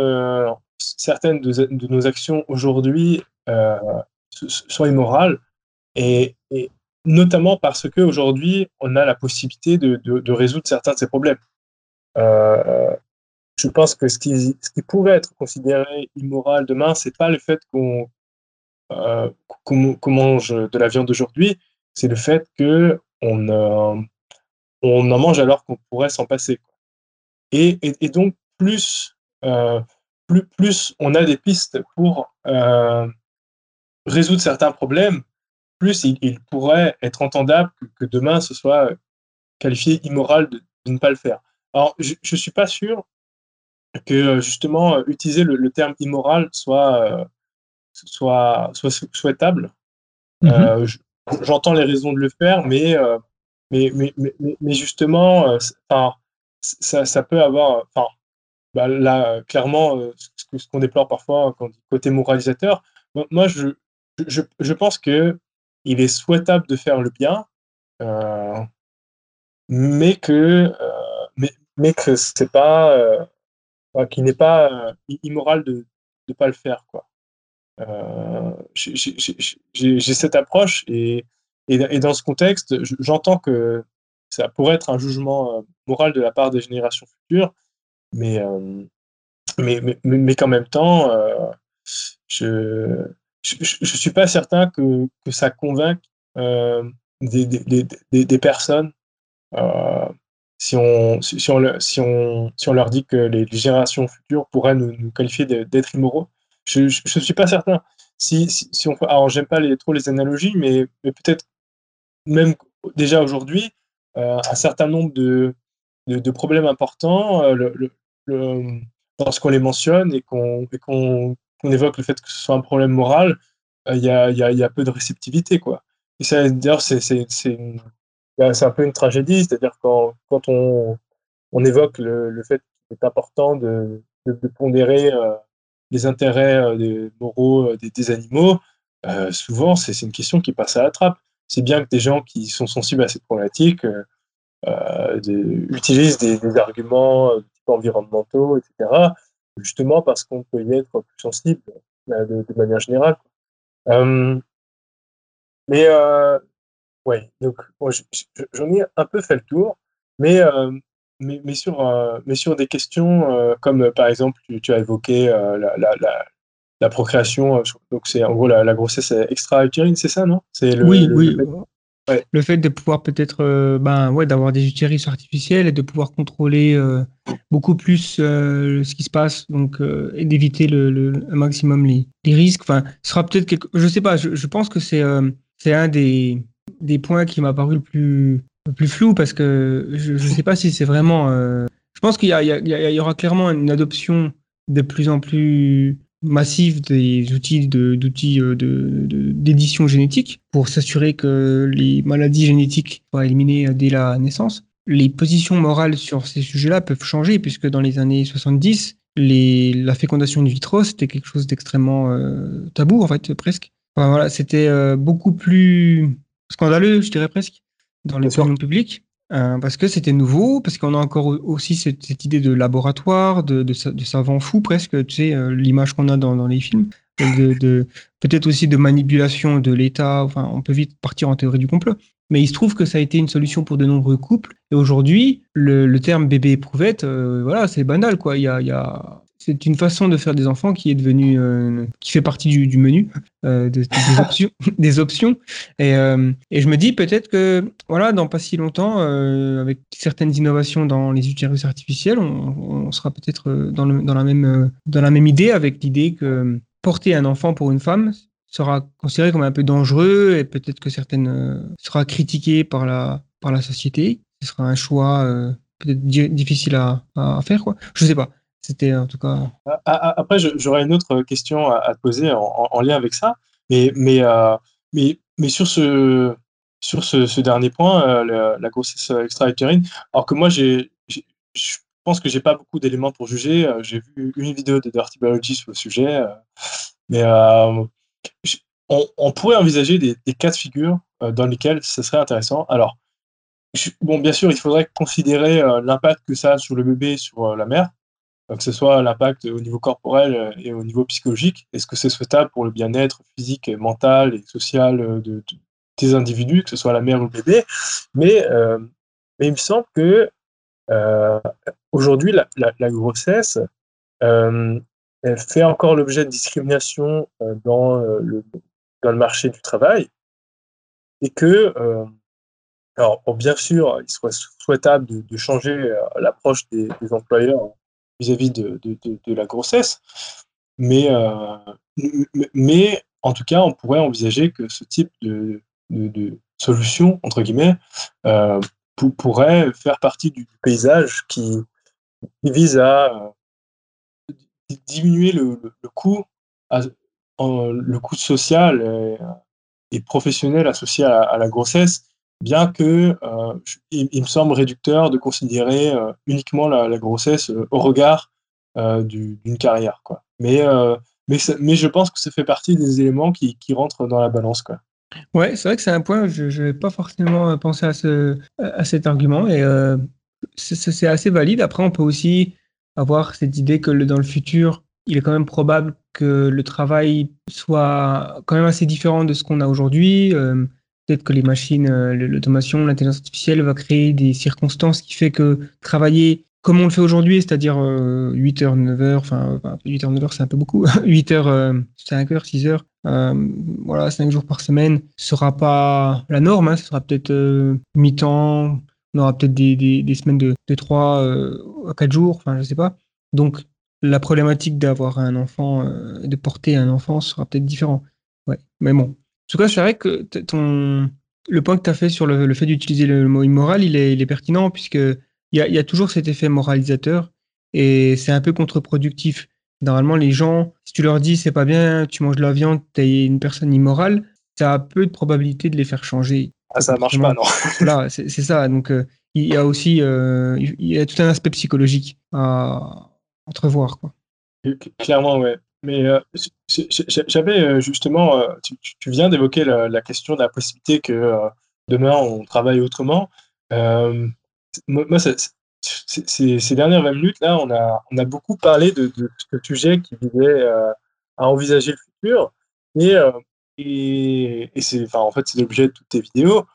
certaines de, nos actions aujourd'hui sont immorales, et, notamment parce qu'aujourd'hui, on a la possibilité de, de, résoudre certains de ces problèmes. Euh, je pense que ce qui, ce qui pourrait être considéré immoral demain, c'est pas le fait qu'on euh, mange de la viande aujourd'hui, c'est le fait que on, euh, on en mange alors qu'on pourrait s'en passer. Et, et, donc, plus, euh, plus, plus on a des pistes pour euh, résoudre certains problèmes, plus il, pourrait être entendable que, demain ce soit qualifié immoral de, de ne pas le faire. Alors, je ne suis pas sûr que euh, justement euh, utiliser le, terme immoral soit, euh, soit, soit souhaitable. Mhm. J'entends les raisons de le faire, mais, mais, mais, mais, justement, ça, ça, peut avoir. Enfin, bah, là, clairement, ce qu'on déplore parfois quand côté moralisateur, moi, je, je, pense que il est souhaitable de faire le bien, mais que mais, mais que c'est pas qui n'est pas euh, immoral de ne pas le faire. Quoi. Euh, j'ai cette approche et, et, dans ce contexte, j'entends que ça pourrait être un jugement euh, moral de la part des générations futures, mais, mais, mais, mais qu'en même temps, je ne suis pas certain que, ça convainque des, des, personnes si on, si, on, si, si leur dit que les, générations futures pourraient nous, qualifier d'être immoraux. Je ne suis pas certain. Si, si, on, alors, j'aime pas trop les analogies, mais, peut-être même déjà aujourd'hui, euh, un certain nombre de, problèmes importants, euh, lorsqu'on les mentionne et qu'on évoque le fait que ce soit un problème moral, euh, il y, a, peu de réceptivité. Quoi. Et d'ailleurs, c'est un peu une tragédie, c'est-à-dire quand, quand on, on évoque le, fait qu'il est important de, pondérer euh, les intérêts euh, des moraux des, animaux, souvent c'est une question qui passe à la trappe. C'est bien que des gens qui sont sensibles à cette problématique utilisent des arguments environnementaux, etc., justement parce qu'on peut y être plus sensible de, de manière générale. mais Ouais, donc j'en ai un peu fait le tour, mais, euh, mais, mais, sur, euh, mais sur des questions euh, comme par exemple, tu, as évoqué la, la, la, procréation, donc c'est en gros la, grossesse extra-utérine, c'est ça, non? C'est le, Oui, oui. le fait de pouvoir peut-être, ben ouais, d'avoir des utérus artificiels et de pouvoir contrôler beaucoup plus ce qui se passe, donc et d'éviter le, le, maximum les, risques. Enfin, ce sera peut-être quelque, je sais pas, je, pense que c'est c'est un des des points qui m'a paru le plus le plus flou parce que je ne sais pas si c'est vraiment. je pense qu'il y, y, aura clairement une adoption de plus en plus massive des outils d'outils de, d'édition de, génétique pour s'assurer que les maladies génétiques soient éliminées dès la naissance. Les positions morales sur ces sujets-là peuvent changer puisque dans les années 70, les, la fécondation in vitro, c'était quelque chose d'extrêmement euh, tabou, en fait, presque. Enfin, voilà, c'était euh, beaucoup plus scandaleux, je dirais presque, dans les opinions publiques. Euh, parce que c'était nouveau, parce qu'on a encore aussi cette, idée de laboratoire, de, savant fou presque, tu sais, euh, l'image qu'on a dans, les films, de, peut-être aussi de manipulation de l'État, enfin, on peut vite partir en théorie du complot. Mais il se trouve que ça a été une solution pour de nombreux couples. Et aujourd'hui, le, terme bébé éprouvette, euh, voilà, c'est banal, quoi. Il y a c'est une façon de faire des enfants qui est devenue, euh, qui fait partie du, du menu euh, des, options, des options. Et, euh, et, je me dis peut-être que, voilà, dans pas si longtemps, avec certaines innovations dans les utérus artificiels, on, on sera peut-être dans, dans, la même, dans la même idée, avec l'idée que porter un enfant pour une femme sera considéré comme un peu dangereux et peut-être que certaines sera critiqué par la, par la société. Ce sera un choix peut-être difficile à, à faire, quoi. Je sais pas. C'était en tout cas. Après, j'aurais une autre question à, te poser en, lien avec ça. Mais, mais, euh, mais, mais sur ce, sur ce, dernier point, euh, la, grossesse extra-utérine, alors que moi, je pense que j'ai pas beaucoup d'éléments pour juger. Euh, j'ai vu une vidéo de Dirty Biology sur le sujet. Mais on, pourrait envisager des, cas de figure dans lesquels ce serait intéressant. Alors, bon, bien sûr, il faudrait considérer l'impact que ça a sur le bébé sur la mère que ce soit l'impact au niveau corporel euh, et au niveau psychologique. Est-ce que c'est souhaitable pour le bien-être physique, mental et social euh, de, des individus, que ce soit la mère ou le bébé? Mais, euh, il me semble que aujourd'hui, la, grossesse fait encore l'objet de discrimination dans, le, marché du travail et que alors, bien sûr, il serait souhaitable de, de changer l'approche des, employeurs vis-à-vis de, de, de, la grossesse. Mais, euh, mais en tout cas, on pourrait envisager que ce type de, solution, entre guillemets, euh, pourrait faire partie du paysage qui, vise à euh, diminuer le, le, coût, le coût social et, professionnel associé à la grossesse bien que euh, il, me semble réducteur de considérer euh, uniquement la, grossesse euh, au regard d'une carrière. Quoi. Mais, mais, je pense que ça fait partie des éléments qui, qui rentrent dans la balance. Quoi. Ouais, c'est vrai que c'est un point, je n'avais pas forcément pensé à, ce, à cet argument, et c'est assez valide. Après, on peut aussi avoir cette idée que dans le futur, il est quand même probable que le travail soit quand même assez différent de ce qu'on a aujourd'hui. Peut-être que les machines, euh, l'automation, l'intelligence artificielle va créer des circonstances qui fait que travailler comme on le fait aujourd'hui, c'est-à-dire 8h, 9h, enfin 8h, 9h c'est un peu beaucoup, 8h, 5h, 6h, voilà, 5 jours par semaine, sera pas la norme, hein, ce sera peut-être euh, mi-temps, on aura peut-être des, semaines de, de 3 euh, à 4 jours, enfin je sais pas. Donc la problématique d'avoir un enfant, de porter un enfant sera peut-être différent. Ouais, mais bon, tout cas, c'est vrai que ton, le point que tu as fait sur le, fait d'utiliser le mot immoral, il est, il est pertinent puisque il y a, y a, toujours cet effet moralisateur et c'est un peu contre-productif. Normalement, les gens, si tu leur dis c'est pas bien, tu manges de la viande, tu es une personne immorale, ça a peu de probabilité de les faire changer. Ah, ça marche pas, non. Là, c'est ça. Donc, euh, il y a aussi euh, il y a tout un aspect psychologique à entrevoir. Quoi. Clairement, ouais. Mais euh, j'avais euh, justement, euh, tu, viens d'évoquer la, question de la possibilité que demain on travaille autrement. moi, ces, dernières 20 minutes, là, on a, beaucoup parlé de, ce sujet qui visait à envisager le futur. Et, en fait, c'est l'objet de toutes tes vidéos.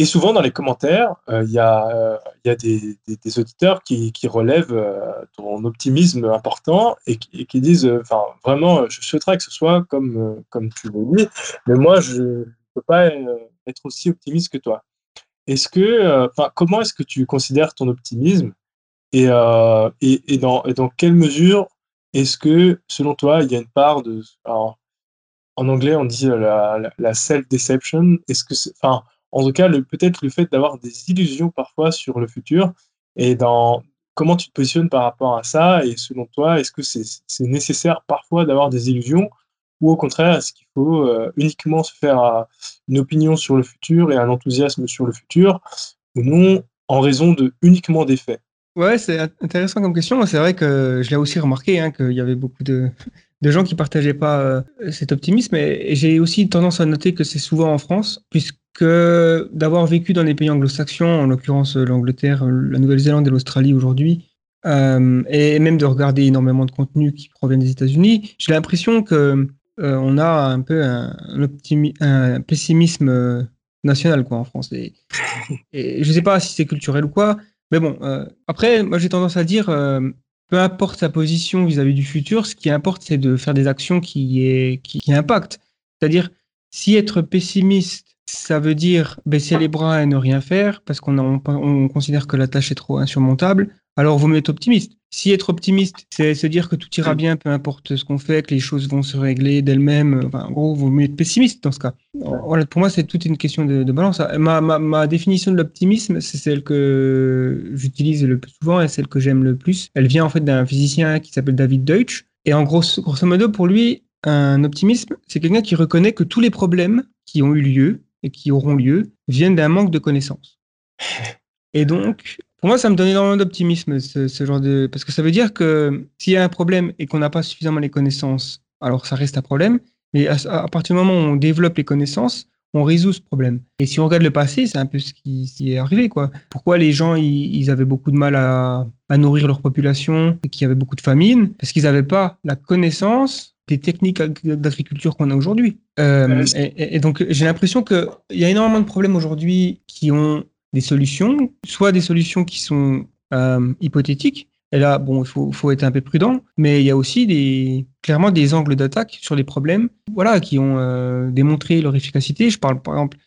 Et souvent, dans les commentaires, euh, il y, a, des, auditeurs qui, relèvent euh, ton optimisme important et qui, disent, euh, enfin, vraiment, je souhaiterais que ce soit comme, comme tu le dis, mais moi, je ne peux pas être aussi optimiste que toi. Est-ce que, comment est-ce que tu considères ton optimisme et, et, dans, quelle mesure est-ce que, selon toi, il y a une part de, en anglais, on dit la, self-deception? Est-ce que, en tout cas, peut-être le fait d'avoir des illusions parfois sur le futur et dans comment tu te positionnes par rapport à ça et selon toi, est-ce que c'est nécessaire parfois d'avoir des illusions ou au contraire, est-ce qu'il faut euh, uniquement se faire euh, une opinion sur le futur et un enthousiasme sur le futur ou non en raison de uniquement des faits? Ouais, c'est intéressant comme question. C'est vrai que je l'ai aussi remarqué hein, qu'il y avait beaucoup de, de gens qui partageaient pas euh, cet optimisme. Et, j'ai aussi tendance à noter que c'est souvent en France, puisque d'avoir vécu dans les pays anglo-saxons, en l'occurrence euh, l'Angleterre, la Nouvelle-Zélande et l'Australie aujourd'hui, euh, et même de regarder énormément de contenus qui proviennent des États-Unis, j'ai l'impression que on a un peu un, un pessimisme national quoi en France. Et, et je sais pas si c'est culturel ou quoi, mais bon. après, moi j'ai tendance à dire peu importe sa position vis-à-vis du futur, ce qui importe, c'est de faire des actions qui, est, qui, impactent. C'est-à-dire, si être pessimiste, ça veut dire baisser les bras et ne rien faire, parce qu'on on considère que la tâche est trop insurmontable, alors vaut mieux être optimiste. Si être optimiste, c'est se dire que tout ira bien, peu importe ce qu'on fait, que les choses vont se régler d'elles-mêmes, enfin, en gros, vaut mieux être pessimiste dans ce cas. Voilà, pour moi, c'est toute une question de, balance. Ma, ma, ma, définition de l'optimisme, c'est celle que j'utilise le plus souvent et celle que j'aime le plus. Elle vient en fait d'un physicien qui s'appelle David Deutsch. Et en gros, grosso modo, pour lui, un optimisme, c'est quelqu'un qui reconnaît que tous les problèmes qui ont eu lieu et qui auront lieu viennent d'un manque de connaissances. Et donc, pour moi, ça me donne énormément d'optimisme, ce, genre de. Parce que ça veut dire que s'il y a un problème et qu'on n'a pas suffisamment les connaissances, alors ça reste un problème. Mais à, partir du moment où on développe les connaissances, on résout ce problème. Et si on regarde le passé, c'est un peu ce qui, est arrivé, quoi. Pourquoi les gens, ils, avaient beaucoup de mal à, nourrir leur population et qu'il y avait beaucoup de famine Parce qu'ils n'avaient pas la connaissance des techniques d'agriculture qu'on a aujourd'hui. Euh, et, et, donc, j'ai l'impression qu'il y a énormément de problèmes aujourd'hui qui ont des solutions, soit des solutions qui sont euh, hypothétiques. Et là, bon, il faut, faut, être un peu prudent, mais il y a aussi des, clairement des angles d'attaque sur les problèmes, voilà, qui ont euh, démontré leur efficacité. Je parle par exemple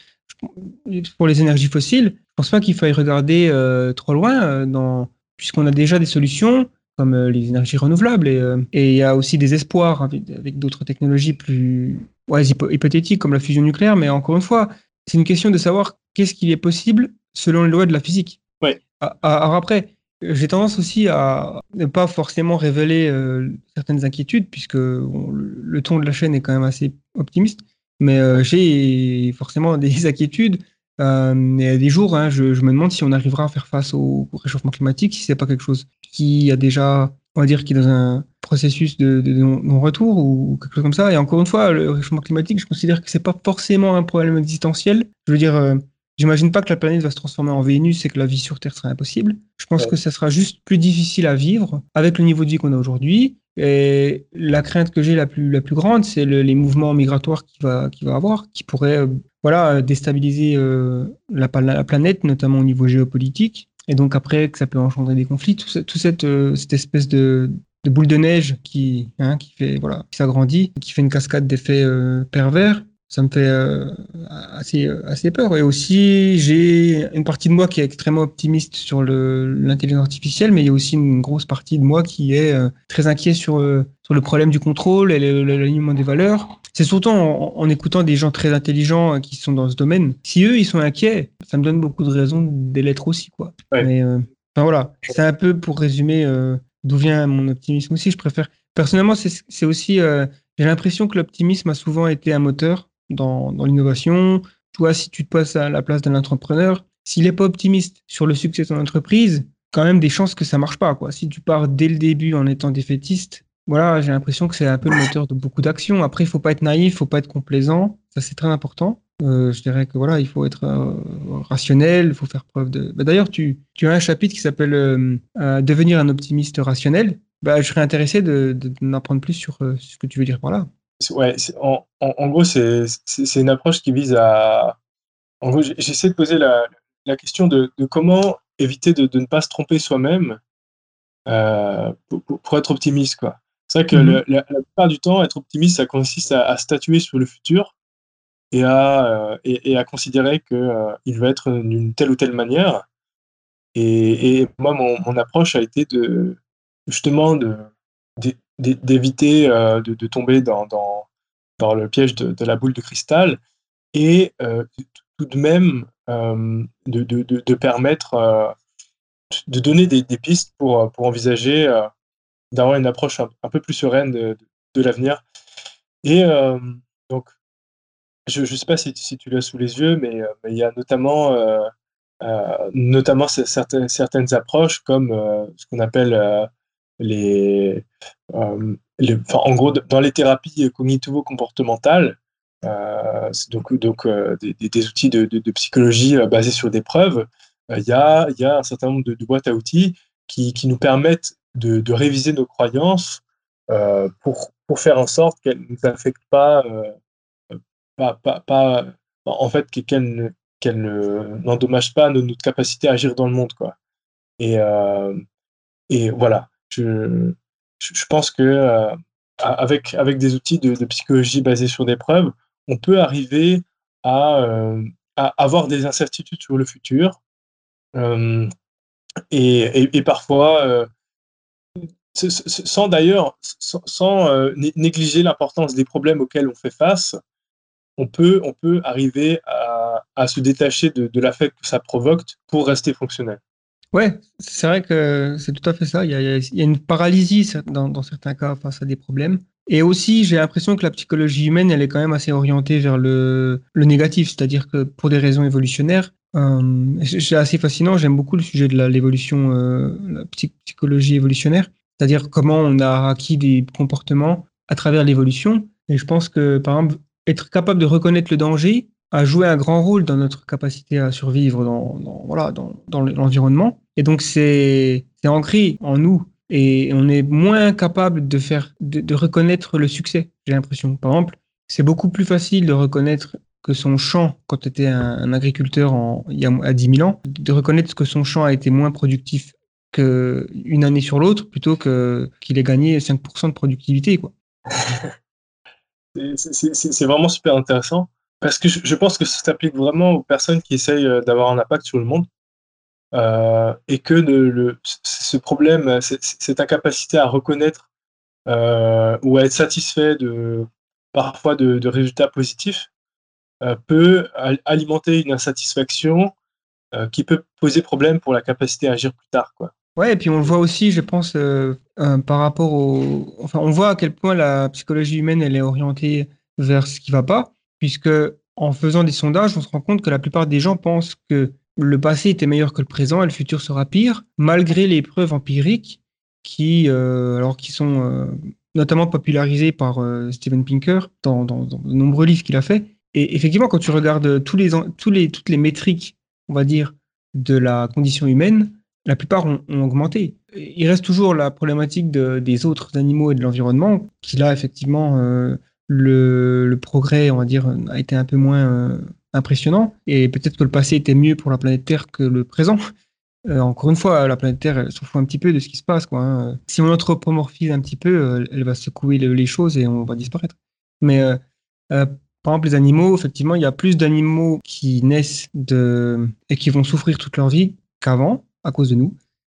pour les énergies fossiles. Je pense pas qu'il faille regarder euh, trop loin, dans, puisqu'on a déjà des solutions comme les énergies renouvelables et, et, il y a aussi des espoirs avec, avec d'autres technologies plus ouais, hypothétiques comme la fusion nucléaire. Mais encore une fois, c'est une question de savoir qu'est-ce qu'il est possible selon les lois de la physique. Ouais. Alors après, j'ai tendance aussi à ne pas forcément révéler euh, certaines inquiétudes, puisque le, ton de la chaîne est quand même assez optimiste. Mais euh, j'ai forcément des inquiétudes. Euh, et des jours, hein, je, me demande si on arrivera à faire face au, réchauffement climatique, si c'est pas quelque chose qui a déjà, on va dire, qui est dans un processus de, non-retour ou quelque chose comme ça. Et encore une fois, le réchauffement climatique, je considère que c'est pas forcément un problème existentiel. Je veux dire, J'imagine pas que la planète va se transformer en Vénus et que la vie sur Terre sera impossible. Je pense que ça sera juste plus difficile à vivre avec le niveau de vie qu'on a aujourd'hui. Et la crainte que j'ai la plus, la plus grande, c'est les mouvements migratoires qu'il va, qu'il va avoir, qui pourraient euh, voilà, déstabiliser euh, la, la, planète, notamment au niveau géopolitique. Et donc après, que ça peut engendrer des conflits. Tout, cette, euh, cette espèce de, de boule de neige qui, hein, qui fait voilà, qui s'agrandit, qui fait une cascade d'effets pervers ça me fait euh, assez, assez peur. Et aussi, j'ai une partie de moi qui est extrêmement optimiste sur l'intelligence artificielle, mais il y a aussi une grosse partie de moi qui est euh, très inquiet sur, euh, sur le problème du contrôle et l'alignement des valeurs. C'est surtout en, écoutant des gens très intelligents qui sont dans ce domaine. Si eux, ils sont inquiets, ça me donne beaucoup de raisons de l'être aussi. Quoi. Mais enfin, voilà, c'est un peu pour résumer d'où vient mon optimisme aussi. Je préfère. Personnellement, c'est aussi. j'ai l'impression que l'optimisme a souvent été un moteur dans, dans l'innovation. Toi, si tu te passes à la place d'un entrepreneur, s'il n'est pas optimiste sur le succès de son entreprise, quand même des chances que ça marche pas. Quoi. Si tu pars dès le début en étant défaitiste, voilà, j'ai l'impression que c'est un peu le moteur de beaucoup d'actions. Après, il faut pas être naïf, il faut pas être complaisant. Ça, c'est très important. Euh, je dirais que voilà, il faut être euh, rationnel, il faut faire preuve de. Bah, d'ailleurs, tu, tu, as un chapitre qui s'appelle euh, Devenir un optimiste rationnel. Bah, je serais intéressé d'en de, apprendre plus sur ce que tu veux dire par là ouais, en, en, gros, c'est une approche qui vise à. En gros, j'essaie de poser la, la question de, de, comment éviter de, de, ne pas se tromper soi-même euh, pour, pour, être optimiste. C'est vrai que mmh la, plupart du temps, être optimiste, ça consiste à, statuer sur le futur et à, et, à considérer qu'il va être d'une telle ou telle manière. Et, moi, mon, mon, approche a été de justement de, d'éviter de, de, tomber dans, dans, dans, le piège de, la boule de cristal et tout de même de, de, permettre de donner des, pistes pour, pour envisager d'avoir une approche un, peu plus sereine de, l'avenir. Et donc, je ne sais pas si, si tu l'as sous les yeux, mais, mais, il y a notamment, notamment certaines, certaines approches comme ce qu'on appelle les en gros, dans les thérapies cognitivo-comportementales, euh, donc, euh, des, outils de, psychologie euh, basés sur des preuves, il y a, un certain nombre de, boîtes à outils qui, nous permettent de, réviser nos croyances pour, faire en sorte qu'elles pas, en fait, qu'elles qu'elle n'endommagent pas notre capacité à agir dans le monde. Quoi. Et voilà, je, pense que avec, avec des outils de, psychologie basés sur des preuves, on peut arriver euh, à, avoir des incertitudes sur le futur euh, et, parfois euh, sans d'ailleurs sans, négliger l'importance des problèmes auxquels on fait face, on peut, on peut arriver à, se détacher de, de l'affect que ça provoque pour rester fonctionnel. Ouais, c'est vrai que c'est tout à fait ça. Il y a, une paralysie dans, certains cas face à des problèmes. Et aussi, j'ai l'impression que la psychologie humaine, elle est quand même assez orientée vers le, le négatif, c'est-à-dire que pour des raisons évolutionnaires, euh, c'est assez fascinant. J'aime beaucoup le sujet de l'évolution, euh, la psychologie évolutionnaire, c'est-à-dire comment on a acquis des comportements à travers l'évolution. Et je pense que, par exemple, être capable de reconnaître le danger a joué un grand rôle dans notre capacité à survivre dans, voilà, dans, dans l'environnement. Et donc, c'est ancré en nous et on est moins capable de faire, de, reconnaître le succès, j'ai l'impression. Par exemple, c'est beaucoup plus facile de reconnaître que son champ, quand tu étais un, agriculteur il y a à 10 000 ans, de reconnaître que son champ a été moins productif qu'une année sur l'autre, plutôt que qu'il ait gagné 5% de productivité. C'est vraiment super intéressant, parce que je, pense que ça s'applique vraiment aux personnes qui essayent euh, d'avoir un impact sur le monde. Euh, et que ce problème, cette incapacité à reconnaître euh, ou à être satisfait de parfois de, résultats positifs euh, peut alimenter une insatisfaction qui peut poser problème pour la capacité à agir plus tard. Quoi. Ouais, et puis on le voit aussi, je pense, par rapport au. Enfin, on voit à quel point la psychologie humaine elle est orientée vers ce qui va pas, puisque en faisant des sondages, on se rend compte que la plupart des gens pensent que le passé était meilleur que le présent et le futur sera pire, malgré les preuves empiriques qui, euh, alors qui sont euh, notamment popularisées par euh, Steven Pinker dans, de nombreux livres qu'il a fait. Et effectivement, quand tu regardes tous les, tous les, toutes les métriques, on va dire, de la condition humaine, la plupart ont, augmenté. Il reste toujours la problématique des autres animaux et de l'environnement, qui là, effectivement, le, progrès, on va dire, a été un peu moins impressionnant. Et peut-être que le passé était mieux pour la planète Terre que le présent. Euh, encore une fois, la planète Terre, elle s'en un petit peu de ce qui se passe. Hein. Si on anthropomorphise un petit peu, euh, elle va secouer les choses et on va disparaître. Mais euh, par exemple, les animaux, effectivement, il y a plus d'animaux qui naissent et qui vont souffrir toute leur vie qu'avant, à cause de nous.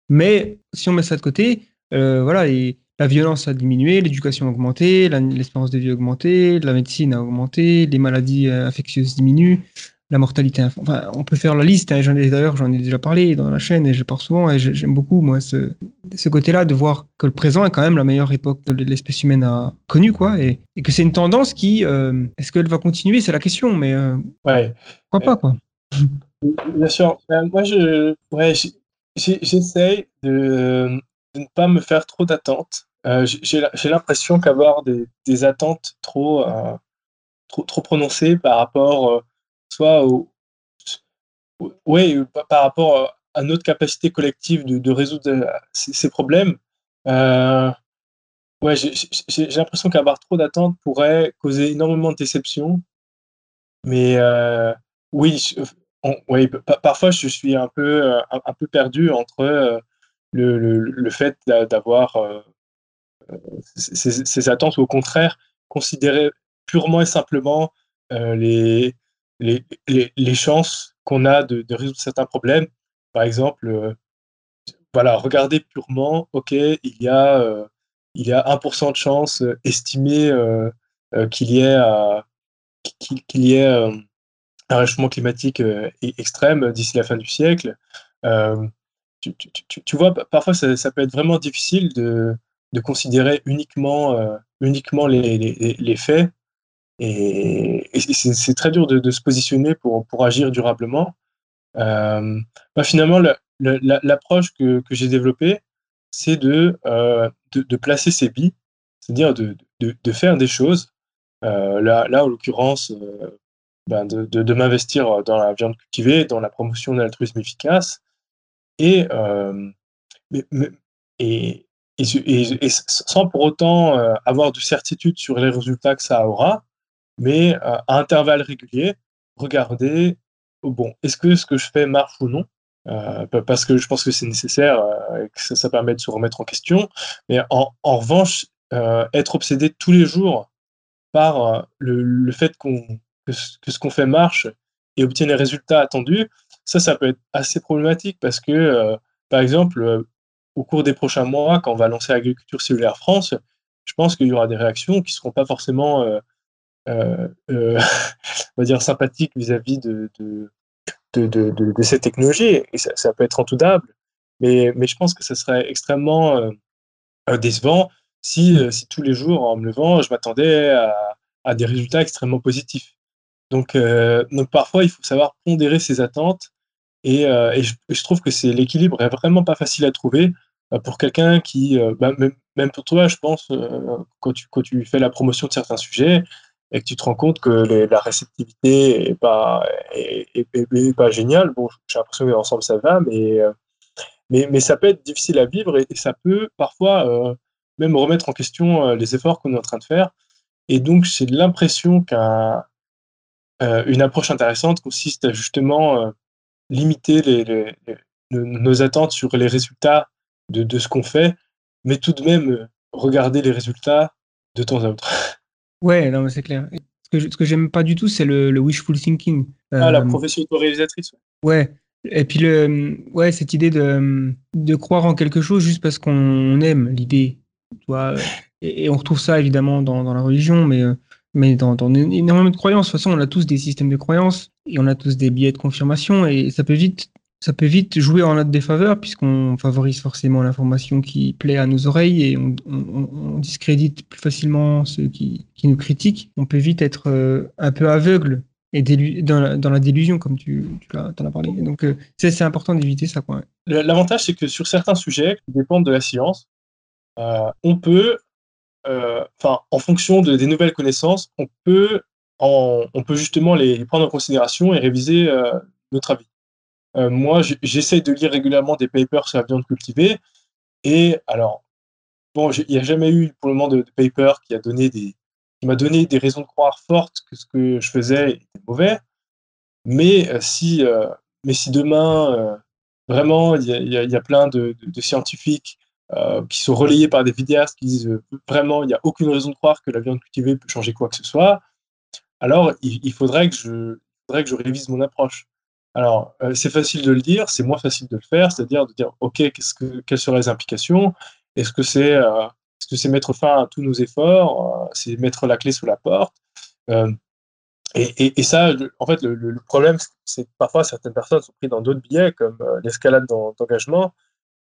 Mais si on met ça de côté, voilà, la violence a diminué, l'éducation a augmenté, l'espérance de vie a augmenté, la médecine a augmenté, les maladies euh, infectieuses diminuent, la mortalité. Enfin, on peut faire la liste. Hein, j'en ai d'ailleurs, j'en ai déjà parlé dans la chaîne et je parle souvent et j'aime beaucoup moi ce, ce côté-là de voir que le présent est quand même la meilleure époque que l'espèce humaine a connue, quoi, et, que c'est une tendance qui, euh, est-ce qu'elle va continuer, c'est la question, mais euh, ouais. pourquoi pas, quoi? Bien sûr. Moi, je, ouais, j'essaye de de ne pas me faire trop d'attentes. Euh, j'ai l'impression qu'avoir des, des, attentes trop, euh, trop, trop, prononcées par rapport euh, soit oui, par rapport à notre capacité collective de, de résoudre ces, problèmes, ouais, j'ai l'impression qu'avoir trop d'attentes pourrait causer énormément de déception. Mais oui, oui, parfois je suis un peu, un peu perdu entre le, le, fait d'avoir euh, ces, attentes, ou au contraire, considérer purement et simplement les, les, les, chances qu'on a de, résoudre certains problèmes. Par exemple, voilà, regarder purement, OK, il y a, il y a 1% de chance estimée qu'il y ait, qu'il y ait un réchauffement climatique extrême d'ici la fin du siècle. Tu, vois, parfois, ça, peut être vraiment difficile de, de considérer uniquement, uniquement les, les, faits. Et, c'est très dur de, se positionner pour, pour agir durablement. Euh, bah finalement, l'approche que, que j'ai développée, c'est de, de, de, placer ses billes, c'est-à-dire de, de, faire des choses. Euh, là, là, en l'occurrence, ben de, de, m'investir dans la viande cultivée, dans la promotion de l'altruisme efficace, et, euh, sans pour autant euh, avoir de certitude sur les résultats que ça aura, mais euh, à intervalles réguliers, regarder, oh, bon, est-ce que ce que je fais marche ou non? Parce que je pense que c'est nécessaire et que ça, permet de se remettre en question. Mais en, revanche, être obsédé tous les jours par le, fait que, ce qu'on fait marche et obtient les résultats attendus, ça, ça peut être assez problématique parce que, euh, par exemple, euh, au cours des prochains mois, quand on va lancer Agriculture cellulaire France, je pense qu'il y aura des réactions qui ne seront pas forcément, euh, on va dire, sympathiques vis-à-vis de, de, de, de, cette technologie. Et ça, ça, peut être entendable, mais, mais je pense que ce serait extrêmement décevant si, si tous les jours, en me levant, je m'attendais à, à des résultats extrêmement positifs. Donc, donc parfois, il faut savoir pondérer ses attentes. Et, euh, je, trouve que c'est l'équilibre est vraiment pas facile à trouver euh, pour quelqu'un qui, bah, même, pour toi, je pense, quand, tu, quand tu fais la promotion de certains sujets et que tu te rends compte que la réceptivité est pas, est, pas géniale, bon, j'ai l'impression que l'ensemble ça va, mais, mais, mais, ça peut être difficile à vivre et, ça peut parfois même remettre en question les efforts qu'on est en train de faire. Et donc, j'ai l'impression qu'un euh, une approche intéressante consiste justement euh, limiter les, nos attentes sur les résultats de, de ce qu'on fait, mais tout de même euh, regarder les résultats de temps à autre. Ouais, non, c'est clair. Ce que, j'aime pas du tout, c'est le, wishful thinking. ah, la profession auto-réalisatrice. Ouais. Et puis, le, ouais, cette idée de, de croire en quelque chose juste parce qu'on aime l'idée. Et, et, on retrouve ça évidemment dans, dans la religion, mais mais dans, dans, énormément de croyances. De toute façon, on a tous des systèmes de croyances et on a tous des biais de confirmation et ça peut vite, ça peut vite jouer en notre défaveur puisqu'on favorise forcément l'information qui plaît à nos oreilles et on, discrédite plus facilement ceux qui, qui, nous critiquent. On peut vite être euh, un peu aveugle et dans la, dans la délusion, comme tu, tu en as parlé. Donc, euh, c'est important d'éviter ça. L'avantage, c'est que sur certains sujets qui dépendent de la science, euh, on peut enfin, en fonction de, des nouvelles connaissances, on peut, on peut justement les prendre en considération et réviser euh, notre avis. Euh, moi, j'essaie de lire régulièrement des papers sur la viande cultivée. Et alors, bon, il n'y a jamais eu pour le moment de, paper qui a donné des, qui m'a donné des raisons de croire fortes que ce que je faisais était mauvais. Mais si, mais si demain, vraiment, il y, a plein de scientifiques euh, qui sont relayés par des vidéastes qui disent euh, vraiment il n'y a aucune raison de croire que la viande cultivée peut changer quoi que ce soit, alors il, faudrait, que je, faudrait que je révise mon approche. Alors, euh, c'est facile de le dire, c'est moins facile de le faire, c'est-à-dire de dire, OK, qu'est-ce que, quelles seraient les implications? Est-ce que c'est est -ce c'est mettre fin à tous nos efforts C'est mettre la clé sous la porte? Et, et, ça, en fait, le, le problème, c'est que parfois certaines personnes sont prises dans d'autres biais, comme l'escalade d'engagement,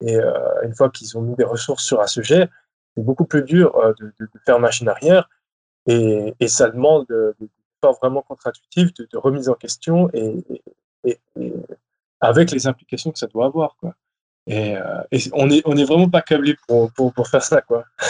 et euh, une fois qu'ils ont mis des ressources sur un sujet, c'est beaucoup plus dur euh, de, de, faire machine arrière. Et, ça demande des efforts vraiment contre-intuitifs de, de, remise en question et, avec les implications que ça doit avoir. Et, euh, on n'est on est vraiment pas câblé pour, pour, faire ça. Quoi.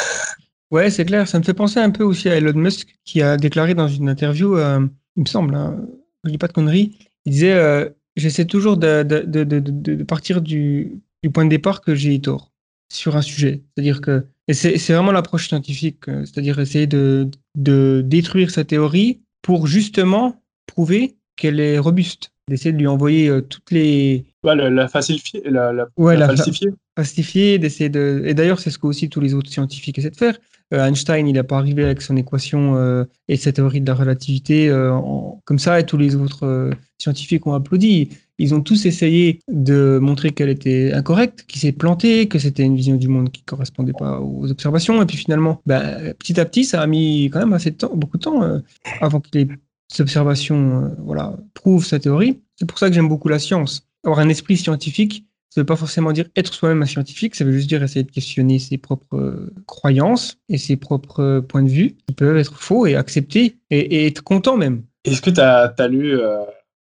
Ouais, c'est clair. Ça me fait penser un peu aussi à Elon Musk qui a déclaré dans une interview, il me semble, hein, je dis pas de conneries, il disait J'essaie toujours de, de, de, partir du, du point de départ que j'ai tort sur un sujet. C'est-à-dire que c'est, vraiment l'approche scientifique, euh, c'est-à-dire essayer de, de détruire sa théorie pour justement prouver qu'elle est robuste, d'essayer de lui envoyer euh, toutes les ouais, la, la, falsifier, la, la, ouais, la, falsifier, falsifier, d'essayer de et d'ailleurs c'est ce que aussi tous les autres scientifiques essaient de faire. Euh, Einstein, il n'a pas arrivé avec son équation euh, et sa théorie de la relativité comme ça, et tous les autres scientifiques ont applaudi. Ils ont tous essayé de montrer qu'elle était incorrecte, qu'il s'est planté, que c'était une vision du monde qui correspondait pas aux observations. Et puis finalement, ben, petit à petit, ça a mis quand même assez de temps, beaucoup de temps avant que les observations voilà, prouvent sa théorie. C'est pour ça que j'aime beaucoup la science. Avoir un esprit scientifique, ça ne veut pas forcément dire être soi-même un scientifique, ça veut juste dire essayer de questionner ses propres euh, croyances et ses propres euh, points de vue qui peuvent être faux et accepter et, être content même. Est-ce que tu as, lu euh,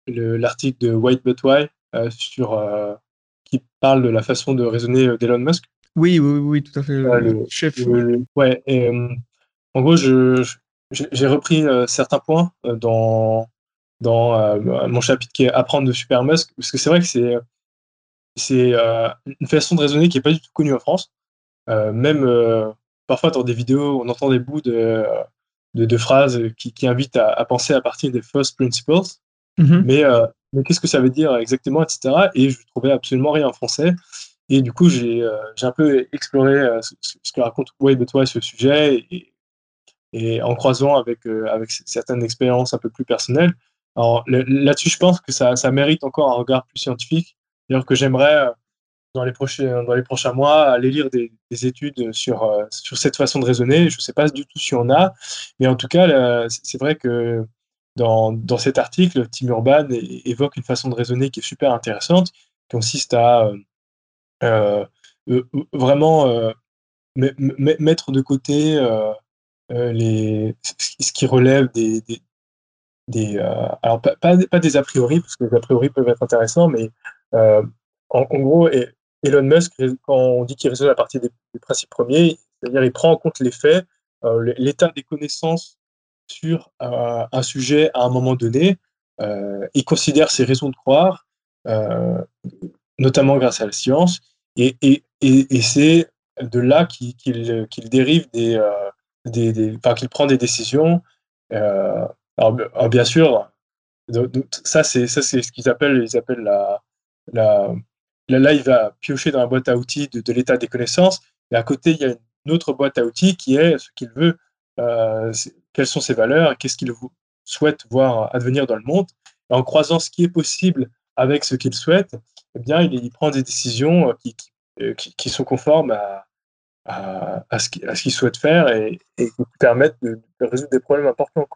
l'article de White But Why sur, qui parle de la façon de raisonner d'Elon Musk oui, oui, oui, tout à fait. le, chef. ouais, et, en gros, j'ai repris certains points dans, dans mon chapitre qui est Apprendre de Super Musk, parce que c'est vrai que c'est c'est euh, une façon de raisonner qui n'est pas du tout connue en France. Euh, même euh, parfois dans des vidéos, on entend des bouts de, de, phrases qui, qui invitent à, penser à partir des first principles. Mm-hmm. Mais, mais qu'est-ce que ça veut dire exactement, etc. Et je ne trouvais absolument rien en français. Et du coup, j'ai un peu exploré ce, que raconte Wade de toi ce sujet et, en croisant avec, certaines expériences un peu plus personnelles. Alors là-dessus, je pense que ça, mérite encore un regard plus scientifique D'ailleurs, que j'aimerais, euh, dans les, prochains, mois, aller lire des, études sur, euh, sur cette façon de raisonner. Je ne sais pas du tout si on a, mais en tout cas, c'est vrai que dans, cet article, Tim Urban évoque une façon de raisonner qui est super intéressante, qui consiste à euh, vraiment mettre de côté ce qui relève des, des, alors pas, des a priori, parce que les a priori peuvent être intéressants, mais euh, en, gros, Elon Musk, quand on dit qu'il raisonne à partir des, principes premiers, c'est-à-dire il prend en compte les faits, euh, l'état des connaissances sur euh, un sujet à un moment donné, il considère ses raisons de croire, notamment grâce à la science, et, c'est de là qu'il dérive des, qu'il prend des décisions. alors, bien sûr, ça c'est ce qu'ils appellent ils appellent la là, il va piocher dans la boîte à outils de, l'état des connaissances. Et à côté, il y a une autre boîte à outils qui est ce qu'il veut, euh, quelles sont ses valeurs, qu'est-ce qu'il souhaite voir advenir dans le monde. Et en croisant ce qui est possible avec ce qu'il souhaite, eh bien, il, prend des décisions euh, euh, qui, sont conformes à, ce qu'il souhaite faire et, qui permettent de, résoudre des problèmes importants.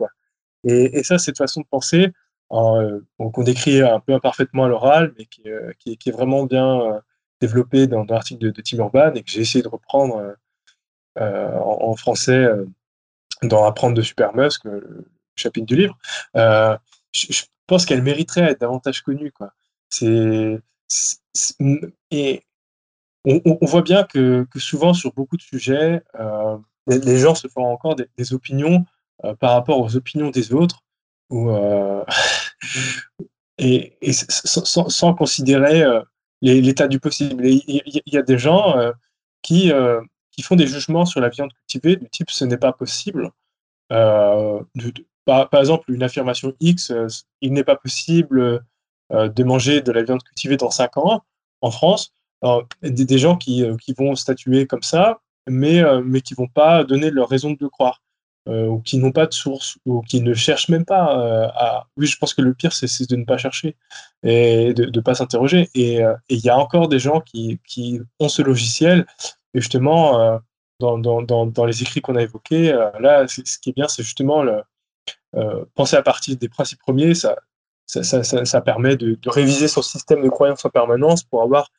Et, et ça, cette façon de penser, euh, qu'on décrit un peu imparfaitement à l'oral, mais qui, euh, est vraiment bien euh, développé dans, l'article de, Tim Urban et que j'ai essayé de reprendre en, français dans Apprendre de Super Musk, le chapitre du livre. Je, pense qu'elle mériterait à être davantage connue. Et on, voit bien que, souvent, sur beaucoup de sujets, les, gens se font encore des, opinions par rapport aux opinions des autres euh, et, sans, considérer euh, l'état du possible. Il y, a des gens euh, qui, qui font des jugements sur la viande cultivée du type ce n'est pas possible. par, exemple, une affirmation X, il n'est pas possible de manger de la viande cultivée dans 5 ans en France. des, gens qui, qui, vont statuer comme ça, mais, mais qui ne vont pas donner leur raison de le croire. Euh, ou qui n'ont pas de source, ou qui ne cherchent même pas euh, à... Oui, je pense que le pire, c'est de ne pas chercher et de ne pas s'interroger. Euh, et il y a encore des gens qui, qui, ont ce logiciel, et justement, dans, dans, dans, les écrits qu'on a évoqués, là, ce qui est bien, c'est justement le, penser à partir des principes premiers, ça, ça, ça, ça permet de, réviser son système de croyance en permanence pour avoir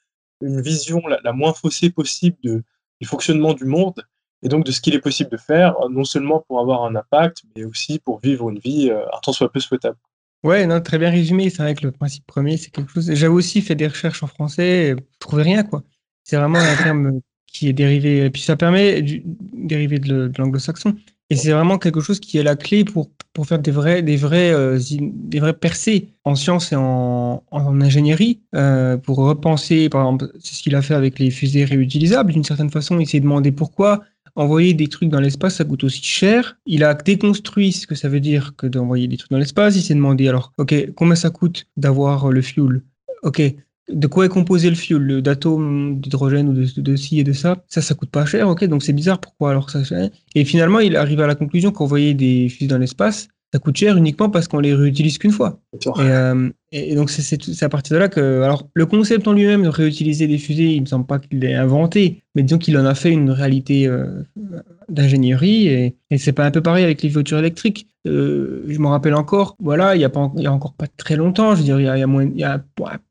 une vision la, moins faussée possible du fonctionnement du monde et donc de ce qu'il est possible de faire, non seulement pour avoir un impact, mais aussi pour vivre une vie euh, un tant soit peu souhaitable. Ouais, non, très bien résumé. C'est vrai que le principe premier, c'est quelque chose. J'avais aussi fait des recherches en français, je trouvais rien, quoi. C'est vraiment un terme qui est dérivé, puis ça permet de dériver de l'anglo-saxon. Et c'est vraiment quelque chose qui est la clé pour, pour faire des vrais, des, vrais, euh, des vrais percées en sciences et en, en ingénierie, euh, pour repenser, par exemple, c'est ce qu'il a fait avec les fusées réutilisables. D'une certaine façon, il s'est demandé pourquoi envoyer des trucs dans l'espace, ça coûte aussi cher. Il a déconstruit ce que ça veut dire que d'envoyer des trucs dans l'espace. Il s'est demandé alors, ok, combien ça coûte d'avoir le fuel? Ok, de quoi est composé le fuel, d'atomes d'hydrogène ou de, de, ci et de ça. Ça, ça coûte pas cher, ok, donc c'est bizarre pourquoi alors ça. Et finalement, il arrive à la conclusion qu'envoyer des fusées dans l'espace, ça coûte cher uniquement parce qu'on les réutilise qu'une fois. Et, euh, et, donc c'est à partir de là que, alors le concept en lui-même de réutiliser des fusées, il me semble pas qu'il l'ait inventé, mais disons qu'il en a fait une réalité euh, d'ingénierie et, et c'est pas un peu pareil avec les voitures électriques. Euh, je me rappelle encore, voilà, il y a y a encore pas très longtemps, je veux dire, il y a,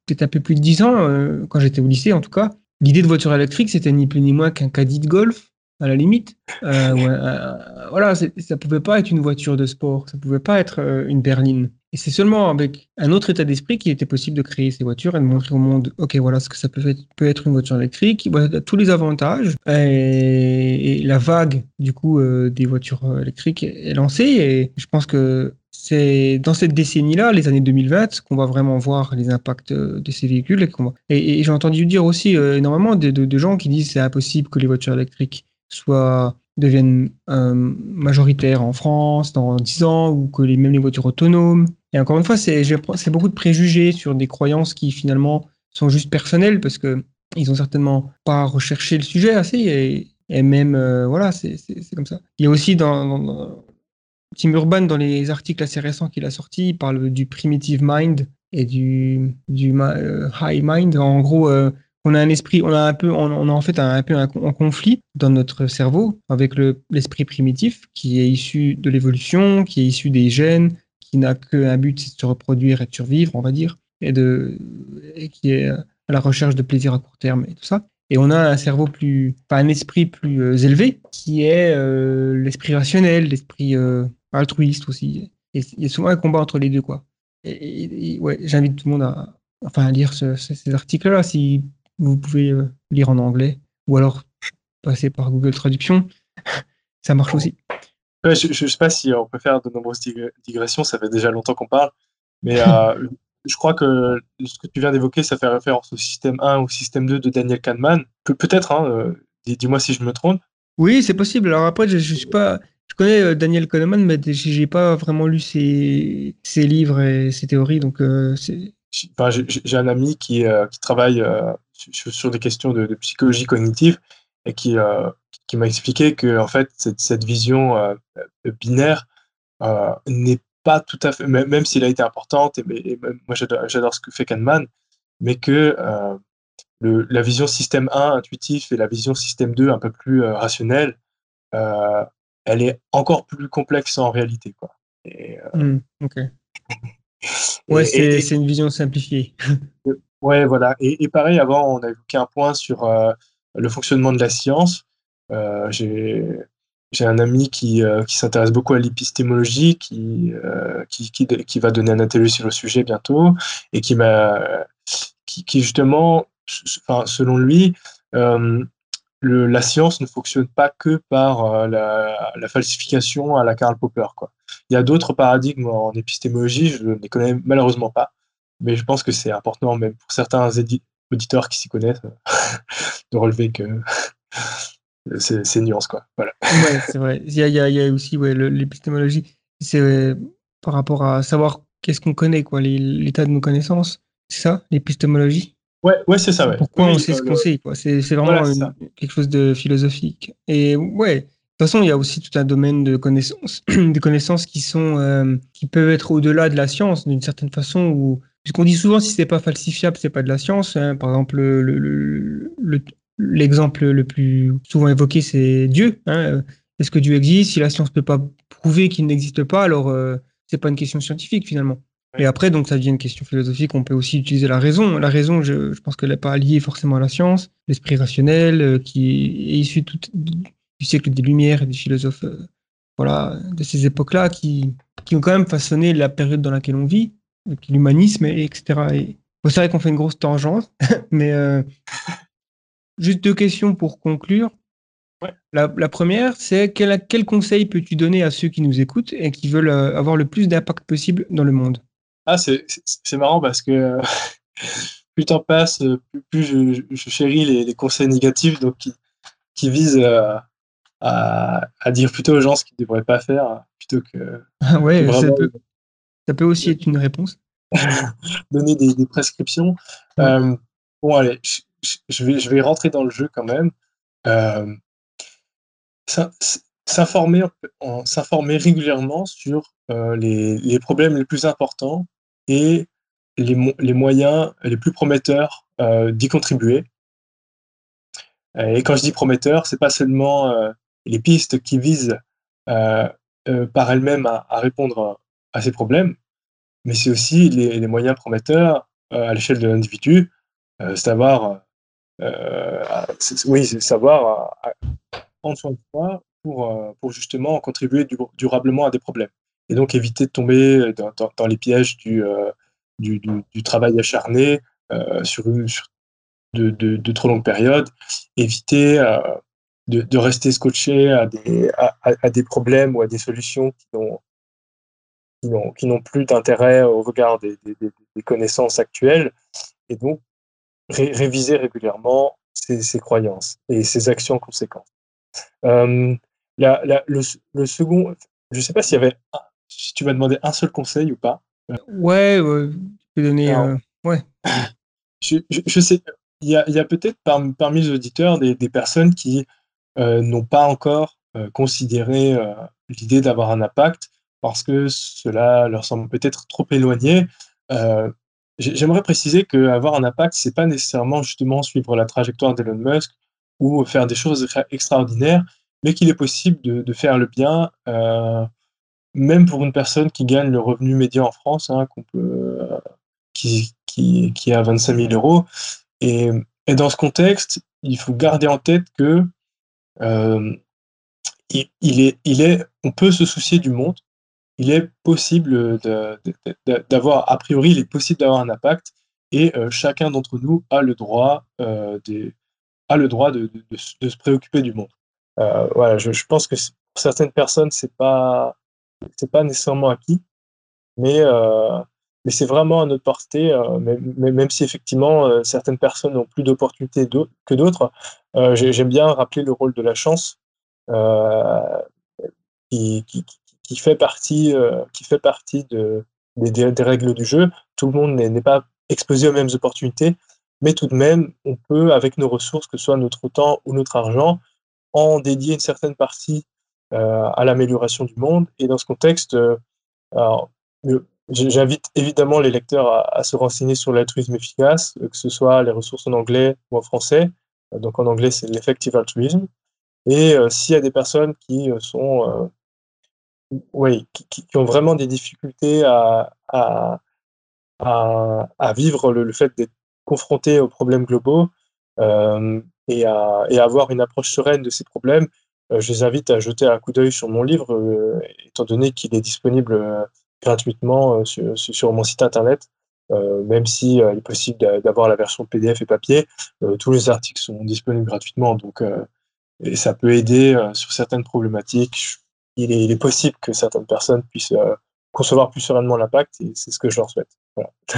peut-être un peu plus de dix ans, euh, quand j'étais au lycée en tout cas, l'idée de voiture électrique c'était ni plus ni moins qu'un caddie de golf à la limite. Euh, ouais, euh, voilà, ça pouvait pas être une voiture de sport, ça pouvait pas être euh, une berline. Et c'est seulement avec un autre état d'esprit qu'il était possible de créer ces voitures et de montrer au monde, ok, voilà ce que ça peut être, une voiture électrique, voilà tous les avantages. Et, la vague, du coup, euh, des voitures électriques est lancée. Et je pense que c'est dans cette décennie-là, les années 2020, qu'on va vraiment voir les impacts de ces véhicules. Et, et, j'ai entendu dire aussi énormément de, de, de, gens qui disent c'est impossible que les voitures électriques soient deviennent euh, majoritaires en France dans 10 ans ou que les, même les voitures autonomes. Et encore une fois, c'est beaucoup de préjugés sur des croyances qui finalement sont juste personnelles parce que ils ont certainement pas recherché le sujet assez et, même euh, voilà, c'est comme ça. Il y a aussi dans, Tim Urban dans les articles assez récents qu'il a sortis, il parle du primitive mind et du, du uh, high mind. En gros, euh, on a un esprit, on a un peu, on, a en fait un, peu un, conflit dans notre cerveau avec l'esprit primitif qui est issu de l'évolution, qui est issu des gènes, qui n'a qu'un but, c'est de se reproduire et de survivre, on va dire, et, de, et qui est à la recherche de plaisir à court terme et tout ça. Et on a un cerveau plus, enfin un esprit plus euh, élevé, qui est euh, l'esprit rationnel, l'esprit euh, altruiste aussi. Et il y a souvent un combat entre les deux, quoi. Et, ouais, j'invite tout le monde à, enfin, à lire ce, ce, ces articles-là si vous pouvez euh, lire en anglais ou alors passer par Google Traduction. ça marche aussi. Ouais, je ne sais pas si on peut faire de nombreuses digressions, ça fait déjà longtemps qu'on parle, mais euh, je crois que ce que tu viens d'évoquer, ça fait référence au système 1 ou au système 2 de Daniel Kahneman. Pe Peut-être, hein, euh, dis-moi si je me trompe. Oui, c'est possible. Alors après, je, je suis pas. Je connais Daniel Kahneman, mais j'ai pas vraiment lu ses, ses, livres et ses théories, donc euh, c'est. Enfin, j'ai un ami qui, euh, qui travaille sur, sur, des questions de, de, psychologie cognitive et qui, qui m'a expliqué que en fait cette, cette vision binaire n'est pas tout à fait, même, même s'il a été importante, et, et moi j'adore ce que fait Kahneman, mais que euh, le, la vision système 1 intuitif et la vision système 2 un peu plus euh, rationnelle, euh, elle est encore plus complexe en réalité. Quoi. Et, mmh, ok. ouais, c'est une vision simplifiée. Ouais, voilà. Et, pareil, avant, on a évoqué un point sur le fonctionnement de la science. J'ai j'ai un ami qui, euh, qui s'intéresse beaucoup à l'épistémologie, qui, euh, qui, qui, qui, va donner un atelier sur le sujet bientôt, et qui qui, justement, enfin, selon lui, euh, la science ne fonctionne pas que par euh, la, la, falsification à la Karl Popper. Quoi. Il y a d'autres paradigmes en épistémologie, je ne les connais malheureusement pas, mais je pense que c'est important, même pour certains auditeurs qui s'y connaissent, de relever que c'est nuance quoi. Voilà. Ouais, c'est vrai. Il y a, il y a, il y a aussi ouais, l'épistémologie, c'est euh, par rapport à savoir qu'est-ce qu'on connaît, quoi, l'état de nos connaissances. C'est ça, l'épistémologie? Ouais, ouais c'est ça. Ouais. Pourquoi oui, on sait ce qu'on sait, quoi? C'est vraiment voilà, une, quelque chose de philosophique. Et ouais, de toute façon, il y a aussi tout un domaine de connaissances, des connaissances qui sont, euh, qui peuvent être au-delà de la science, d'une certaine façon, ou puisqu'on dit souvent si c'est pas falsifiable, c'est pas de la science. Hein. Par exemple, le, le, le, L'exemple le plus souvent évoqué, c'est Dieu. Hein. Est-ce que Dieu existe? Si la science ne peut pas prouver qu'il n'existe pas, alors euh, c'est pas une question scientifique finalement. Et après, donc, ça devient une question philosophique. On peut aussi utiliser la raison. La raison, je, je pense qu'elle n'est pas liée forcément à la science. L'esprit rationnel, euh, qui est issu tout, du siècle des Lumières et des philosophes, euh, voilà, de ces époques-là, qui, qui ont quand même façonné la période dans laquelle on vit, l'humanisme, etc. Et, bon, c'est vrai qu'on fait une grosse tangente, mais euh, Juste deux questions pour conclure. Ouais. La, la, première, c'est quel, quel, conseil peux-tu donner à ceux qui nous écoutent et qui veulent euh, avoir le plus d'impact possible dans le monde? Ah, c'est marrant parce que euh, plus le temps passe, plus, plus je, je, chéris les, les, conseils négatifs donc qui, qui visent euh, à, à, dire plutôt aux gens ce qu'ils ne devraient pas faire plutôt que. Ah ouais, que ça, peut, ça peut aussi être une réponse. donner des, des prescriptions. Euh, bon, allez, je, vais, je vais rentrer dans le jeu quand même. s'informer, s'informer régulièrement sur les, les, problèmes les plus importants et les, les moyens les plus prometteurs d'y contribuer. Et quand je dis prometteur, c'est pas seulement les pistes qui visent par elles-mêmes à, à, répondre à ces problèmes, mais c'est aussi les, moyens prometteurs à l'échelle de l'individu, savoir, oui, savoir prendre soin de soi pour, pour justement contribuer durablement à des problèmes. Et donc éviter de tomber dans, les pièges du, du, travail acharné sur, sur de, de, trop longues périodes, éviter de, rester scotché à des, à, à, des problèmes ou à des solutions qui ont qui n'ont plus d'intérêt au regard des, des, des, connaissances actuelles, et donc réviser régulièrement ses, ses, croyances et ses actions conséquentes. Euh, la, la, le, le, second, je ne sais pas s'il y avait, si tu m'as demandé un seul conseil ou pas. Ouais, ouais tu peux donner. Alors, euh, ouais. Je, je, je, sais, il y a, y a peut-être par, parmi les auditeurs des, des personnes qui euh, n'ont pas encore euh, considéré l'idée d'avoir un impact parce que cela leur semble peut-être trop éloigné. Euh, J'aimerais préciser qu'avoir un impact, c'est pas nécessairement justement suivre la trajectoire d'Elon Musk ou faire des choses extraordinaires, mais qu'il est possible de, faire le bien, euh, même pour une personne qui gagne le revenu médian en France, hein, peut, euh, qui, qui, à 25 000 euros. Et, dans ce contexte, il faut garder en tête que il est, on peut se soucier du monde, il est possible d'avoir, a priori, il est possible d'avoir un impact et euh, chacun d'entre nous a le droit, euh, le droit de, se préoccuper du monde. Euh, voilà, je, pense que pour certaines personnes, c'est pas, pas nécessairement acquis, mais, euh, mais c'est vraiment à notre portée, mais, même si effectivement certaines personnes ont plus d'opportunités que d'autres, j'aime bien rappeler le rôle de la chance. Qui, qui fait partie, euh, qui fait partie de, des, règles du jeu. Tout le monde n'est pas exposé aux mêmes opportunités, mais tout de même, on peut, avec nos ressources, que ce soit notre temps ou notre argent, en dédier une certaine partie euh, à l'amélioration du monde. Et dans ce contexte, euh, j'invite évidemment les lecteurs à, se renseigner sur l'altruisme efficace, que ce soit les ressources en anglais ou en français. Donc en anglais, c'est l'effective altruisme. Et s'il y a des personnes qui sont oui, qui, ont vraiment des difficultés à, vivre le, fait d'être confrontés aux problèmes globaux euh, et, à, avoir une approche sereine de ces problèmes. Euh, je les invite à jeter un coup d'œil sur mon livre, euh, étant donné qu'il est disponible gratuitement sur, sur, mon site internet. même si il est possible d'avoir la version PDF et papier, tous les articles sont disponibles gratuitement, donc et ça peut aider sur certaines problématiques il est, possible que certaines personnes puissent euh, concevoir plus sereinement l'impact et c'est ce que je leur souhaite.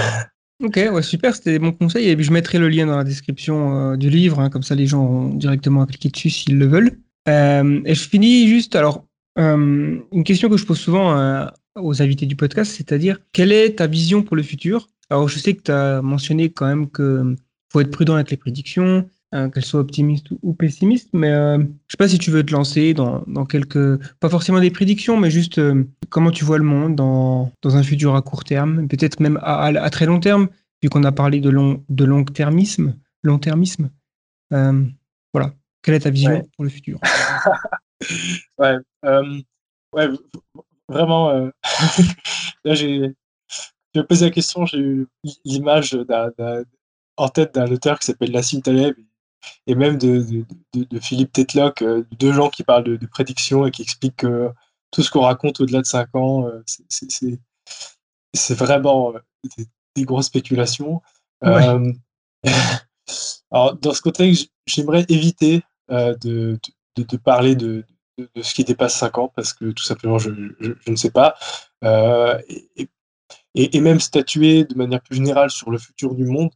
Ok, ouais, super, c'était des bons conseils. Et je mettrai le lien dans la description euh, du livre, hein, comme ça les gens ont directement à cliquer dessus s'ils le veulent. Euh, et je finis juste, alors, une question que je pose souvent aux invités du podcast, c'est-à-dire, quelle est ta vision pour le futur? Alors, je sais que tu as mentionné quand même qu'il faut être prudent avec les prédictions, euh, qu'elle soit optimiste ou pessimiste, mais euh, je sais pas si tu veux te lancer dans, dans quelques, pas forcément des prédictions, mais juste euh, comment tu vois le monde dans, dans un futur à court terme, peut-être même à, à, à, très long terme, vu qu'on a parlé de long, de long termisme, long termisme. Euh, voilà. Quelle est ta vision ouais. pour le futur? Ouais, ouais, vraiment. là, j'ai, je me posé la question, j'ai eu l'image en tête d'un auteur qui s'appelle Nassim Taleb et même de, de, de, de Philippe Tetlock, euh, deux gens qui parlent de, de prédiction et qui expliquent que tout ce qu'on raconte au-delà de 5 ans, euh, c'est vraiment euh, des, des, grosses spéculations. Ouais. Euh, alors, dans ce contexte, j'aimerais éviter euh, de, parler de, ce qui dépasse 5 ans parce que tout simplement, je, je, je ne sais pas. Euh, et, et, et, même statuer de manière plus générale sur le futur du monde.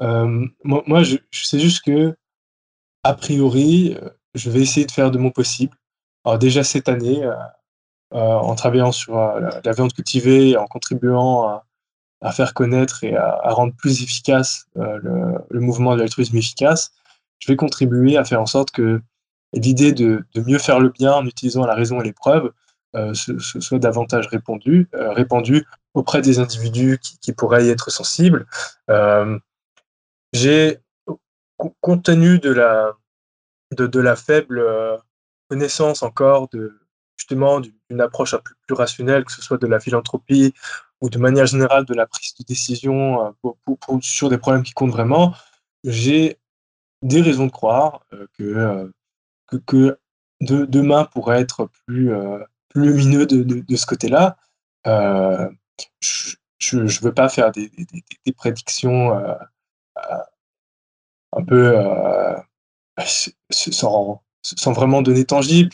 Moi, moi je, je, sais juste que a priori, euh, je vais essayer de faire de mon possible. Alors déjà cette année, euh, euh, en travaillant sur la, viande cultivée en contribuant à, faire connaître et à, rendre plus efficace le, mouvement de l'altruisme efficace, je vais contribuer à faire en sorte que l'idée de, mieux faire le bien en utilisant la raison et les preuves soit davantage répandue, répandue auprès des individus qui, qui pourraient y être sensibles. J'ai, compte tenu de la, de, de la faible connaissance encore de, justement d'une approche plus rationnelle, que ce soit de la philanthropie ou de manière générale de la prise de décision euh, pour, sur des problèmes qui comptent vraiment, j'ai des raisons de croire euh, que, euh, que, que de, demain pourrait être plus, plus lumineux de, de, ce côté-là. je ne veux pas faire des, des, des prédictions un peu sans, sans vraiment donner tangible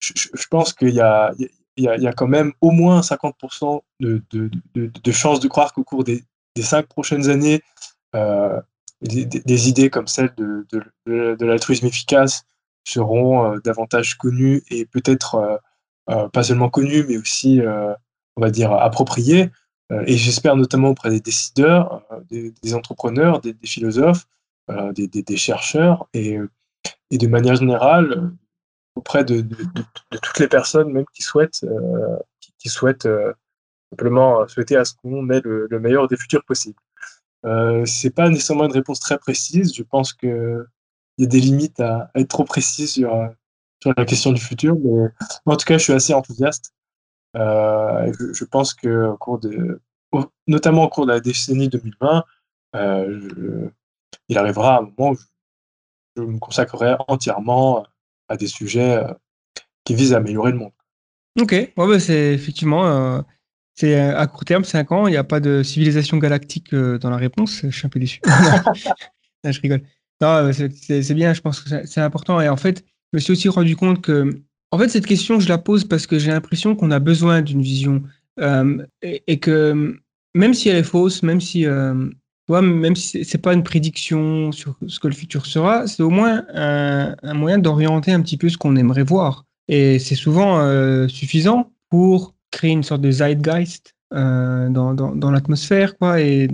je, pense qu'il y a, il y, a, quand même au moins 50% de, chances de croire qu'au cours des, cinq prochaines années, euh, des, idées comme celle de, l'altruisme efficace seront euh, davantage connues et peut-être euh, euh, pas seulement connues, mais aussi, on va dire, appropriées. et j'espère notamment auprès des décideurs, des, entrepreneurs, des, philosophes, des, chercheurs et, de manière générale, auprès de, toutes les personnes même qui souhaitent, euh, qui, souhaitent euh, simplement souhaiter à ce qu'on ait le, meilleur des futurs possibles. Euh, c'est pas nécessairement une réponse très précise. Je pense qu'il y a des limites à, être trop précis sur, sur la question du futur, mais en tout cas, je suis assez enthousiaste. je, pense que au cours de, notamment au cours de la décennie 2020, il arrivera un moment où je me consacrerai entièrement à des sujets euh, qui visent à améliorer le monde. Ok, ouais, bah, c'est effectivement, euh, c'est euh, à court terme, 5 ans, il n'y a pas de civilisation galactique dans la réponse. Je suis un peu déçu. je rigole. Non, c'est bien, je pense que c'est important. Et en fait, je me suis aussi rendu compte que, en fait, cette question, je la pose parce que j'ai l'impression qu'on a besoin d'une vision et, que même si elle est fausse, même si même si c'est pas une prédiction sur ce que le futur sera, c'est au moins un, moyen d'orienter un petit peu ce qu'on aimerait voir. Et c'est souvent euh, suffisant pour créer une sorte de zeitgeist euh, dans, dans, l'atmosphère, quoi. Et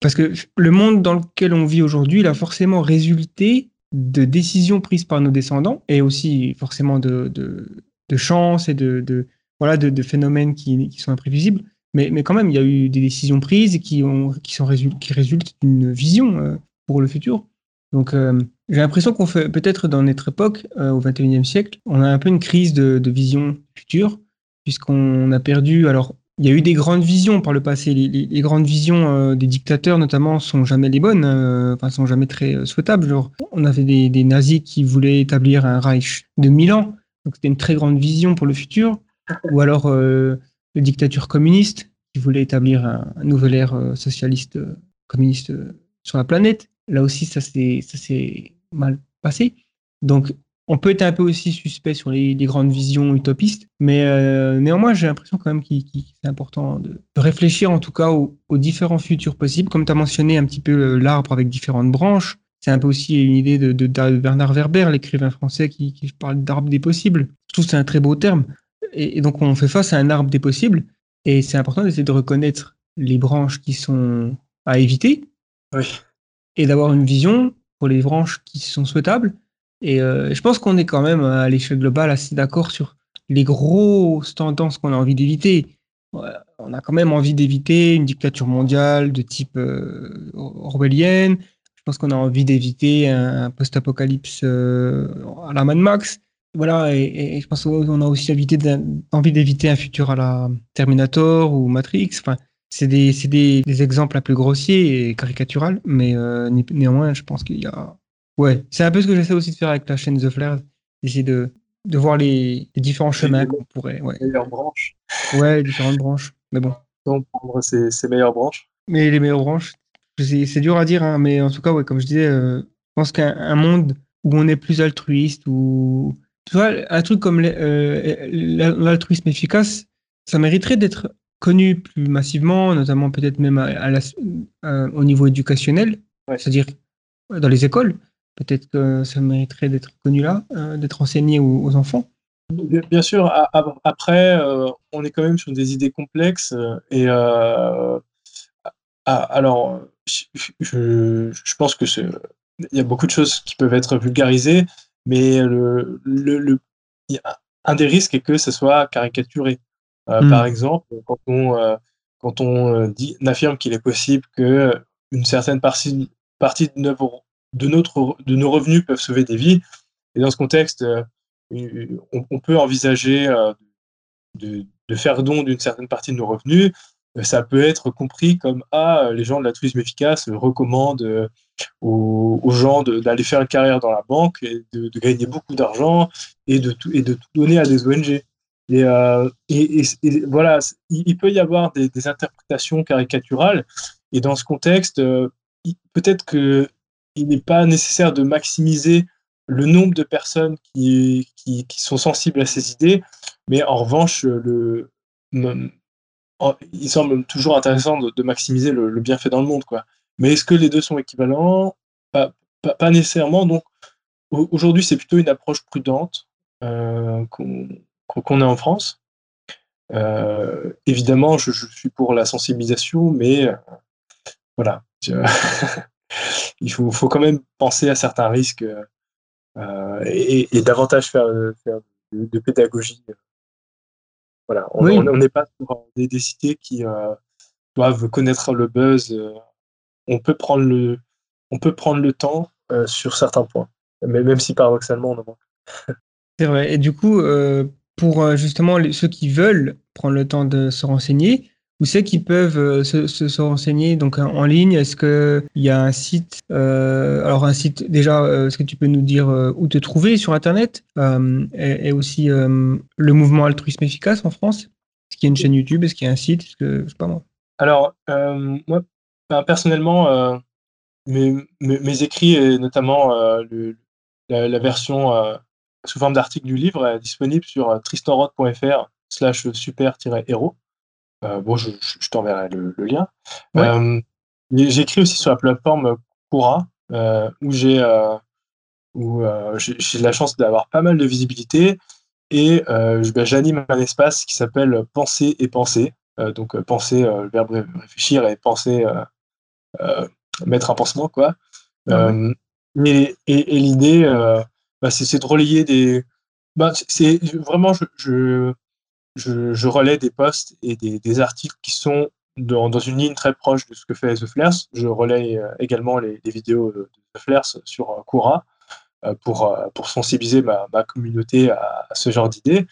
Parce que le monde dans lequel on vit aujourd'hui, il a forcément résulté de décisions prises par nos descendants et aussi forcément de, de, de chance et de, de voilà, de, de, phénomènes qui sont imprévisibles. Mais, mais quand même, il y a eu des décisions prises qui, ont, qui, sont qui résultent d'une vision euh, pour le futur. Donc, euh, j'ai l'impression qu'on fait, peut-être dans notre époque, euh, au XXIe siècle, on a un peu une crise de, vision future, puisqu'on a perdu. Alors, il y a eu des grandes visions par le passé. Les, grandes visions des dictateurs, notamment, sont jamais les bonnes, enfin, sont jamais très souhaitables. Genre, on avait des, nazis qui voulaient établir un Reich de mille ans, donc c'était une très grande vision pour le futur. Ou alors, de dictature communiste qui voulait établir un, nouvel ère euh, socialiste euh, communiste euh, sur la planète. Là aussi, ça s'est mal passé. Donc, on peut être un peu aussi suspect sur les, grandes visions utopistes, mais néanmoins, j'ai l'impression quand même qu'il c'est important de, réfléchir en tout cas aux, différents futurs possibles. Comme tu as mentionné un petit peu l'arbre avec différentes branches, c'est un peu aussi une idée de, Bernard Werber, l'écrivain français qui, qui parle d'arbre des possibles. Je trouve que c'est un très beau terme et, donc on fait face à un arbre des possibles, et c'est important d'essayer de reconnaître les branches qui sont à éviter, et d'avoir une vision pour les branches qui sont souhaitables. Et euh, je pense qu'on est quand même à l'échelle globale assez d'accord sur les grosses tendances qu'on a envie d'éviter. On a quand même envie d'éviter une dictature mondiale de type euh, orwellienne. Je pense qu'on a envie d'éviter un post-apocalypse euh, à la Mad Max voilà, et, je pense qu'on a aussi envie d'éviter un futur à la Terminator ou Matrix. Enfin, c'est des, des, des, exemples un peu grossiers et caricaturales, mais euh, néanmoins, je pense qu'il y a. Ouais, c'est un peu ce que j'essaie aussi de faire avec la chaîne The Flares, d'essayer de, de voir les, les différents chemins qu'on pourrait. Ouais. Les meilleures branches. Ouais, les différentes branches. Mais bon. Donc, prendre ces, ces, meilleures branches. Mais les meilleures branches, c'est dur à dire, hein, mais en tout cas, ouais, comme je disais, euh, je pense qu'un monde où on est plus altruiste, où tu vois, un truc comme euh, l'altruisme efficace, ça mériterait d'être connu plus massivement, notamment peut-être même à, euh, au niveau éducationnel, c'est-à-dire dans les écoles. Peut-être que ça mériterait d'être connu là, euh, d'être enseigné aux, enfants. Bien sûr, après, on est quand même sur des idées complexes et alors, je, je pense que c'est il y a beaucoup de choses qui peuvent être vulgarisées, mais le, le, un des risques est que ce soit caricaturé. Euh, hmm. Par exemple, quand on, euh, quand on euh, dit, affirme qu'il est possible que une certaine partie, partie de, de, notre, de nos revenus peuvent sauver des vies, et dans ce contexte, on, peut envisager de, de, faire don d'une certaine partie de nos revenus. Ça peut être compris comme ah, les gens de l'altruisme efficace recommandent aux, gens d'aller faire une carrière dans la banque et de, gagner beaucoup d'argent et de, tout, et de tout donner à des ONG. Et, euh, et, voilà, il, peut y avoir des, interprétations caricaturales. Et dans ce contexte, euh, peut-être qu'il n'est pas nécessaire de maximiser le nombre de personnes qui, qui, sont sensibles à ces idées, mais en revanche, le, il semble toujours intéressant de, maximiser le, bienfait dans le monde. Quoi. Mais est-ce que les deux sont équivalents? Pas, nécessairement. Donc aujourd'hui, c'est plutôt une approche prudente euh, qu'on a en France. Euh, évidemment, je, suis pour la sensibilisation, mais euh, voilà. il faut, quand même penser à certains risques et, davantage faire, de, pédagogie. Voilà, on n'est pas sur des, des cités qui doivent connaître le buzz on peut prendre le, on peut prendre le temps euh, sur certains points, mais même si paradoxalement on en manque. C'est vrai. Et du coup, euh, pour euh, justement ceux qui veulent prendre le temps de se renseigner, où c'est qu'ils peuvent se, renseigner donc en ligne? Est-ce qu'il y a un site Alors un site déjà, est-ce que tu peux nous dire où te trouver sur Internet? Et, aussi le mouvement altruisme efficace en France? Est-ce qu'il y a une chaîne YouTube? Est-ce qu'il y a un site? Je sais pas moi. Alors moi personnellement, euh, mes, écrits et notamment euh, la, version euh, sous forme d'article du livre est disponible sur tristanrod.fr slash super-héros. Bon, je, t'enverrai le, lien. J'écris aussi sur la plateforme Quora, où j'ai où j'ai la chance d'avoir pas mal de visibilité et ben, j'anime un espace qui s'appelle Penser et Penser. donc penser, le verbe réfléchir et penser euh, mettre un pansement, quoi. Ah euh, et, l'idée, euh, bah, c'est de relayer des. Bah, c'est vraiment, je, je, je, relais des posts et des, articles qui sont dans, une ligne très proche de ce que fait The Flares. Je relais également les, vidéos de The Flares sur Quora pour, pour sensibiliser ma, communauté à, ce genre d'idées.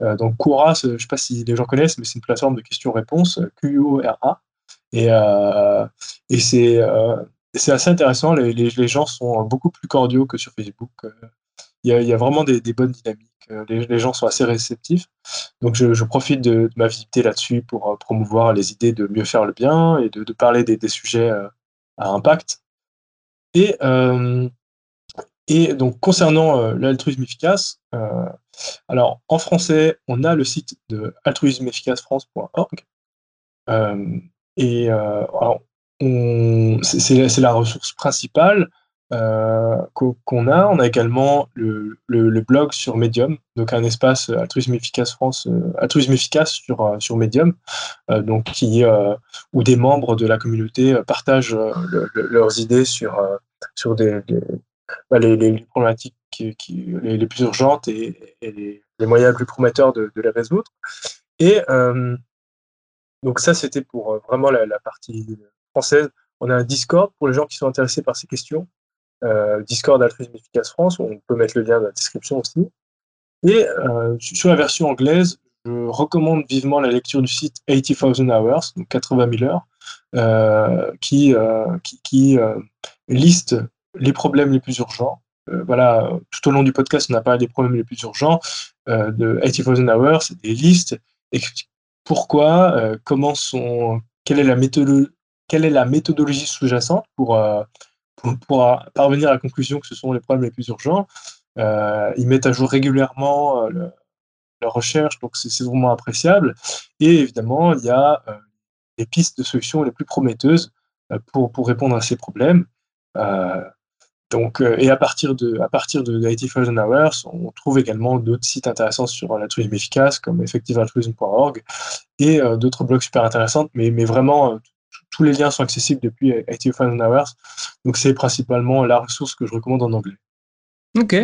donc Quora, je ne sais pas si les gens connaissent, mais c'est une plateforme de questions-réponses, Q-U-O-R-A. Et, euh, c'est euh, assez intéressant. Les, gens sont beaucoup plus cordiaux que sur Facebook. Il y a, vraiment des, bonnes dynamiques. Les, les, gens sont assez réceptifs. Donc, je, profite de, ma visite là-dessus pour euh, promouvoir les idées de mieux faire le bien et de, parler des, sujets à impact. Et, donc, concernant l'altruisme efficace, alors en français, on a le site de altruismeefficacefrance.org. Et euh, c'est la ressource principale euh, qu'on a. On a également le, blog sur Medium, donc un espace altruisme efficace France, euh, efficace sur, sur Medium, donc qui, où des membres de la communauté partagent leurs idées sur, sur bah, les, problématiques les, plus urgentes et, les, moyens les plus prometteurs de, les résoudre. Et donc ça, c'était pour euh, vraiment la, partie française. On a un Discord pour les gens qui sont intéressés par ces questions. Euh, Discord Altruisme Efficace France, on peut mettre le lien dans la description aussi. Et euh, sur la version anglaise, je recommande vivement la lecture du site 80,000 Hours, donc 80 000 heures, qui, qui, liste les problèmes les plus urgents. voilà, tout au long du podcast, on a parlé des problèmes les plus urgents. de 80,000 Hours, des listes pourquoi, euh, comment sont, quelle est la méthodologie, sous-jacente pour, euh, pour, parvenir à la conclusion que ce sont les problèmes les plus urgents. Euh, ils mettent à jour régulièrement leur recherche, donc c'est vraiment appréciable. Et évidemment, il y a les pistes de solutions les plus prometteuses pour, pour répondre à ces problèmes. Donc, euh, et à partir de, à partir de 80,000 Hours, on trouve également d'autres sites intéressants sur l'altruisme efficace, comme effectivealtruism.org, et euh, d'autres blogs super intéressants, mais, mais vraiment, euh, tous les liens sont accessibles depuis Active Hours. Donc c'est principalement la ressource que je recommande en anglais. Ok.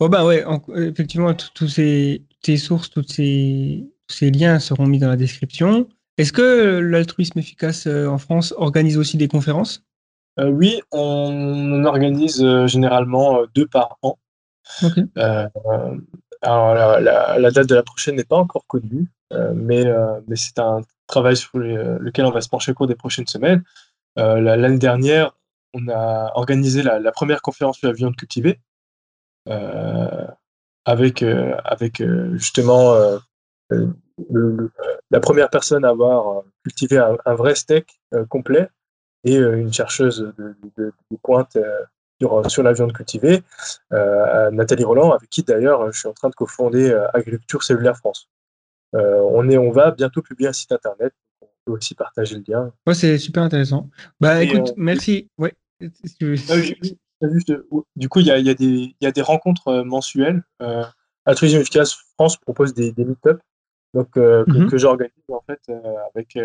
Bon bah ouais, effectivement, tous ces, sources, tous ces, ces liens seront mis dans la description. Est-ce que l'altruisme efficace en France organise aussi des conférences? Oui, on, organise généralement deux par an. Ok. alors la, date de la prochaine n'est pas encore connue, mais, mais c'est un travail sur lequel on va se pencher au cours des prochaines semaines. L'année dernière, on a organisé la, première conférence sur la viande cultivée, avec, avec justement la première personne à avoir cultivé un, vrai steak complet et une chercheuse de, pointe sur, la viande cultivée, Nathalie Roland, avec qui d'ailleurs je suis en train de cofonder Agriculture Cellulaire France. Euh, on, est, on va bientôt publier un site internet. On peut aussi partager le lien. Ouais, c'est super intéressant. Bah écoute, euh, merci. Ouais. Ah du coup, il y a, des rencontres mensuelles. Euh, Altruisme Efficace France propose des, des meet-up donc, mhm. que, j'organise en fait avec.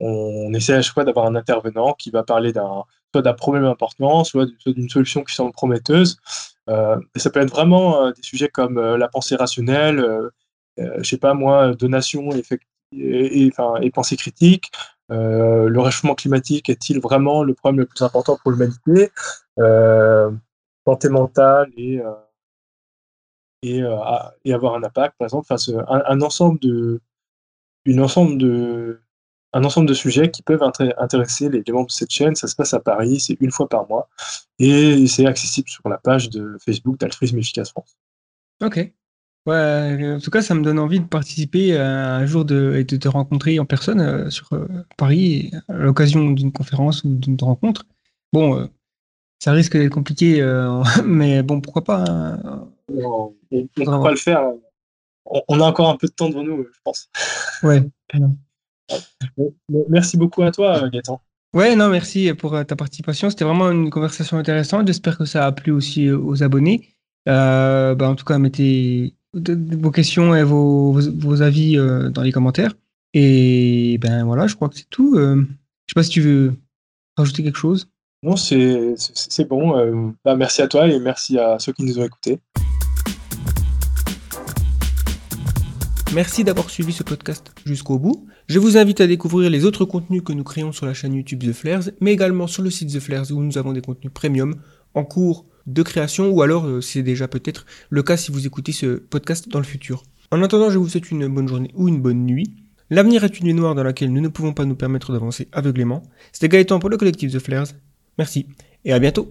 on, essaie à chaque fois d'avoir un intervenant qui va parler d'un soit d'un problème important, soit d'une solution qui semble prometteuse. et ça peut être vraiment des sujets comme la pensée rationnelle, euh, je sais pas moi, donation et, et, pensée critique. Euh, le réchauffement climatique est-il vraiment le problème le plus important pour l'humanité? Euh, Santé mentale et, et, avoir un impact, par exemple, enfin, un, ensemble de, une ensemble de, un ensemble de sujets qui peuvent intéresser les, membres de cette chaîne. Ça se passe à Paris, c'est une fois par mois, et c'est accessible sur la page de Facebook d'Altruisme Efficace France. Ok. Ouais, en tout cas, ça me donne envie de participer un jour de, et de te rencontrer en personne euh, sur euh, Paris à l'occasion d'une conférence ou d'une rencontre. Bon, euh, ça risque d'être compliqué, mais bon, pourquoi pas. Hein. on ne peut pas le faire. On, a encore un peu de temps devant nous, je pense. Ouais. Merci beaucoup à toi, Gaëtan. Ouais, non, merci pour ta participation. C'était vraiment une conversation intéressante. J'espère que ça a plu aussi aux abonnés. bah, en tout cas, mettez vos questions et vos, vos, avis euh, dans les commentaires. Et ben voilà, je crois que c'est tout. Euh, je sais pas si tu veux rajouter quelque chose. Non, c'est bon. Euh, bah, merci à toi et merci à ceux qui nous ont écoutés. Merci d'avoir suivi ce podcast jusqu'au bout. Je vous invite à découvrir les autres contenus que nous créons sur la chaîne YouTube The Flares, mais également sur le site The Flares où nous avons des contenus premium en cours de création ou alors euh, c'est déjà peut-être le cas si vous écoutez ce podcast dans le futur. En attendant, je vous souhaite une bonne journée ou une bonne nuit. L'avenir est une nuit noire dans laquelle nous ne pouvons pas nous permettre d'avancer aveuglément. C'était Gaëtan pour le collectif The Flares. Merci et à bientôt.